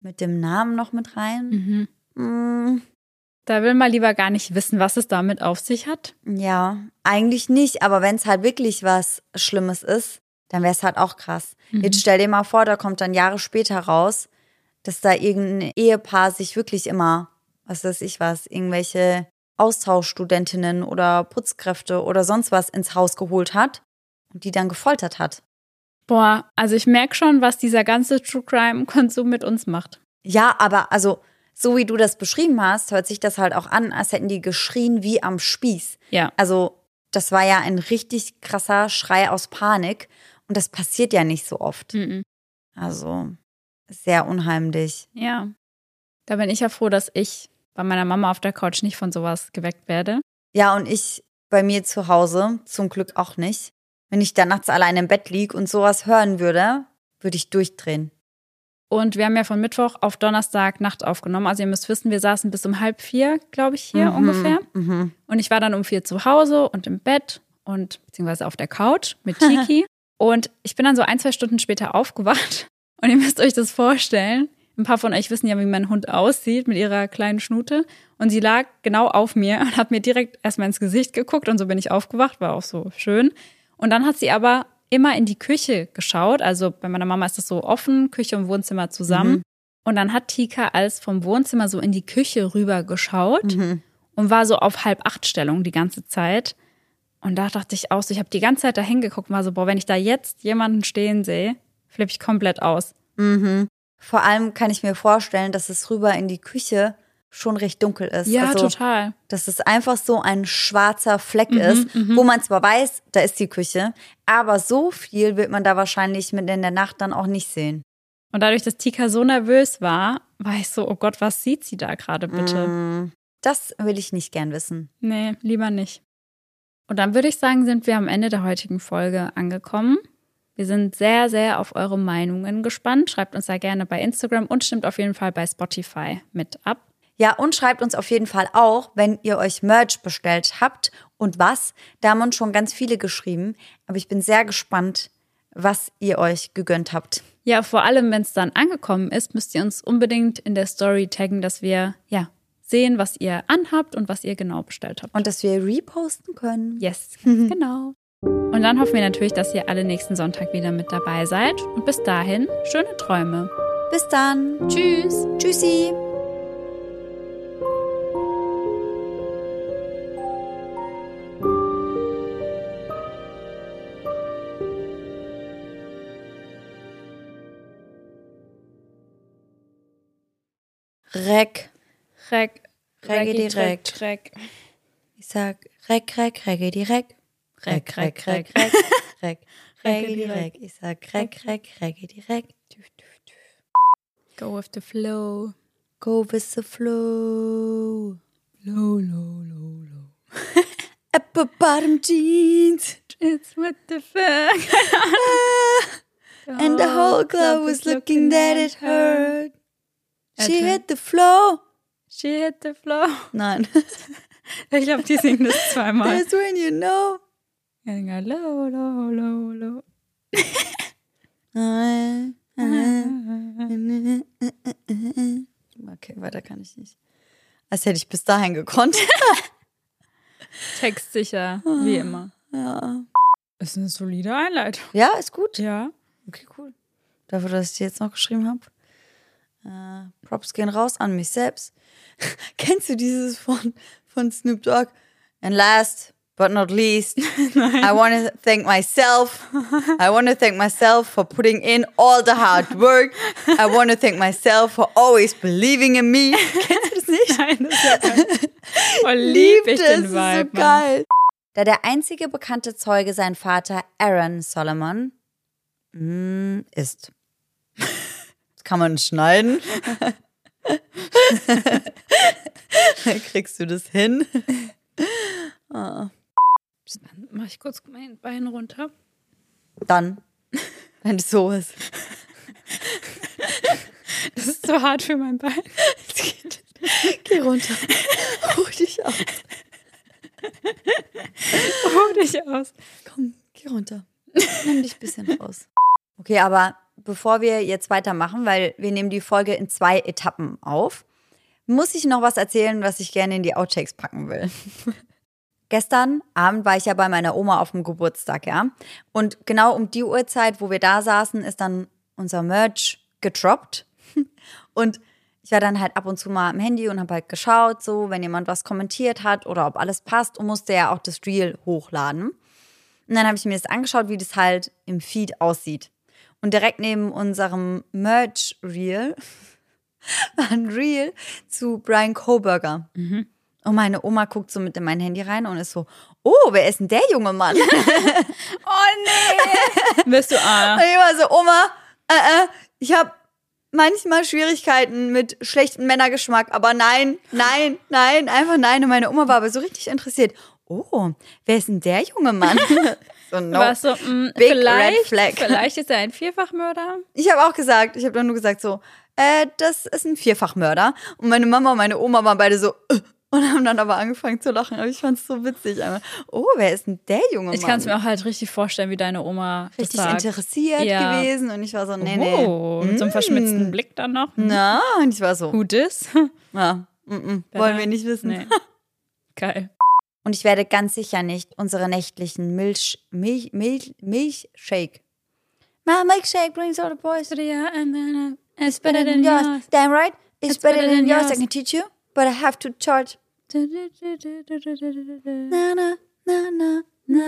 mit dem Namen noch mit rein? Mhm. Mm. Da will man lieber gar nicht wissen, was es damit auf sich hat. Ja, eigentlich nicht, aber wenn es halt wirklich was Schlimmes ist, dann wäre es halt auch krass. Mhm. Jetzt stell dir mal vor, da kommt dann Jahre später raus, dass da irgendein Ehepaar sich wirklich immer, was weiß ich was, irgendwelche Austauschstudentinnen oder Putzkräfte oder sonst was ins Haus geholt hat und die dann gefoltert hat. Boah, also ich merke schon, was dieser ganze True Crime-Konsum mit uns macht. Ja, aber also, so wie du das beschrieben hast, hört sich das halt auch an, als hätten die geschrien wie am Spieß. Ja. Also, das war ja ein richtig krasser Schrei aus Panik. Und das passiert ja nicht so oft. Mhm. Also sehr unheimlich. Ja. Da bin ich ja froh, dass ich bei meiner Mama auf der Couch nicht von sowas geweckt werde. Ja, und ich bei mir zu Hause zum Glück auch nicht. Wenn ich da nachts allein im Bett lieg und sowas hören würde, würde ich durchdrehen. Und wir haben ja von Mittwoch auf Donnerstag Nacht aufgenommen. Also ihr müsst wissen, wir saßen bis um halb vier, glaube ich, hier mhm, ungefähr. Mhm. Und ich war dann um vier zu Hause und im Bett und beziehungsweise auf der Couch mit Tiki. [laughs] Und ich bin dann so ein, zwei Stunden später aufgewacht. Und ihr müsst euch das vorstellen. Ein paar von euch wissen ja, wie mein Hund aussieht mit ihrer kleinen Schnute. Und sie lag genau auf mir und hat mir direkt erstmal ins Gesicht geguckt. Und so bin ich aufgewacht, war auch so schön. Und dann hat sie aber immer in die Küche geschaut. Also bei meiner Mama ist das so offen, Küche und Wohnzimmer zusammen. Mhm. Und dann hat Tika als vom Wohnzimmer so in die Küche rüber geschaut mhm. und war so auf halb acht Stellung die ganze Zeit. Und da dachte ich auch so, ich habe die ganze Zeit da hingeguckt und war so, boah, wenn ich da jetzt jemanden stehen sehe, flippe ich komplett aus. Mhm. Vor allem kann ich mir vorstellen, dass es rüber in die Küche schon recht dunkel ist. Ja, also, total. Dass es einfach so ein schwarzer Fleck mhm, ist, mhm. wo man zwar weiß, da ist die Küche, aber so viel wird man da wahrscheinlich mit in der Nacht dann auch nicht sehen. Und dadurch, dass Tika so nervös war, war ich so, oh Gott, was sieht sie da gerade bitte? Mm, das will ich nicht gern wissen. Nee, lieber nicht. Und dann würde ich sagen, sind wir am Ende der heutigen Folge angekommen. Wir sind sehr, sehr auf eure Meinungen gespannt. Schreibt uns da gerne bei Instagram und stimmt auf jeden Fall bei Spotify mit ab. Ja, und schreibt uns auf jeden Fall auch, wenn ihr euch Merch bestellt habt und was. Da haben uns schon ganz viele geschrieben. Aber ich bin sehr gespannt, was ihr euch gegönnt habt. Ja, vor allem, wenn es dann angekommen ist, müsst ihr uns unbedingt in der Story taggen, dass wir ja sehen, was ihr anhabt und was ihr genau bestellt habt. Und dass wir reposten können. Yes, [laughs] genau. Und dann hoffen wir natürlich, dass ihr alle nächsten Sonntag wieder mit dabei seid. Und bis dahin, schöne Träume. Bis dann. Tschüss. Tschüssi. Reck. Reck. Reggi direkt. Reck. Ich sag Reck, Reck, Reggi direkt. Reck, Reck, Reck, Reck, Reck, Reggi [laughs] direkt. Ich sag Reck, Reck, Reggi direkt. Go with the flow. Go with the flow. Low, low, low, low. [laughs] Apple bottom jeans. It's what the fuck. [laughs] And the whole club was looking that it hurt. She hit the floor. She hit the floor. Nein. Ich glaube, die singen das zweimal. That's when you know. Low, low, low, low. Okay, weiter kann ich nicht. Als hätte ich bis dahin gekonnt. [laughs] Textsicher, wie immer. Ja. Ist eine solide Einleitung. Ja, ist gut. Ja. Okay, cool. Dafür, dass ich die jetzt noch geschrieben habe. Äh, Props gehen raus an mich selbst. [laughs] Kennst du dieses von, von Snoop Dogg? And last but not least, [laughs] I want to thank myself. I want to thank myself for putting in all the hard work. I want to thank myself for always believing in me. [laughs] Kennst du das nicht? [laughs] Nein, das ist ja. Oh, lieb ich das den ist Vibe. so geil. Da der einzige bekannte Zeuge sein Vater Aaron Solomon mm, ist. Das kann man schneiden. Kriegst du das hin? Dann mach ich kurz mein Bein runter. Dann, wenn es so ist. Das ist so [laughs] hart für mein Bein. [laughs] Geh runter. [laughs] Ruh dich aus. Ruh dich aus. Komm, geh runter. Nimm dich ein bisschen raus. Okay, aber bevor wir jetzt weitermachen, weil wir nehmen die Folge in zwei Etappen auf, muss ich noch was erzählen, was ich gerne in die Outtakes packen will. Gestern Abend war ich ja bei meiner Oma auf dem Geburtstag, ja. Und genau um die Uhrzeit, wo wir da saßen, ist dann unser Merch gedroppt. [laughs] Und ich war dann halt ab und zu mal am Handy und habe halt geschaut, so, wenn jemand was kommentiert hat oder ob alles passt und musste ja auch das Reel hochladen. Und dann habe ich mir das angeschaut, wie das halt im Feed aussieht. Und direkt neben unserem Merch-Reel [laughs] war ein Reel zu Brian Koberger. Und meine Oma guckt so mit in mein Handy rein und ist so, oh, wer ist denn der junge Mann? und [laughs] [laughs] Oh nee. Wirst du ah. ich war so, Oma, äh, äh, ich habe manchmal Schwierigkeiten mit schlechtem Männergeschmack, aber nein, nein, nein, einfach nein. Und meine Oma war aber so richtig interessiert. Oh, wer ist denn der junge Mann? [laughs] so, no. Warst so, mm, Big vielleicht, red flag. vielleicht ist er ein Vierfachmörder. Ich habe auch gesagt, ich habe dann nur gesagt so, äh, das ist ein Vierfachmörder. Und meine Mama und meine Oma waren beide so, äh, und haben dann aber angefangen zu lachen. Aber ich fand es so witzig. Einmal, oh, wer ist denn der junge Mann? Ich kann es mir auch halt richtig vorstellen, wie deine Oma richtig interessiert Ja. gewesen. Und ich war so, nee, nee. Oh, mit so einem verschmitzten Blick dann noch. Na, und ich war so, this? [laughs] ja, mm, mm, wollen wir nicht wissen. Nee. [laughs] Geil. Und ich werde ganz sicher nicht unsere nächtlichen Milch, Milch, Milch, Milchshake. My milkshake brings all the boys. Yeah, and then it's Better than yours. Damn right. It's, better, than, yours. I can teach you, but I have to charge. Na, na, na, na, na.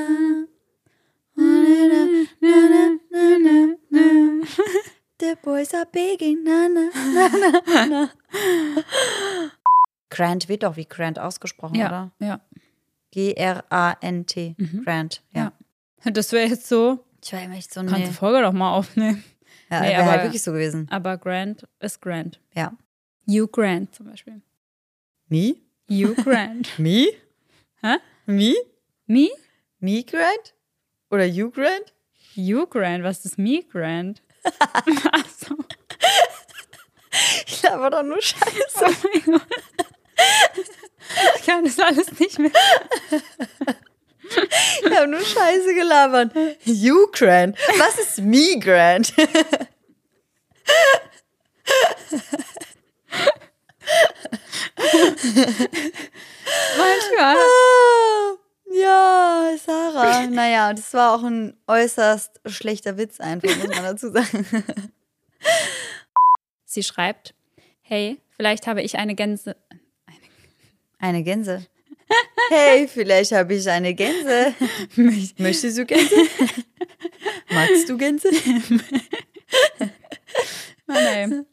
Na, na, na, na, na, na. The boys are begging. Na, na, na, na, na. Grant wird doch wie Grant ausgesprochen, Ja, oder? ja. G-R-A-N-T. Grant, ja. Das wäre jetzt so, Ich war immer echt so, kannst nee. die Folge doch mal aufnehmen. Ja, Nee, wäre halt aber- wirklich so gewesen. Aber Grant ist Grant. Ja. Hugh Grant zum Beispiel. Me? Hugh Grant. [laughs] Me? Hä? Me? Me? Me Grant? Oder you Grant? You Grand, was ist Me Grand? Achso. [laughs] Ich laber doch nur Scheiße. Oh mein Gott. Ich kann das alles nicht mehr. Ich habe nur Scheiße gelabert. You Grand. Was ist Me Grand? [laughs] Manchmal. Ah, ja, Sarah. Naja, das war auch ein äußerst schlechter Witz einfach, muss man dazu sagen. Sie schreibt, hey, vielleicht habe ich eine Gänse. Eine, eine Gänse. Hey, vielleicht habe ich eine Gänse. Möchtest du Gänse? Magst du Gänse? [laughs] Nein.